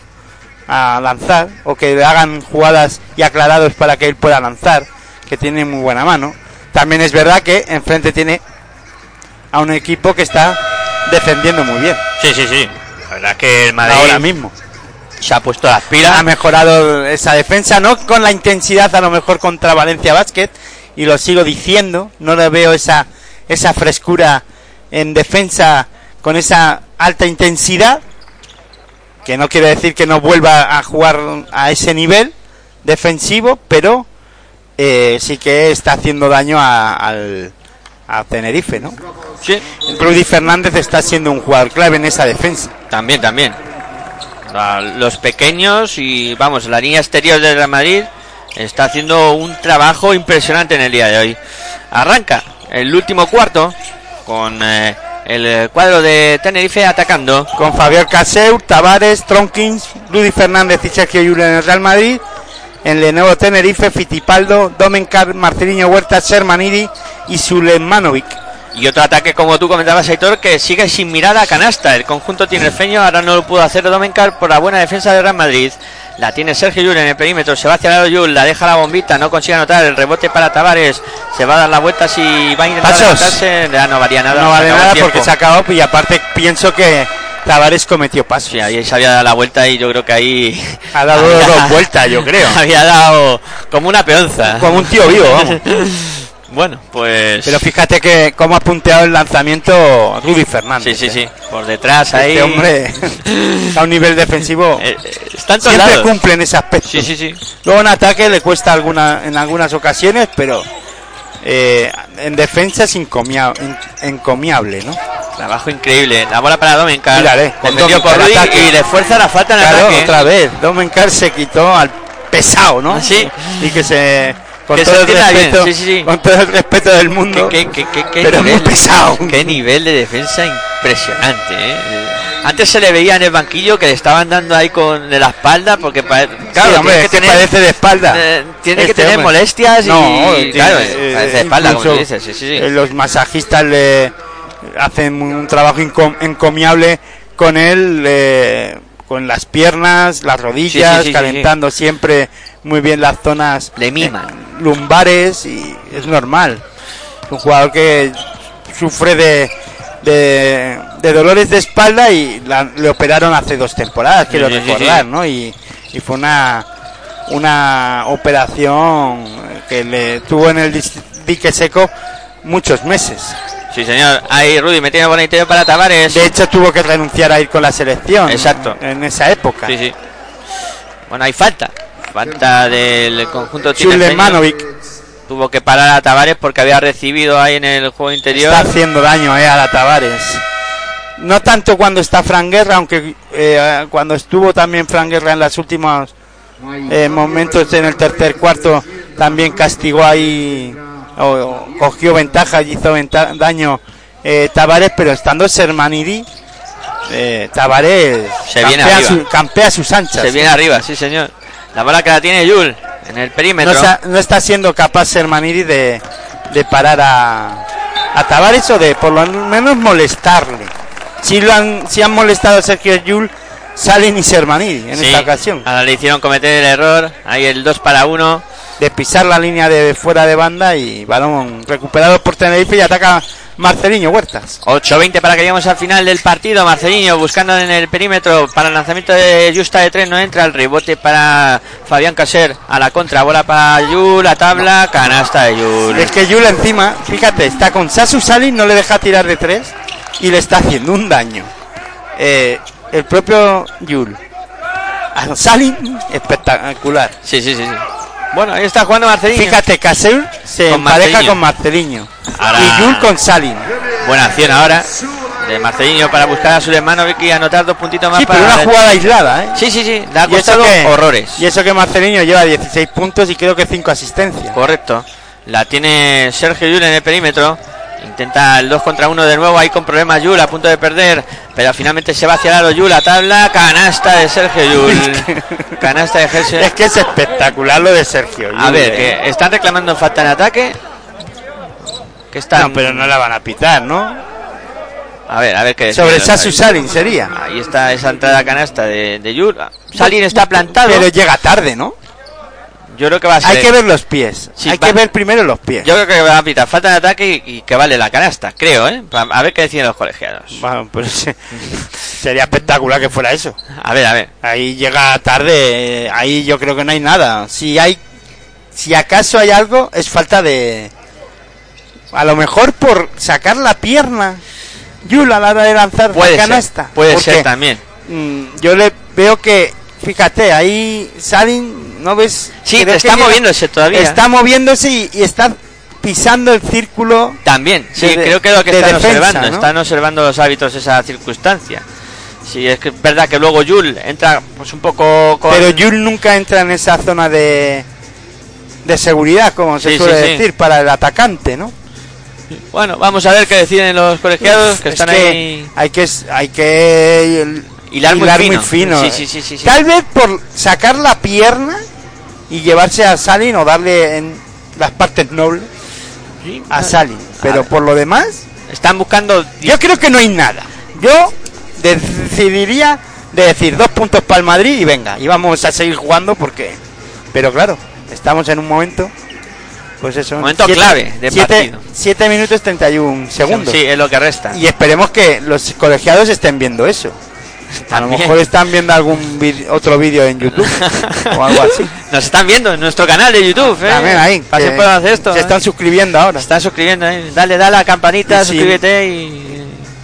a lanzar, o que le hagan jugadas y aclarados para que él pueda lanzar, que tiene muy buena mano. También es verdad que enfrente tiene a un equipo que está defendiendo muy bien. Sí, sí, sí. La verdad que el Madrid Ahora mismo. Se ha puesto las Ha pilas. mejorado esa defensa, no con la intensidad a lo mejor contra Valencia Basket, y lo sigo diciendo, no le veo esa, esa frescura en defensa con esa alta intensidad, que no quiere decir que no vuelva a jugar a ese nivel defensivo, pero eh, sí que está haciendo daño a, al a Tenerife, ¿no? Sí, Rudy Fernández está siendo un jugador clave en esa defensa. también, también. Los pequeños y vamos, la línea exterior del Real Madrid está haciendo un trabajo impresionante en el día de hoy. Arranca el último cuarto con eh, el cuadro de Tenerife atacando. con Fabián Caseu, Tavares, Tronkins, Rudy Fernández y Sergio Llull en el Real Madrid, en Lenovo Tenerife, Fitipaldo, Domencar, Marcelino Huerta, Sermanidi y Sulemanovic. Y otro ataque, como tú comentabas, Aitor, que sigue sin mirada a canasta. El conjunto tinerfeño ahora no lo pudo hacer Domencar por la buena defensa de Real Madrid. La tiene Sergio Llull en el perímetro, se va hacia el Llull, la deja la bombita, no consigue anotar el rebote para Tavares. Se va a dar la vuelta si va a intentar levantarse. Ya no varía nada. No vale acabó el nada tiempo. porque se ha acabado y aparte pienso que Tavares cometió pasos. Sí, ahí se había dado la vuelta y yo creo que ahí... Ha dado había- dos vueltas, yo creo. Había dado como una peonza. Como un tío vivo, vamos. bueno, pues... Pero fíjate que cómo ha punteado el lanzamiento Rudy Fernández. Sí, sí, ¿eh? sí. Por detrás ahí... Este hombre a un nivel defensivo Eh, eh, está en todos siempre lados. cumple en ese aspecto. Sí, sí, sí. Luego en ataque le cuesta alguna, en algunas ocasiones, pero eh, en defensa es in- encomiable, ¿no? Trabajo increíble. La bola para Domencar. Mírale, con por Domencar, ataque. y le fuerza la falta en el Claro, ataque. otra vez. Domencar se quitó al pesado, ¿no? Sí. Y que se. Con, Que todo, el respeto, sí, sí, con todo el respeto del mundo. Qué, qué- qué- pero nivel, muy pesado. Qué nivel de defensa impresionante, ¿eh? Antes se le veía en el banquillo que le estaban dando ahí con de la espalda porque claro, Sí, hombre, que parece de espalda. eh, tiene que Este tener hombre. molestias y No, claro, tiene, eh, parece de espalda como dices, eh, los masajistas le hacen un trabajo incom- encomiable con él, eh, con las piernas, las rodillas, calentando siempre muy bien las zonas Le miman. eh, lumbares y es normal. Un jugador que sufre de, de, de dolores de espalda y la- le operaron hace dos temporadas, quiero Sí, sí, sí, recordar, sí. ¿no? Y, y fue una, una operación que le tuvo en el dique seco muchos meses. Sí, señor. Ahí Rudy metiendo por el interior para Tavares. De hecho, tuvo que renunciar a ir con la selección. Exacto. En esa época. Sí, sí. Bueno, hay falta. Falta del conjunto. Manovic Tuvo que parar a Tavares porque había recibido ahí en el juego interior. está haciendo daño eh, a la Tavares. No tanto cuando está Fran Guerra, aunque eh, cuando estuvo también Fran Guerra en los últimos eh, momentos en el tercer cuarto también castigó ahí o, o cogió ventaja y hizo venta- daño eh, Tavares, pero estando Sermanidi, eh, Tavares Se viene campea, arriba. su- campea sus anchas. Se viene arriba, sí, señor. La bola que la tiene Yul en el perímetro. No, está- no está siendo capaz Sermanidi de, de parar a, a Tavares o de por lo menos molestarle. Si, lo han, si han molestado a Sergio Yul, salen y Sermanidi en Sí, esta ocasión. Ahora le hicieron cometer el error. Ahí el 2 para 1. De pisar la línea de fuera de banda y balón recuperado por Tenerife y ataca Marceliño Huertas. 8-20 para que lleguemos al final del partido. Marceliño buscando en el perímetro para el lanzamiento de Justa de 3. No entra el rebote para Fabián Caser. A la contra, bola para Yul. La tabla, canasta de Yul. Es que Yul encima, fíjate, está con Sasu Salin, no le deja tirar de tres y le está haciendo un daño. Eh, el propio Yul. A Salin, espectacular. Sí, sí, sí, sí. Bueno, ahí está jugando Marceliño. Fíjate, Caseur se Con empareja con Marceliño. Ahora- Y Yul con Salin. Buena acción ahora de Marceliño para buscar a Sulemanovic y anotar dos puntitos más Sí, para pero una jugada aislada, ¿eh? Sí, sí, sí. Eso costado que- horrores. Y eso que Marceliño lleva 16 puntos y creo que 5 asistencias. Correcto. La tiene Sergio Yul en el perímetro. Intenta el 2 contra 1 de nuevo, ahí con problemas Yul a punto de perder, pero finalmente se va hacia el aro Yul, la tabla, canasta de Sergio Yul. canasta de Sergio. Es que es espectacular lo de Sergio. A Yul, ver, ¿eh? que están reclamando falta en ataque. Que están No, pero no la van a pitar, ¿no? A ver, a ver qué Sobre Sasu. Salin sería. Ahí está esa entrada canasta de, de Yul. Salin está plantado. Pero llega tarde, ¿no? Yo creo que va a ser. Hay que ver los pies. Sí, Hay va- que ver primero los pies. Yo creo que va a pitar falta de ataque y, y que vale la canasta, creo, ¿eh? A ver qué deciden los colegiados. Bueno, pues sería espectacular que fuera eso. A ver, a ver. Ahí llega tarde, eh, ahí yo creo que no hay nada. Si hay, si acaso hay algo, es falta de, a lo mejor por sacar la pierna, Yul a la hora de lanzar Puede la ser, canasta. puede Porque, ser también. mm, yo le veo que, fíjate, ahí Salin, ¿no ves? Sí, está moviéndose todavía. Está moviéndose y, y está pisando el círculo. También, sí, de- creo que es lo que de están defensa, observando. ¿no? Están observando los hábitos esa circunstancia. Sí, es que es verdad que luego Yul entra pues un poco con... Pero Yul nunca entra en esa zona de, de seguridad, como se Sí, suele sí, sí. decir, para el atacante, ¿no? Bueno, vamos a ver qué deciden los colegiados que Es están que ahí... Hay que, hay que Hilar muy fino. fino. Sí, sí, sí. Tal vez por sacar la pierna y llevarse a Salin o darle en las partes nobles a Salin. Pero por lo demás, Están buscando... yo creo que no hay nada. Yo decidiría de decir dos puntos para el Madrid y venga, y vamos a seguir jugando porque... Pero claro, estamos en un momento... Pues eso, Momento clave de partido. 7 minutos 31 segundos. Sí, es lo que resta. Y esperemos que los colegiados estén viendo eso. A lo mejor están viendo algún otro vídeo en YouTube o algo así. Nos están viendo en nuestro canal de YouTube, ¿eh? También ahí. Pasen por hacer esto. Se ¿eh? están suscribiendo ahora. Están suscribiendo, ¿eh? Dale, dale a la campanita, Y suscríbete y...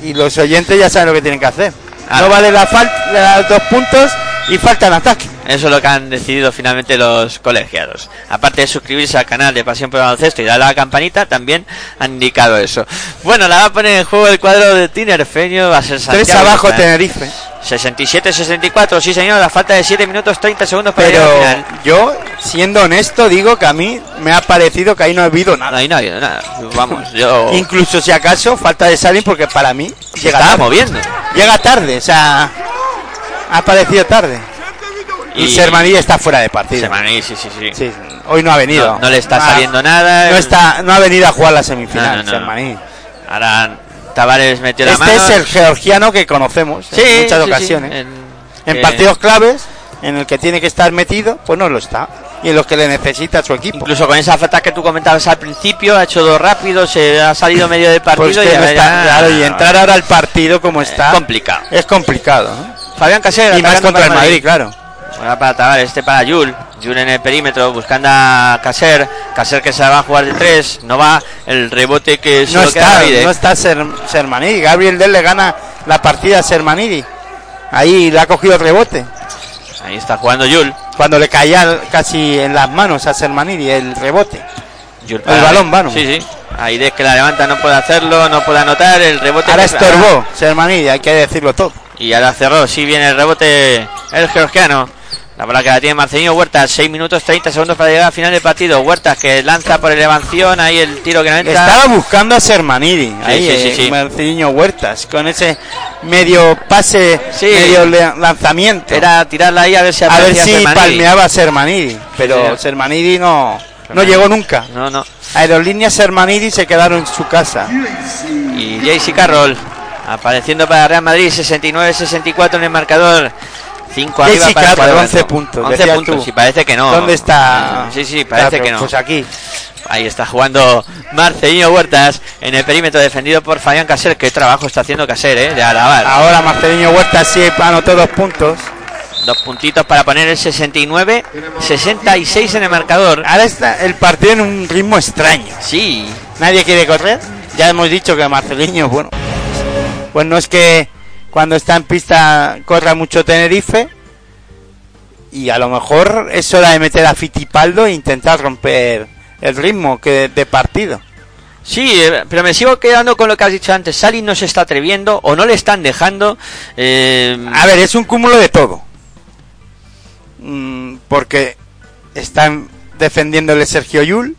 Y los oyentes ya saben lo que tienen que hacer. Ah. No vale la falta dos puntos y falta el ataque. Eso es lo que han decidido finalmente los colegiados. Aparte de suscribirse al canal de Pasión por el Baloncesto y darle a la campanita, también han indicado eso. Bueno, la va a poner en juego el cuadro de Tinerfeño, va a ser Santiago. Tres abajo. Tenerife. 67-64, sí señor, la falta de 7 minutos 30 segundos para Pero final. yo, siendo honesto, digo que a mí me ha parecido que ahí no ha habido nada. Ahí no ha habido nada. Vamos, yo... Incluso si acaso falta de Salin porque para mí llega tarde. moviendo. Llega tarde, o sea, ha aparecido tarde. Y, Y- Sermaní está fuera de partido. Semaní, sí, sí, sí. Sí, hoy no ha venido. No, no le está Ah, saliendo nada. No está, no ha venido a jugar la semifinal, no, no. Sermaní. Ahora Tavares metió la Este mano. es el georgiano que conocemos Sí, en muchas sí, sí. ocasiones. En- En Que- partidos claves, en el que tiene que estar metido, pues no lo está. Y en los que le necesita su equipo. Incluso con esa falta que tú comentabas al principio, ha hecho dos rápidos, se ha salido medio de partido Pues que y, no ahora está- ya- claro, y entrar ahora al partido como está complicado. es complicado. ¿no? Fabián Casero Y más contra el Madrid, claro. Ahora para Tabar, este para Yul. Yul en el perímetro buscando a Caser. Caser que se la va a jugar de tres. No va el rebote que No solo queda está, Davide. no está Ser, Sermanidi. Gabriel Del le gana la partida a Sermanidi. Ahí le ha cogido el rebote. Ahí está jugando Yul. Cuando le caía casi en las manos a Sermanidi el rebote. Yul El balón, vano. Sí, sí. Ahí de que la levanta no puede hacerlo, no puede anotar. El rebote. Ahora estorbó Sermanidi, hay que decirlo todo. Y ahora cerró, sí viene el rebote el georgiano. La bola que la tiene Marcelino Huertas, 6 minutos 30 segundos para llegar al final del partido. Huertas que lanza por elevación, ahí el tiro que no entra. Estaba buscando a Sermanidi, ahí sí, sí, eh, sí. Marceliño Huertas, con ese medio pase, medio lanzamiento. Era tirarla ahí a ver si a ver si Sermanidi. palmeaba a Sermanidi, pero. Sermanidi no, no llegó nunca. No, no. Aerolíneas Sermanidi se quedaron en su casa. Y JC Carroll apareciendo para Real Madrid, 69-64 en el marcador. 5 arriba Jesse para el Carroll, cuadro 11 puntos, 11 decías puntos, sí, parece que no. ¿Dónde está? Sí, sí, parece Claro, que no. Pues aquí. Ahí está jugando Marcelino Huertas en el perímetro defendido por Fabián Caser. Qué trabajo está haciendo Caser, eh, de alabar. Ahora Marceliño Huertas sí anotó dos puntos. Dos puntitos para poner el 69-66 en el marcador. Ahora está el partido en un ritmo extraño. Sí, Nadie quiere correr. Ya hemos dicho que Marceliño, bueno, pues no es que cuando está en pista corra mucho Tenerife. Y a lo mejor es hora de meter a Fitipaldo e intentar romper el ritmo que de partido. sí, eh, pero me sigo quedando con lo que has dicho antes. Sali no se está atreviendo o no le están dejando. eh, A ver, es un cúmulo de todo. Mm, porque están defendiéndole Sergio Yul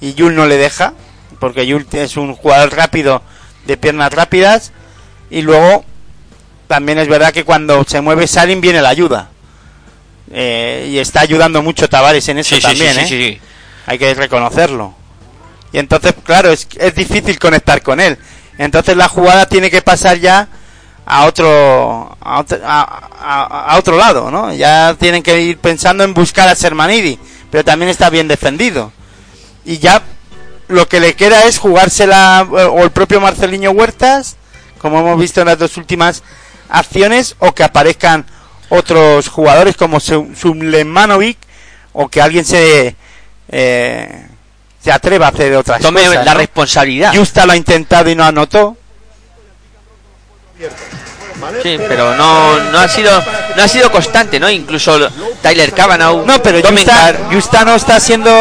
y Yul no le deja, porque Yul es un jugador rápido de piernas rápidas y luego también es verdad que cuando se mueve Salim viene la ayuda. Eh, y está ayudando mucho Tavares en eso sí, también, sí, ¿eh? sí, sí. hay que reconocerlo. Y entonces, claro, es, es difícil conectar con él. Entonces la jugada tiene que pasar ya a otro a otro, a- a- a otro lado, ¿no? Ya tienen que ir pensando en buscar a Sermanidi, pero también está bien defendido. Y ya lo que le queda es jugársela eh, o el propio Marceliño Huertas, como hemos visto en las dos últimas acciones, o que aparezcan otros jugadores como Su- Sumlemanovic o que alguien se eh, se atreva a hacer otras Tome cosas. la ¿no? responsabilidad. Justa lo ha intentado y no anotó. Sí, pero no, no ha sido no ha sido constante, ¿no? Incluso Tyler Cavanaugh. No, pero Justa, Justa no está siendo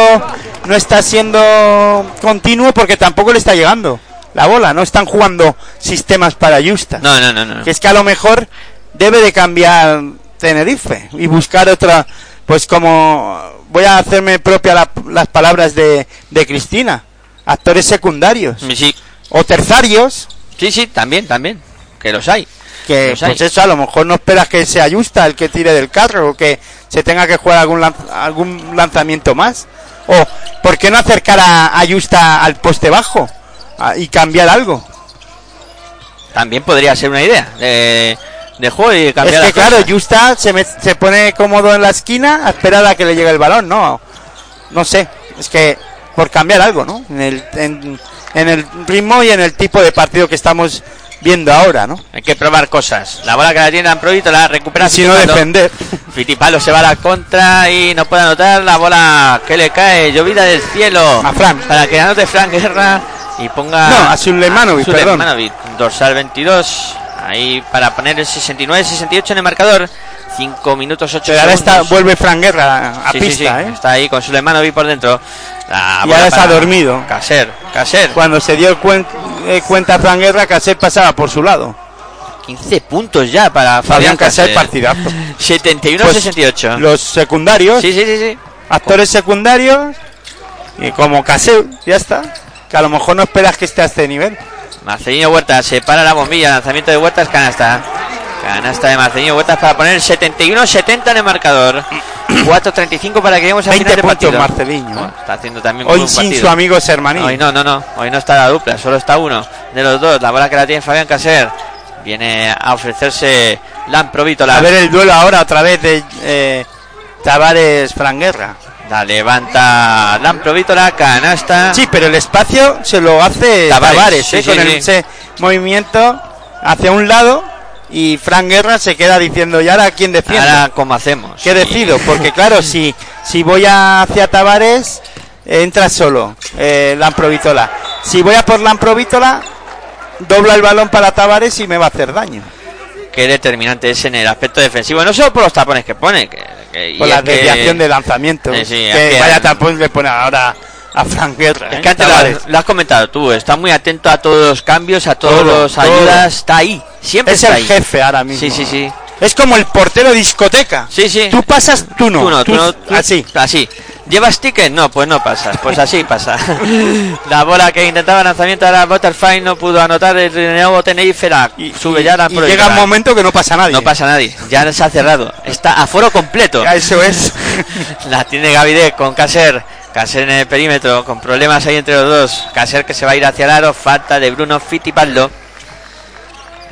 no está siendo continuo porque tampoco le está llegando la bola. No están jugando sistemas para Justa. No, no, no, no. Que es que a lo mejor debe de cambiar Tenerife y buscar otra. Pues como voy a hacerme propia la- las palabras de, de Cristina, actores secundarios Sí, o terciarios sí, sí, también, también. Que los hay. que Los hay. pues eso a lo mejor no esperas que sea Justa el que tire del carro o que se tenga que jugar algún lanz- algún lanzamiento más o por qué no acercar a, a Justa al poste bajo y cambiar algo También podría ser una idea de, de juego y cambiar es las que claro. Justa se, me- se pone cómodo en la esquina a esperar a que le llegue el balón no no sé es que por cambiar algo no en el en, en el ritmo y en el tipo de partido que estamos viendo ahora no Hay que probar cosas. La bola que la tiene Amproito la recupera y si no defender Fittipaldo se va a la contra y no puede anotar la bola que le cae, llovida del cielo. A Fran. Para que anote Fran Guerra y ponga. No, a perdón. Dorsal 22. Ahí para poner el 69-68 en el marcador. 5 minutos 8 pero ahora está vuelve Fran Guerra a Sí, pista sí, ¿eh? Está ahí con Sulemanovic por dentro. La Y ahora está dormido. Caser, Caser. Cuando se dio cuen- eh, cuenta Fran Guerra, Caser pasaba por su lado. 15 puntos ya para Fabián Caser, partidazo. 71-68. Pues Los secundarios, Sí, sí, sí, sí. actores secundarios, y como Caser, ya está. Que a lo mejor no esperas que esté a este nivel. Marcelino Huertas se para la bombilla, lanzamiento de Huertas, canasta. Canasta de Marcelino Huertas para poner 71-70 en el marcador. 4.35 para que lleguemos al 20 final puntos partido. Bueno, está haciendo también Hoy sin partido. su amigo Sermaní. Hoy no, no, no. Hoy no está la dupla, solo está uno de los dos. La bola que la tiene Fabián Caser. Viene a ofrecerse Lamprovítola. A ver el duelo ahora otra vez de eh, Tavares Franguerra. La levanta Lamprovítola, canasta. Sí, pero el espacio se lo hace Tavares, sí, ¿eh? sí, con sí. ese movimiento hacia un lado y Frank Guerra se queda diciendo, ¿y ahora quién defiende? Ahora, ¿cómo hacemos? ¿Qué decido? Porque claro, si, si voy hacia Tavares, eh, entra solo eh, Lamprovitola. Si voy a por Lamprovitola, dobla el balón para Tavares y me va a hacer daño. Qué determinante es en el aspecto defensivo. No solo por los tapones que pone. Que, Por la que- desviación de lanzamiento. Sí, que vaya tapón le pone ahora a Frank Guerra. Es ¿eh? que antes lo, has- lo has comentado tú, está muy atento a todos los cambios, a todos Todo, los todo. ayudas, está ahí, siempre Es está el ahí. jefe ahora mismo. Sí, sí, sí. Es como el portero discoteca. Sí, sí. Tú pasas, tú no. Tú no, tú Tú- no, tú- así. Así. ¿Llevas ticket? No, pues no pasas. Pues así pasa. la bola que intentaba lanzamiento ahora Butterfly no pudo anotar el nuevo Tenerife. La sube ya la Y llega un momento que no pasa nadie. No pasa nadie. Ya se ha cerrado. Está a foro completo. Ya, Eso es. La tiene Gavide con Caser. Caser en el perímetro, con problemas ahí entre los dos. Caser que se va a ir hacia el aro. Falta de Bruno Fittipaldo.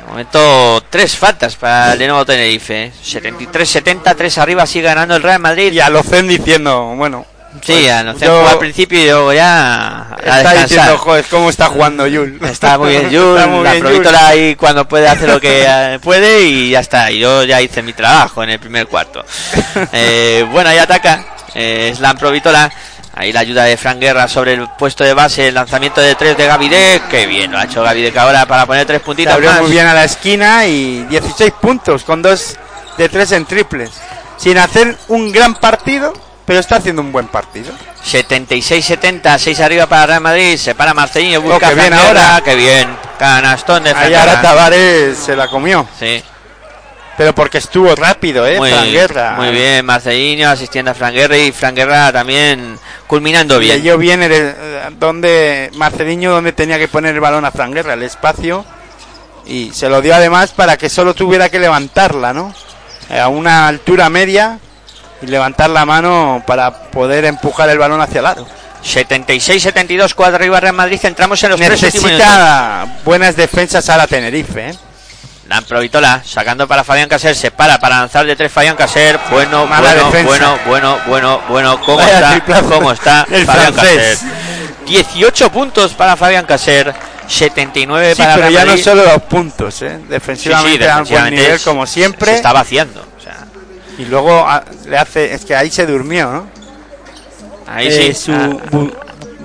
Momento, tres faltas para el de nuevo Tenerife. 73-70, tres arriba, sigue ganando el Real Madrid. Y a Locen diciendo, bueno. Sí, pues, a yo- jugó al principio y luego ya a Está descansar. diciendo, joder, cómo está jugando Yul. Está muy bien Está muy la provítola ahí cuando puede hacer lo que eh, puede y ya está. Y yo ya hice mi trabajo en el primer cuarto. Eh, bueno, ahí ataca eh, Slam Provítola. Ahí la ayuda de Fran Guerra sobre el puesto de base, el lanzamiento de tres de Gavidec. Qué bien lo ha hecho Gavidec ahora para poner tres Se puntitos abrió más. muy bien a la esquina y 16 puntos con dos de tres en triples. Sin hacer un gran partido, pero está haciendo un buen partido. 76-70, 6 arriba para Real Madrid. Se para Marcelinho, busca Oh, qué a Fran bien ahora. Qué bien. Canastón de Fran Ahí ahora. Tavares se la comió. Sí. Pero porque estuvo rápido, ¿eh? Muy, Fran Guerra. muy bien, Marcelinho asistiendo a Fran Guerra y Fran Guerra también culminando bien. Leyó bien el, donde Marceliño donde tenía que poner el balón a Fran Guerra, el espacio. Y se lo dio además para que solo tuviera que levantarla, ¿no? Eh, A una altura media y levantar la mano para poder empujar el balón hacia el aro. 76-72, 4 arriba Real Madrid. Entramos en los tres. Necesita buenas defensas ahora Tenerife, ¿eh? La Provitola sacando para Fabián Caser. Se para para lanzar de tres Fabián Caser. Bueno, Mala bueno, defensa. bueno, bueno, bueno, bueno. ¿Cómo Vaya está? triplazo ¿Cómo está del Fabián francés. Caser? 18 puntos para Fabián Caser. 79 Sí, para pero Real ya no Madrid. solo los puntos, ¿eh? Sí, sí, Defensivamente a buen defensivamente nivel es- como siempre. Se está vaciando. O sea, Y luego ah, le hace, es que ahí se durmió, ¿no? ahí Eh, sí. su Ah, bu-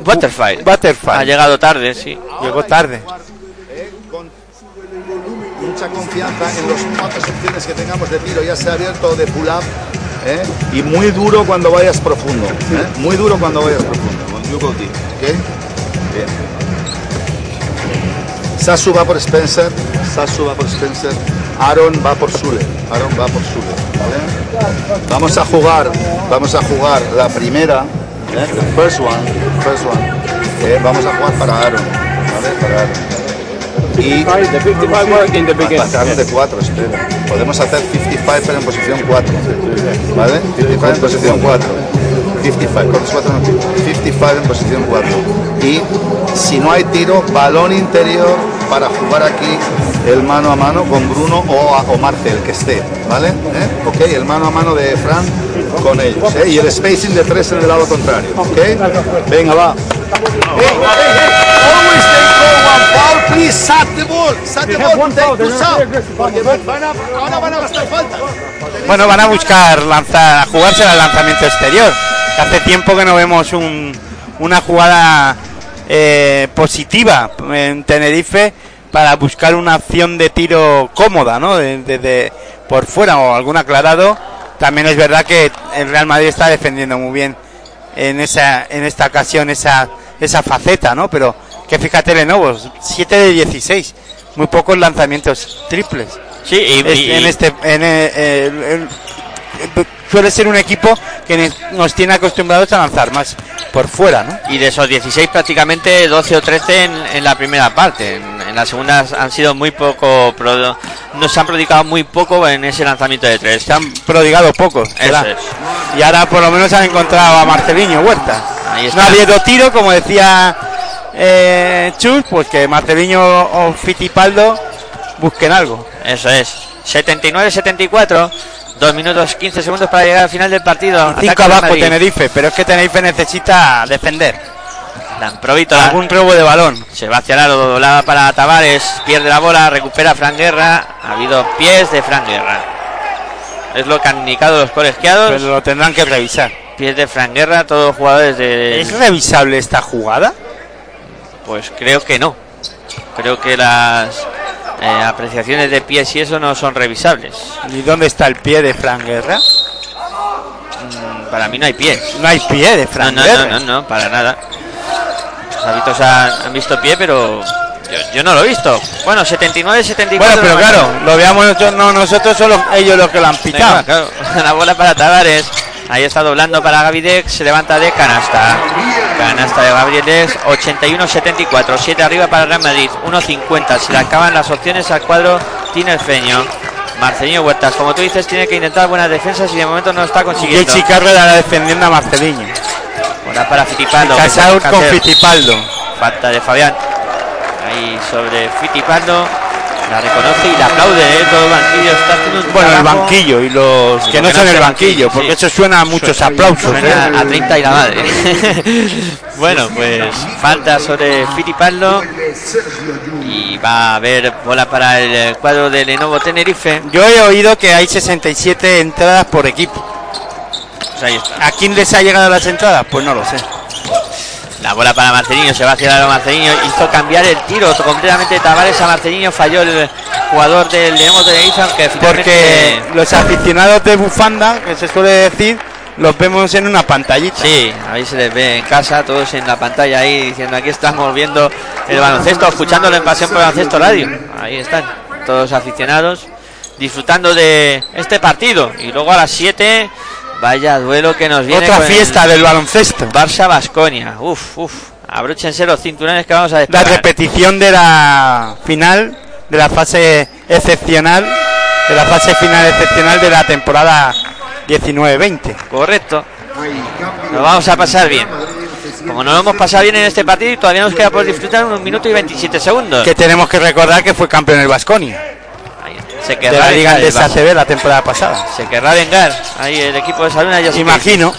Butterfly. Butterfly. Ha llegado tarde, sí. Llegó tarde. Mucha confianza en las pocas opciones que tengamos de tiro, ya sea abierto o de pull-up. ¿eh? Y muy duro cuando vayas profundo. ¿eh? Muy duro cuando vayas profundo. You go deep, ¿ok? Bien. Sasu va por Spencer. Sasu va por Spencer. Aaron va por Sule. Aaron va por Sule. Vamos a jugar. Vamos a jugar la primera. ¿eh? The first one. First one. ¿eh? Vamos a jugar. Para Aaron. Y The 55 work in the beginning. Pasar de 4, espera. Podemos hacer 55 pero en posición 4. ¿Vale? 55 en posición 4. 55, ¿cuántos cuatro no? 55 en posición 4. Y si no hay tiro, balón interior para jugar aquí el mano a mano con Bruno o, a- o Marcel, que esté. ¿Vale? ¿Eh? Ok, el mano a mano de Fran con ellos. ¿eh? Y el spacing de 3 en el lado contrario. Ok, venga, va. Hey, hey, please. Sat the ball. Sat the ball. Take two sound. Porque van a, ahora van a gastar falta. Bueno, van a buscar lanzar, a jugarse al lanzamiento exterior. Hace tiempo que no vemos un- una jugada eh, positiva en Tenerife para buscar una acción de tiro cómoda, ¿no? De, de- de- por fuera o algún aclarado. También es verdad que el Real Madrid está defendiendo muy bien en esa en esta ocasión esa esa faceta, ¿no? Pero que fíjate Lenovo, 7 de 16, muy pocos lanzamientos triples. Sí, y, Es- y- en este en, eh, el- el- el- suele ser un equipo que nos tiene acostumbrados a lanzar más por fuera, ¿no? y de esos 16 prácticamente 12 o 13 en, en la primera parte. En, en la segunda han sido muy poco, pro- nos han prodigado muy poco en ese lanzamiento de tres. Se han prodigado es. Y ahora por lo menos han encontrado a Marceliño Huerta. Ahí No está. ha habido tiro, como decía eh, Chus, pues que Marceliño o Fitipaldo busquen algo. Eso es. 79-74. 2 minutos 15 segundos para llegar al final del partido. 5 Ataca el abajo. Tenerife, pero es que Tenerife necesita defender. Dan Provítola. Algún robo de balón. Se el aro, doblada para Tavares, pierde la bola, recupera Fran Guerra. Ha habido pies de Fran Guerra. Es lo que han indicado los colegiados. Pero lo tendrán que revisar. Pies de Fran Guerra, todos los jugadores de. ¿Es revisable esta jugada? Pues creo que no. Creo que las eh, apreciaciones de pies y eso no son revisables. ¿Y dónde está el pie de Fran Guerra? Mm, Para mí no hay pies. No hay pie de No, Fran no, Guerra. no, no, no, para nada. Los hábitos han, han visto pie, pero yo, yo no lo he visto. Bueno, 79-74. Bueno, pero no claro, lo veamos nosotros, no nosotros, solo ellos los que lo han pitado. Venga, claro. La bola para Tavares. Ahí está doblando para Gavidex. Se levanta de canasta. Canasta de Gavidex. 81-74. 7 arriba para el Real Madrid. 1-50. Se le acaban las opciones al cuadro tinerfeño. Marcelino Huertas, como tú dices, tiene que intentar buenas defensas y de momento no está consiguiendo. Jay Carrera defendiendo a Marceliño. Bola para Fitipaldo. Casado con hacer Fittipaldo. Falta de Fabián. Ahí sobre Fitipaldo. La reconoce y la aplaude. ¿eh? Todo el banquillo está haciendo un Bueno, el banquillo y los Y que no son el banquillo, porque sí. eso suena a muchos aplausos. Suena ¿eh? a 30 y la madre. bueno, pues falta sobre Fitipaldo. Y va a haber bola para el eh, cuadro de Lenovo Tenerife. Yo he oído que hay 67 entradas por equipo. Pues ahí está. ¿A quién les ha llegado las entradas? Pues no lo sé. La bola para Marcelino, se va hacia el Marcelino, hizo cambiar el tiro completamente Tavares a Marcelino, falló el jugador del Lenovo Tenerife, aunque Porque finalmente... los aficionados de bufanda, que se suele decir, los vemos en una pantallita. Sí, ahí se les ve en casa, todos en la pantalla ahí diciendo aquí estamos viendo el baloncesto, escuchándolo en Pasión por el Baloncesto Radio. Ahí están, todos aficionados, disfrutando de este partido. Y luego a las 7, vaya duelo que nos viene. Otra con el fiesta del baloncesto. Barça Basconia. Uf, uf. Abróchense los cinturones que vamos a La despegar. repetición de la final, de la fase excepcional, de la fase final excepcional de la temporada 19-20. Correcto. Nos vamos a pasar bien. Como nos lo hemos pasado bien en este partido todavía nos queda por disfrutar unos minutos y 27 segundos. Que tenemos que recordar que fue campeón el Vasconia Se de querrá la Liga. ACB la temporada pasada. Se querrá vengar. Ahí el equipo de Saluna se Imagino.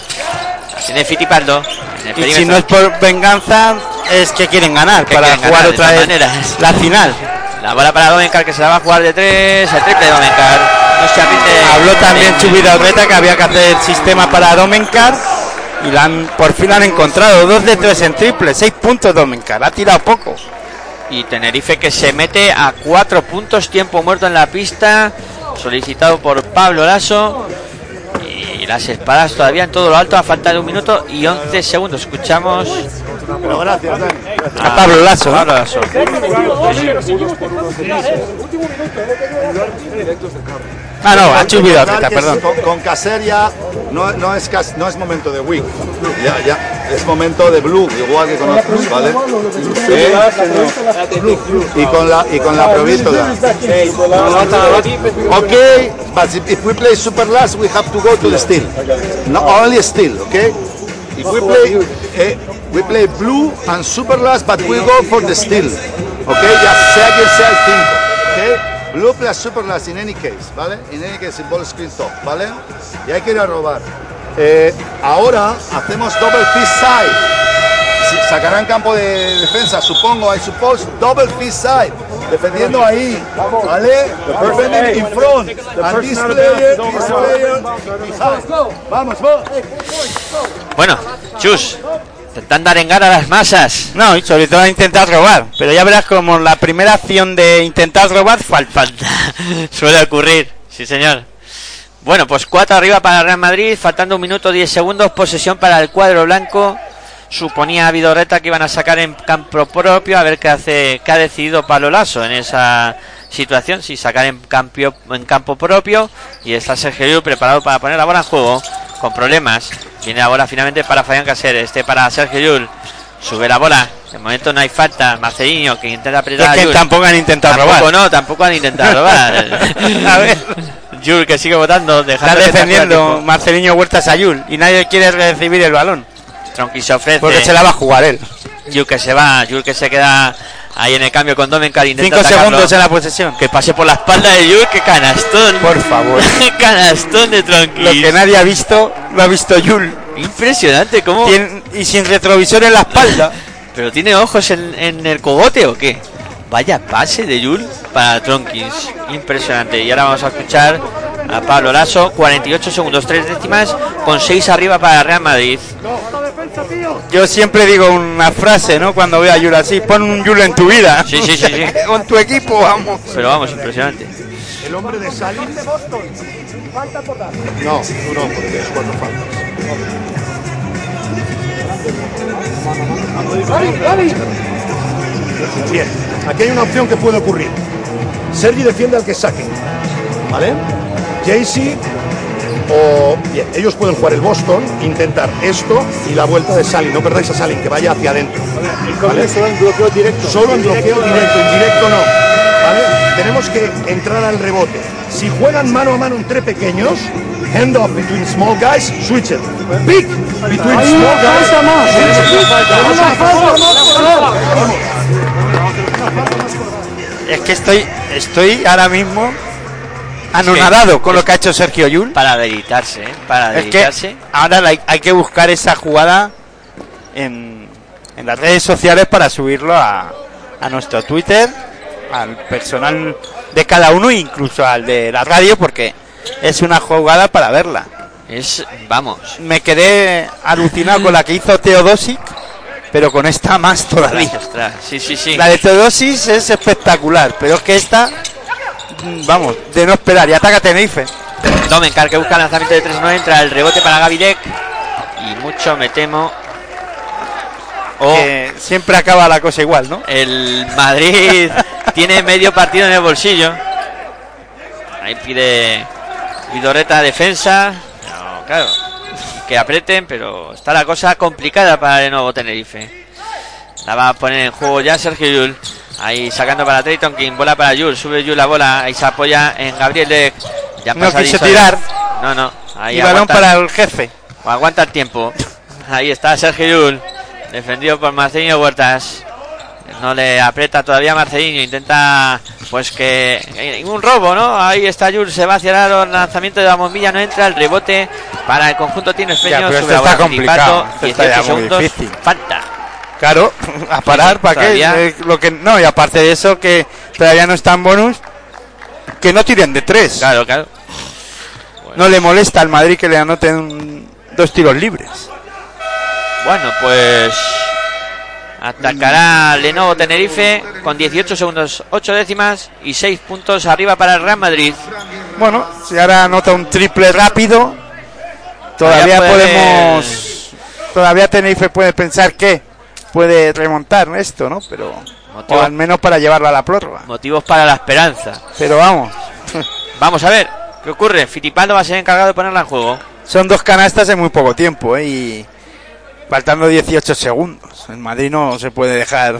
Tiene Fitipaldo. en el Y si no es por venganza, es que quieren ganar Que para quieren jugar ganar de otra vez maneras. la final. La bola para Domencar que se la va a jugar de tres. El triple de Domencar. No. Habló también Chubida Orreta que había que hacer sistema para Domencar y la han, por fin la han encontrado. Dos de tres en triple, seis puntos Domencar. Ha tirado poco. Y Tenerife que se mete a cuatro puntos, tiempo muerto en la pista, solicitado por Pablo Lasso. Y las espadas todavía en todo lo alto, a falta de un minuto y 11 segundos. Escuchamos Pero gracias, Dani. A Pablo Lasso, ¿no? Pablo Lasso. Ah, no, a Chubida Recordar Orreta, que perdón. Con, con Caser ya no, no, es, no es momento de Wii. Ya, ya. Es momento de Blue, igual que con otros, ¿vale? ¿Eh? Y con la, y con la provítola. Okay, but if, if we play super last, we have to go to the steel. Not only steel, okay? If we play, eh, we play blue and super last, but we go for the steel, okay? Ya sea quien sea el 5, okay? Blue plus super last in any case, ¿vale? In any case, in ball screen top, ¿vale? Y hay que ir a robar. Eh, ahora hacemos double fist side. Si- Sacarán campo de defensa, supongo, I suppose, double fist side. Defendiendo ahí, ¿vale? Defending in front. And this player, this player behind. Vamos, vamos. Bueno, Chus, intentando arengar a las masas. No, y sobre todo intentar robar. Pero ya verás como la primera acción de intentar robar falta. Suele ocurrir, sí señor. Bueno, pues cuatro arriba para Real Madrid, faltando un minuto 10 segundos, posesión para el cuadro blanco. Suponía a Vidorreta que iban a sacar en campo propio, a ver qué hace, qué ha decidido Pablo Lasso en esa situación, si sacar en campo, en campo propio. Y está Sergio preparado para poner la bola en juego, con problemas. Viene la bola finalmente para Fabián Caser, este para Sergio Llull. Sube la bola, de momento no hay falta. Marcelino que intenta apretar Es que tampoco han intentado Tampoco robar. no, tampoco han intentado robar. A ver. Yul que sigue votando, Está defendiendo Marcelino Huertas a Yul y nadie quiere recibir el balón. Tronqui se ofrece. Porque se la va a jugar él. Yul que se va, Yul que se queda Ahí en el cambio con Domenkar intenta Cinco atacarlo. segundos en la posesión. Que pase por la espalda de Yul, que canastón. Por favor. canastón de Lo Tronquis. que nadie ha visto, lo ha visto Yul. Impresionante, ¿cómo? Tien- y sin retrovisor en la espalda. ¿Pero tiene ojos en, en el cogote o qué? Vaya pase de Yul para Tronkins. Impresionante. Y ahora vamos a escuchar a Pablo Lasso. 48 segundos, 3 décimas. Con 6 arriba para Real Madrid. Yo siempre digo una frase, ¿no? Cuando veo a Yul así, pon un Yul en tu vida. Sí, sí, sí, sí. Con tu equipo, vamos. Pero vamos, impresionante. El hombre de Salim. No, tú no, porque tienes cuatro faltas. Bien, aquí hay una opción que puede ocurrir. Sergi defiende al que saque. ¿Vale? Jaycee o. Bien, ellos pueden jugar el Boston, intentar esto y la vuelta de Salim. No perdáis a Salim, que vaya hacia adentro. ¿Vale? Solo en bloqueo directo. Solo en bloqueo directo, en directo no. ¿Vale? Tenemos que entrar al rebote. Si juegan mano a mano entre pequeños, hand off between small guys, switch it. Pick between small guys. Es que estoy, estoy ahora mismo anonadado con lo que ha hecho Sergio Yul. Para deleitarse, ¿eh? Para Es que deleitarse. ahora la- hay que buscar esa jugada en, en las redes sociales para subirlo a, a nuestro Twitter, al personal de cada uno e incluso al de la radio, porque es una jugada para verla. Es, vamos. Me quedé alucinado con la que hizo Teodosic, pero con esta más todavía. Ostras, Sí, sí, sí. La de Teodosis es espectacular, pero es que esta, vamos, de no esperar. Y ataca Tenerife. Domenkar que busca el lanzamiento de 3 no entra el rebote para Gavidec. Y mucho me temo. O Que siempre acaba la cosa igual, ¿no? el Madrid tiene medio partido en el bolsillo. Ahí pide Vidoreta defensa. No, claro. Que aprieten, pero está la cosa complicada para el nuevo Tenerife. La va a poner en juego ya Sergio Yul. Ahí sacando para Trayton King. Bola para Yul. Sube Yul la bola. Ahí se apoya en Gabriel Deck. Ya No quiso tirar. No, no. Ahí y balón para el jefe. aguanta el tiempo. Ahí está Sergio Yul. Defendido por Marcelinho Huertas. No le aprieta todavía Marcelinho. Intenta, pues que. eh, Un robo, ¿no? Ahí está Yul. Se va hacia el aro, lanzamiento de la bombilla. No entra el rebote para el conjunto Sube esto la está complicado. Esto está 18 ya muy segundos. difícil. Falta. Claro, a parar, ¿para qué? Eh, lo que No, y aparte de eso, que todavía no está en bonus, que no tiren de tres. Claro, claro. No le molesta al Madrid que le anoten dos tiros libres. Bueno, pues atacará Lenovo Tenerife con 18 segundos, 8 décimas y 6 puntos arriba para el Real Madrid. Bueno, si ahora anota un triple rápido, todavía Todavía podemos. Todavía Tenerife puede pensar que puede remontar esto, ¿no? Pero. O al menos para llevarlo a la prórroga. Motivos para la esperanza. Pero vamos, Vamos a ver qué ocurre. Fittipaldo va a ser encargado de ponerla en juego. son dos canastas en muy poco tiempo, ¿eh? Y faltando 18 segundos. En Madrid no se puede dejar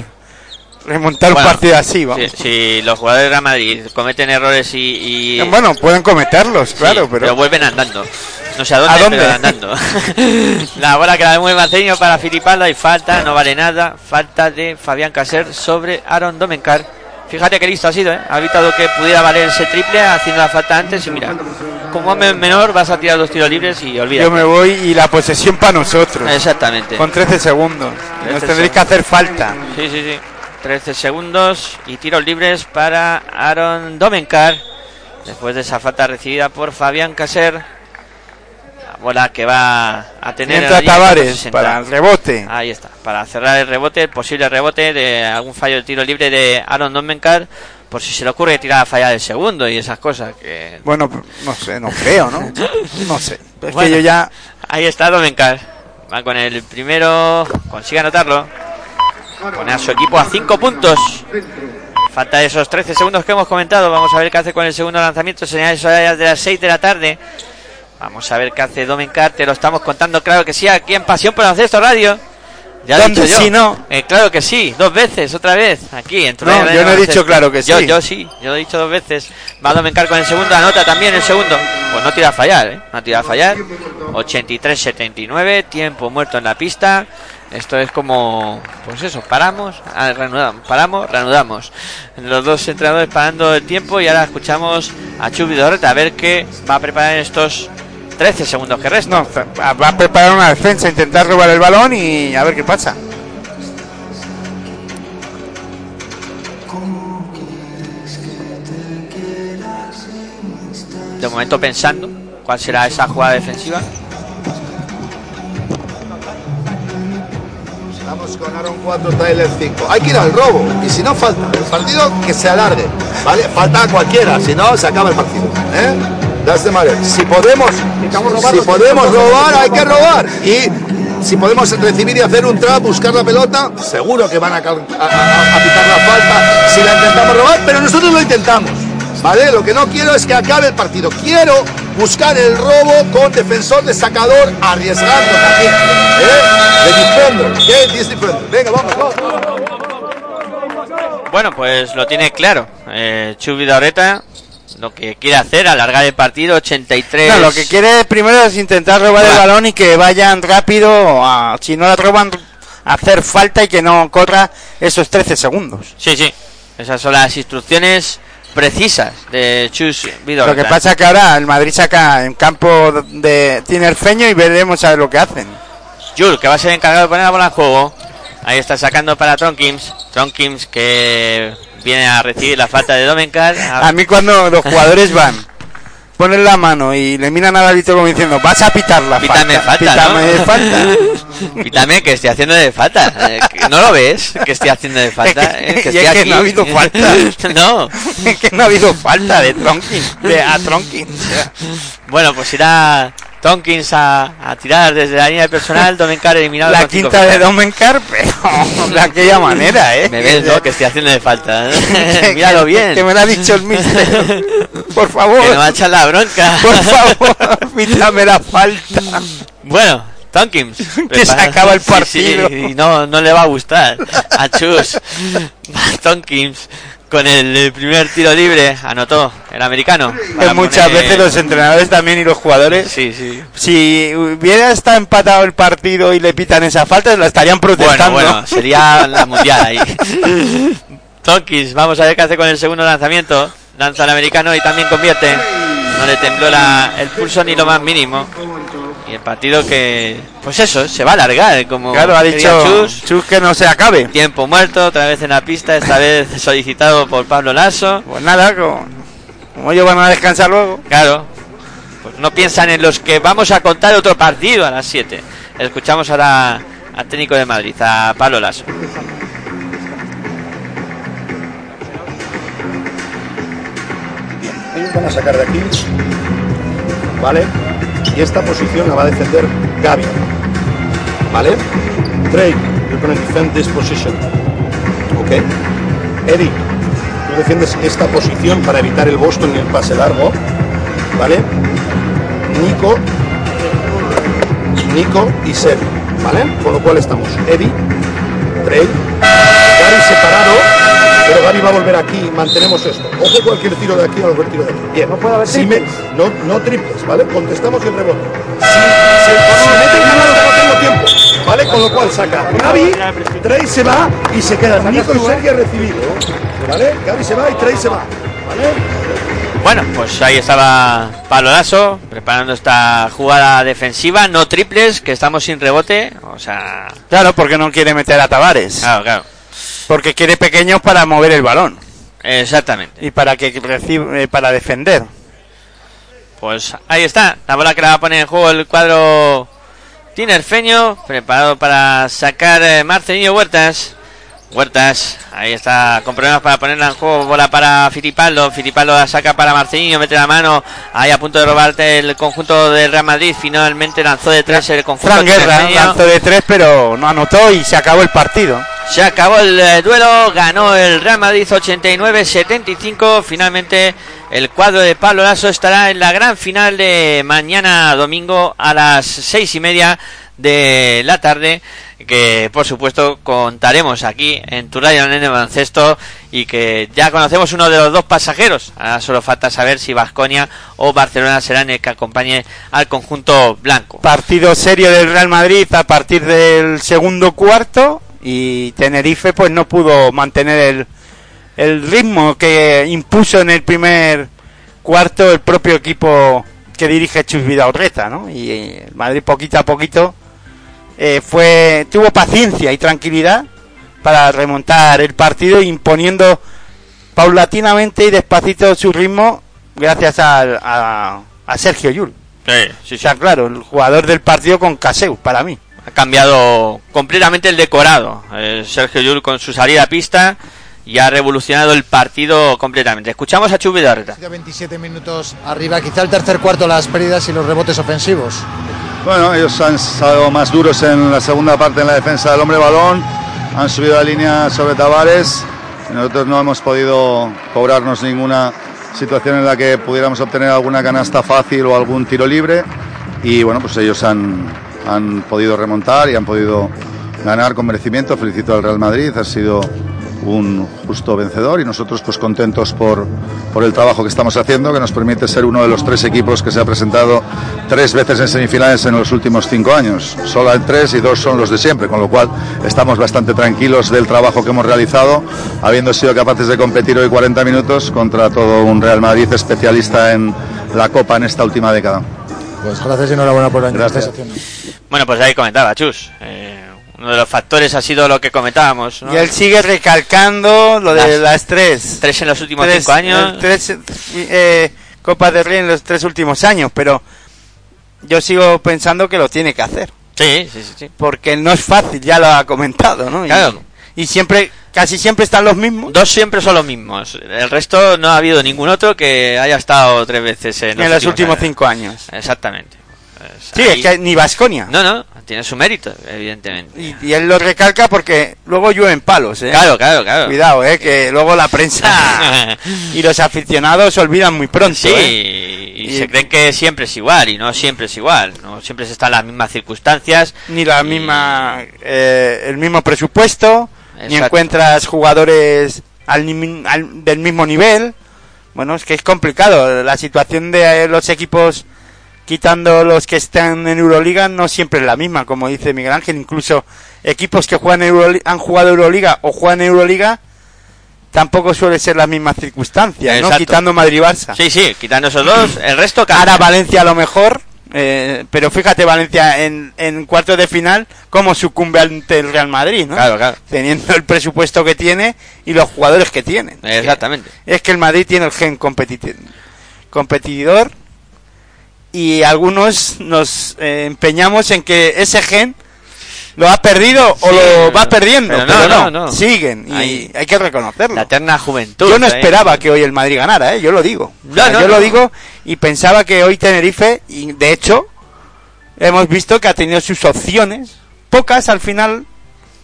remontar Bueno, un partido así, Si, vamos. si los jugadores de Real Madrid cometen errores y, y- Bueno, pueden cometerlos, sí, claro, pero. vuelven andando. No sé a dónde, ¿A dónde? pero andando. la bola que la Marceño para Fittipaldo y falta, no vale nada. Falta de Fabián Caser sobre Aaron Domencar. Fíjate que listo ha sido, ¿eh? Ha evitado que pudiera valer ese triple haciendo la falta antes y mira, como hombre menor vas a tirar dos tiros libres y olvídate. Yo me voy y la posesión para nosotros. Exactamente. Con 13 segundos. 13 Nos tendréis que hacer falta. Sí, sí, sí. 13 segundos y tiros libres para Aaron Domenkar. Después de esa falta recibida por Fabián Caser. La bola que va a tener. Entra Tavares 60. para el rebote. Ahí está. Para cerrar el rebote, el posible rebote de algún fallo de tiro libre de Aaron Domenkar. Por si se le ocurre tirar a fallar el segundo y esas cosas. que Bueno, no sé, no creo, ¿no? No sé. Es Bueno. que yo ya. Ahí está Domenkar. Va con el primero. Consigue anotarlo. Pone a su equipo a 5 puntos. Falta esos 13 segundos que hemos comentado. Vamos a ver qué hace con el segundo lanzamiento. Señales horarias de las 6 de la tarde. Vamos a ver qué hace Domenkar. Te lo estamos contando, claro que sí, aquí en Pasión por Baloncesto Radio. Ya he ¿Dónde dicho yo. si no? Eh, claro que sí, dos veces, otra vez, aquí. En No, yo no he dicho claro que Yo, sí. yo sí, yo lo he dicho dos veces. Va Domencar con el segundo, anota también el segundo. Pues no tira a fallar, ¿eh? No tira a fallar. 83-79, tiempo muerto en la pista. Esto es como, pues eso, paramos, ah, reanudamos, paramos, reanudamos. Los dos entrenadores parando el tiempo y ahora escuchamos a Chubi Dorreta a ver qué va a preparar en estos 13 segundos que restan. No, va va a preparar una defensa, intentar robar el balón y a ver qué pasa. De momento pensando cuál será esa jugada defensiva. Vamos con Aaron 4, Tyler 5. Hay que ir al robo. Y si no falta el partido, que se alargue. ¿Vale? Falta a cualquiera. Si no, se acaba el partido. ¿Eh? That's the matter. Si podemos, si podemos robar, hay que robar. Y si podemos recibir y hacer un trap, buscar la pelota, seguro que van a, a- a- a pitar la falta si la intentamos robar, pero nosotros lo intentamos. ¿Vale? Lo que no quiero es que acabe el partido. Quiero buscar el robo con defensor de sacador arriesgando también. ¿Eh? De defender. Venga, vamos, vamos. Bueno, pues lo tiene claro. Eh, Chubi Dorreta lo que quiere hacer, alargar el partido 83. No, lo que quiere primero es intentar robar el balón y que vayan rápido, a- si no la roban, hacer falta y que no corra esos 13 segundos. Sí, sí. Esas son las instrucciones precisas de Chus Vidorreta. Lo que pasa que ahora el Madrid saca en campo de Tinerfeño y veremos a ver lo que hacen. Jules, que va a ser encargado de poner la bola en juego. Ahí está sacando para Tronkins. Tronkins que viene a recibir la falta de Domenkar. A mí cuando los jugadores van, ponen la mano y le miran al árbitro como diciendo, vas a pitar la Pítame falta. falta, pítame ¿no? de falta. Pítame que estoy haciendo de falta. Eh, ¿No lo ves? Que estoy haciendo de falta. Es que- Eh, es que no ha habido falta. no. Es que no ha habido falta de Tronkin, de a Tronkin. Bueno, pues irá Tonkins a, a tirar desde la línea personal. Domenkar eliminado. La quinta de. Domencar, pero de aquella manera, ¿eh? Me ves, ¿no? Que estoy haciendo de falta. ¿eh? Míralo bien. Que me lo ha dicho el mister. Por favor. Que me va a echar la bronca. Por favor, pítame la falta. Bueno, Tonkins. Que se acaba el Sí, sí, partido. y no, no le va a gustar a Chus. Tonkins con el, primer tiro libre anotó el americano. Que muchas poner- veces los entrenadores también y los jugadores, Sí, sí. si hubiera estado empatado el partido y le pitan esa falta, la estarían Bueno, protestando. bueno, sería la mundial ahí. Tonkins, vamos a ver qué hace con el segundo lanzamiento. Lanza el americano y también convierte. No le tembló la, el pulso ni lo más mínimo. Y el partido que, pues eso, se va a alargar. Como Claro, ha dicho Chus. Chus que no se acabe. Tiempo muerto, otra vez en la pista, esta vez solicitado por Pablo Lasso. Pues nada, como, como ellos van a descansar luego. Claro, pues no piensan en los que vamos a contar otro partido a las 7. Escuchamos ahora al técnico de Madrid, a Pablo Lasso. Ellos van a sacar de aquí. ¿Vale? Y esta posición la va a defender Gaby. ¿Vale? Trey, you're gonna defend this position. ¿Ok? Eddie, tú defiendes esta posición para evitar el Boston y el pase largo. ¿Vale? Nico, Nico y Seth. ¿Vale? Con lo cual estamos Eddie, Trey, Gaby separado, pero Gaby va a volver aquí, mantenemos esto. Ojo cualquier tiro de aquí o cualquier tiro de aquí. Bien. No puede haber Si me- no, no triples, ¿vale? Contestamos el rebote. Si, se- si meten ganados no tengo tiempo, ¿vale? Con lo cual saca Gaby, Trey se va y se quedan Nico y Sergio a recibir, ¿vale? Gaby se va y Trey se va, ¿vale? Bueno, pues ahí estaba Pablo Lasso preparando esta jugada defensiva, no triples, que estamos sin rebote. O sea, Claro, porque no quiere meter a Tavares. claro, claro. Porque quiere pequeños para mover el balón Exactamente. y para que recibe, eh, para defender. Pues ahí está, la bola que la va a poner en juego el cuadro tinerfeño, preparado para sacar eh, Marcelino Huertas. Huertas, ahí está, con problemas para ponerla en juego, bola para Filipaldo, Filipaldo la saca para Marcelino, mete la mano, ahí a punto de robarte el conjunto del Real Madrid, finalmente lanzó de tres el conjunto Fran Guerra lanzó de tres, pero no anotó y se acabó el partido. Se acabó el eh, duelo, ganó el Real Madrid 89-75. Finalmente el cuadro de Pablo Lasso estará en la gran final de mañana domingo a las seis y media de la tarde que por supuesto contaremos aquí en tu radio en el baloncesto y que ya conocemos uno de los dos pasajeros. Ahora solo falta saber si Vasconia o Barcelona serán el que acompañe al conjunto blanco. Partido serio del Real Madrid a partir del segundo cuarto y Tenerife pues no pudo mantener el, el ritmo que impuso en el primer cuarto el propio equipo que dirige Chus Vidaurreta, ¿no? Y eh, el Madrid poquito a poquito eh, fue tuvo paciencia y tranquilidad para remontar el partido imponiendo paulatinamente y despacito su ritmo gracias al- a, a Sergio Yul. Sí, O sea, claro, el jugador del partido con Caseu, para mí. Ha cambiado completamente el decorado. Eh, Sergio Llull con su salida a pista y ha revolucionado el partido completamente. Escuchamos a Chus Vidaurreta. 27 minutos arriba, quizá el tercer cuarto las pérdidas y los rebotes ofensivos. Bueno, ellos han estado más duros en la segunda parte en la defensa del hombre balón, han subido la línea sobre Tavares nosotros no hemos podido cobrarnos ninguna situación en la que pudiéramos obtener alguna canasta fácil o algún tiro libre y bueno, pues ellos han, han podido remontar y han podido ganar con merecimiento. Felicito al Real Madrid, ha sido un justo vencedor y nosotros pues contentos por, por el trabajo que estamos haciendo que nos permite ser uno de los tres equipos que se ha presentado tres veces en semifinales en los últimos cinco años. Solo hay tres y dos son los de siempre, con lo cual estamos bastante tranquilos del trabajo que hemos realizado, habiendo sido capaces de competir hoy 40 minutos contra todo un Real Madrid especialista en la Copa en esta última década. Pues gracias y enhorabuena por Gracias. estáis haciendo. Bueno, pues ahí comentaba Chus. Eh, uno de los factores ha sido lo que comentábamos. ¿no? Y él sigue recalcando lo de Las- las tres. Tres en los últimos Tres, cinco años. eh, Tres eh, Copas de Rey en los tres últimos años, pero yo sigo pensando que lo tiene que hacer. Sí, sí, sí, sí. Porque no es fácil, ya lo ha comentado, ¿no? Claro. Y, siempre, casi siempre están los mismos. Dos siempre son los mismos. El resto no ha habido ningún otro que haya estado tres veces en los, en los últimos cinco años. Exactamente. Pues Sí, ahí- es que ni Vasconia. No, no, tiene su mérito, evidentemente. Y, y él lo recalca porque luego llueven palos, ¿eh? Claro, claro, claro. Cuidado, ¿eh? Que luego la prensa y los aficionados se olvidan muy pronto, Sí, ¿eh? y, se creen que siempre es igual, y no siempre es igual. No siempre se están las mismas circunstancias. Ni la misma, eh, el mismo presupuesto, ni Exacto. encuentras jugadores al, al- del mismo nivel. Bueno, es que es complicado. La situación de eh, los equipos, quitando los que están en Euroliga, no siempre es la misma, como dice Miguel Ángel. Incluso equipos que juegan han jugado Euroliga o juegan Euroliga, tampoco suele ser las mismas circunstancias, ¿no? Quitando Madrid-Barça. Sí, sí, quitando esos dos, el resto cambia. Ahora Valencia a lo mejor, eh, pero fíjate Valencia en, en cuartos de final cómo sucumbe ante el Real Madrid, ¿no? Claro, claro. Teniendo el presupuesto que tiene y los jugadores que tienen. Exactamente. Es que el Madrid tiene el gen competidor y algunos nos eh, empeñamos en que ese gen lo ha perdido o Sí, lo va perdiendo, pero pero, no, no, no, siguen y Ahí. hay que reconocerlo. La eterna juventud. Yo no esperaba que hoy el Madrid ganara, ¿eh? yo lo digo. O sea, yo lo digo y pensaba que hoy Tenerife, y de hecho, hemos visto que ha tenido sus opciones, pocas al final,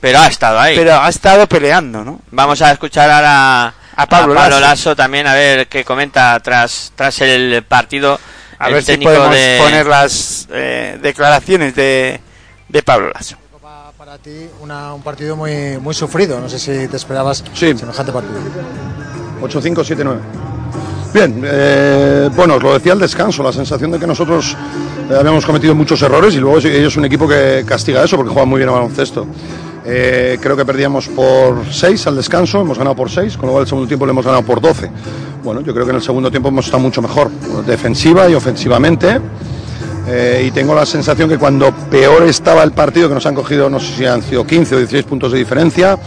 Pero ha estado ahí. pero ha estado peleando, ¿no? Vamos a escuchar ahora A Pablo Lasso. Lasso también, a ver qué comenta tras, tras el partido. A el ver si podemos de- poner las eh, declaraciones de, de Pablo Lasso. Para ti, una- un partido muy, muy sufrido. No sé si te esperabas Sí. semejante partido. 8-5, 7-9. Bien, eh, bueno, os lo decía al descanso, la sensación de que nosotros eh, habíamos cometido muchos errores y luego ellos son un equipo que castiga eso porque juegan muy bien a baloncesto. Eh, creo que perdíamos por 6 al descanso, hemos ganado por 6, con lo cual el segundo tiempo le hemos ganado por 12. Bueno, yo creo que en el segundo tiempo hemos estado mucho mejor, defensiva y ofensivamente. Y tengo la sensación que cuando peor estaba el partido, que nos han cogido, no sé si han sido 15 o 16 puntos de diferencia,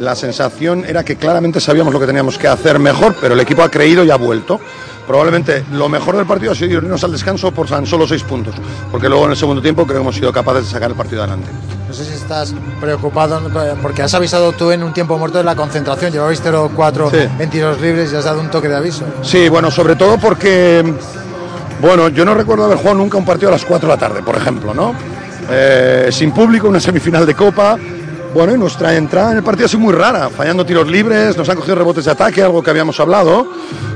la sensación era que claramente sabíamos lo que teníamos que hacer mejor, pero el equipo ha creído y ha vuelto. Probablemente lo mejor del partido ha sido irnos al descanso por tan solo 6 puntos, porque luego en el segundo tiempo creo que hemos sido capaces de sacar el partido adelante. No sé si estás preocupado eh, porque has avisado tú en un tiempo muerto de la concentración. Llevabais 0-4 Sí. en tiros libres y has dado un toque de aviso. Sí, bueno, sobre todo porque, bueno, yo no recuerdo haber jugado nunca un partido a las 4 de la tarde, por ejemplo, ¿no? Eh, sin público, una semifinal de Copa, Bueno, y nuestra entrada en el partido ha sido muy rara, fallando tiros libres, nos han cogido rebotes de ataque, algo que habíamos hablado,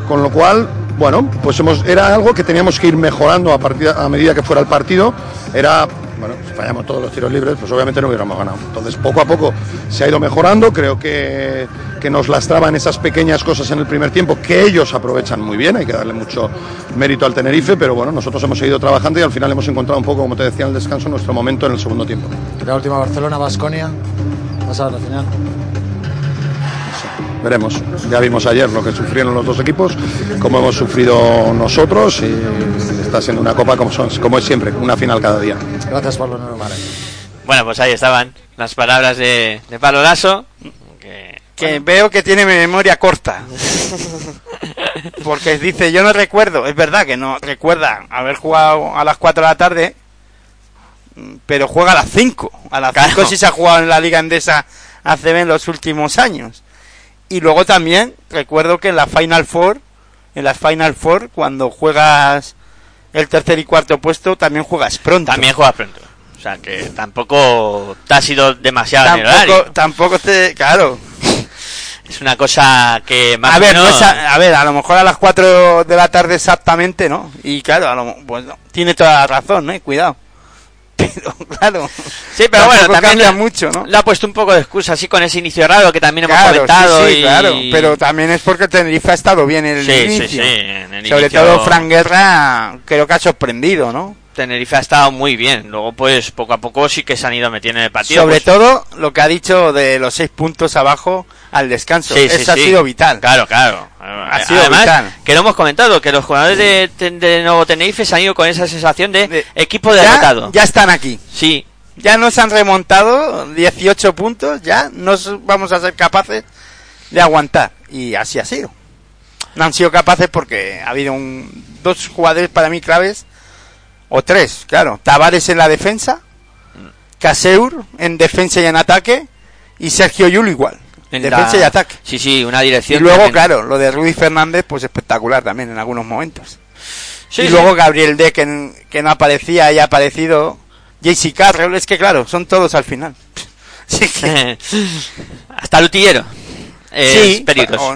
con lo cual, bueno, pues hemos, era algo que teníamos que ir mejorando a, a medida que fuera el partido. Era, bueno, si fallamos todos los tiros libres, pues obviamente no hubiéramos ganado. Entonces, poco a poco se ha ido mejorando, creo que, que nos lastraban esas pequeñas cosas en el primer tiempo, que ellos aprovechan muy bien, hay que darle mucho mérito al Tenerife, pero bueno, nosotros hemos seguido trabajando y al final hemos encontrado un poco, como te decía en el descanso, nuestro momento en el segundo tiempo. La última Barcelona-Basconia. Pasar a la final. Veremos. Ya vimos ayer lo que sufrieron los dos equipos, cómo hemos sufrido nosotros y está siendo una copa como, son, como es siempre, una final cada día. Gracias por lo normal. Bueno, pues ahí estaban las palabras de, de Pablo Lasso. Que, Que veo que tiene memoria corta. Porque dice, yo no recuerdo, es verdad que no recuerda haber jugado a las 4 de la tarde, pero juega a las 5. A las 5 sí se ha jugado en la Liga Endesa ACB en los últimos años. Y luego también recuerdo que en la Final Four, en las Final Four, cuando juegas el tercer y cuarto puesto, también juegas pronto. también juegas pronto. O sea, que tampoco te ha sido demasiado en el Tampoco, horario. tampoco te, claro. Es una cosa que más A ver, no menos- es a, a ver, a lo mejor a las 4 de la tarde exactamente, ¿no? Y claro, a lo, pues no, tiene toda la razón, ¿eh? Cuidado. Pero claro. Sí, pero bueno, también cambia mucho, ¿no? Le ha puesto un poco de excusa así con ese inicio raro que también hemos Claro, comentado. sí, sí, y- claro. Pero también es porque Tenerife ha estado bien en el Sí, sí, inicio. sí, en el Sobre inicio- todo Fran Guerra creo que ha sorprendido, ¿no? Tenerife ha estado muy bien. Luego, pues, poco a poco sí que se han ido metiendo en el partido. Sobre pues- todo lo que ha dicho de los seis puntos abajo al descanso. Sí, sí, Eso ha sí. sido vital. Claro, claro. Ha sido Además, vital. que lo hemos comentado, que los jugadores de, de Nuevo Tenerife se han ido con esa sensación de, equipo Ya, derrotado. ya están aquí. Sí. Ya nos han remontado 18 puntos, ya nos vamos a ser capaces de aguantar. Y así ha sido. No han sido capaces porque ha habido un, dos jugadores para mí claves, o tres, claro. Tavares en la defensa, Caseur en defensa y en ataque, y Sergio Yul igual, en En defensa la- y ataque. Sí, sí, una Y dirección. luego, tremenda. claro, lo de Rudy Fernández, pues espectacular también en algunos momentos. Sí, y sí. luego Gabriel D, que, que no aparecía y ha aparecido. JC Carroll, es que claro, son todos al final. Sí, que- Hasta el utillero. Es sí,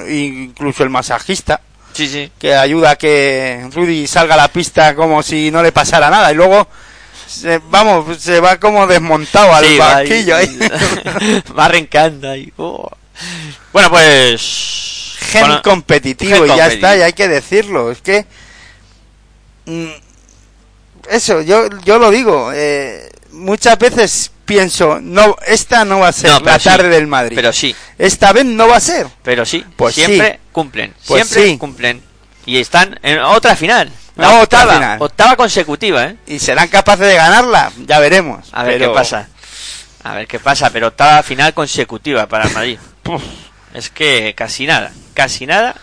incluso el masajista, Sí, sí. que ayuda a que Rudy salga a la pista como si no le pasara nada. Y luego, se, vamos, se va como desmontado al Sí, banquillo ahí. ahí. va arrancando ahí. Oh. Bueno, pues. gen Bueno, competitivo gen y ya está, y hay que decirlo. Es que. mm, eso, yo, yo lo digo. eh, muchas veces pienso, no, esta no va a ser No, la sí, tarde del Madrid. Pero sí, Esta vez no va a ser. pero sí. Pues siempre sí. cumplen. Pues siempre sí. cumplen. Y están en otra final. La otra octava. final. Octava consecutiva, ¿eh? ¿Y serán capaces de ganarla? Ya veremos. A ver Pero- qué pasa. A ver qué pasa, pero octava final consecutiva para el Madrid. Es que casi nada, casi nada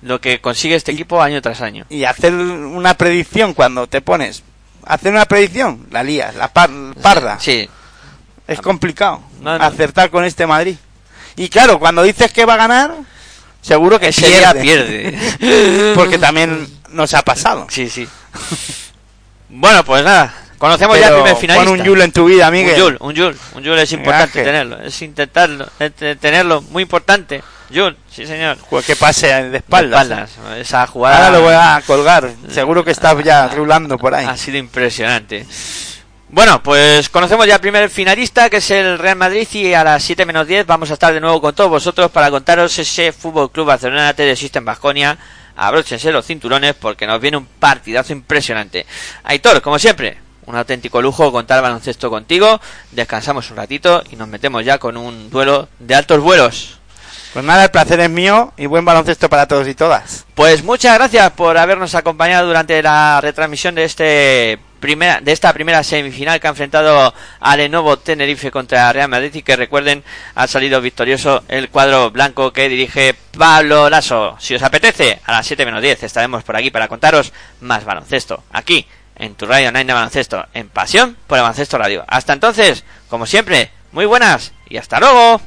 lo que consigue este equipo año tras año. Y hacer una predicción cuando te pones. Hacer una predicción, la lías, la par- parda. Sí, Es complicado No, no. acertar con este Madrid. Y claro, cuando dices que va a ganar, seguro que ese pierde. pierde. Porque también nos ha pasado. Sí, sí. Bueno, pues nada, conocemos ya el primer finalista. Pon un Yul en tu vida, Miguel. Un Yul, un Yul, un Yul es importante tenerlo, es intentarlo, es te- tenerlo, muy importante. Yul, sí señor. Pues que pase de espaldas. De espaldas, Esa jugada Ahora lo voy a colgar. Seguro que estás ya rulando por ahí. ha sido impresionante. Bueno, pues conocemos ya el primer finalista, que es el Real Madrid, y a las 7 menos 10 vamos a estar de nuevo con todos vosotros para contaros ese Fútbol Club Barcelona TD System Basconia. Abróchense los cinturones porque nos viene un partidazo impresionante. Aitor, como siempre, un auténtico lujo contar baloncesto contigo. Descansamos un ratito y nos metemos ya con un duelo de altos vuelos. Pues nada, el placer es mío y buen baloncesto para todos y todas. Pues muchas gracias por habernos acompañado durante la retransmisión de este primera de esta primera semifinal que ha enfrentado a Lenovo Tenerife contra Real Madrid y que recuerden ha salido victorioso el cuadro blanco que dirige Pablo Lasso. Si os apetece, a las 7 menos 10 estaremos por aquí para contaros más baloncesto. Aquí, en tu radio online de baloncesto, en Pasión por el Baloncesto Radio. Hasta entonces, como siempre, muy buenas y hasta luego.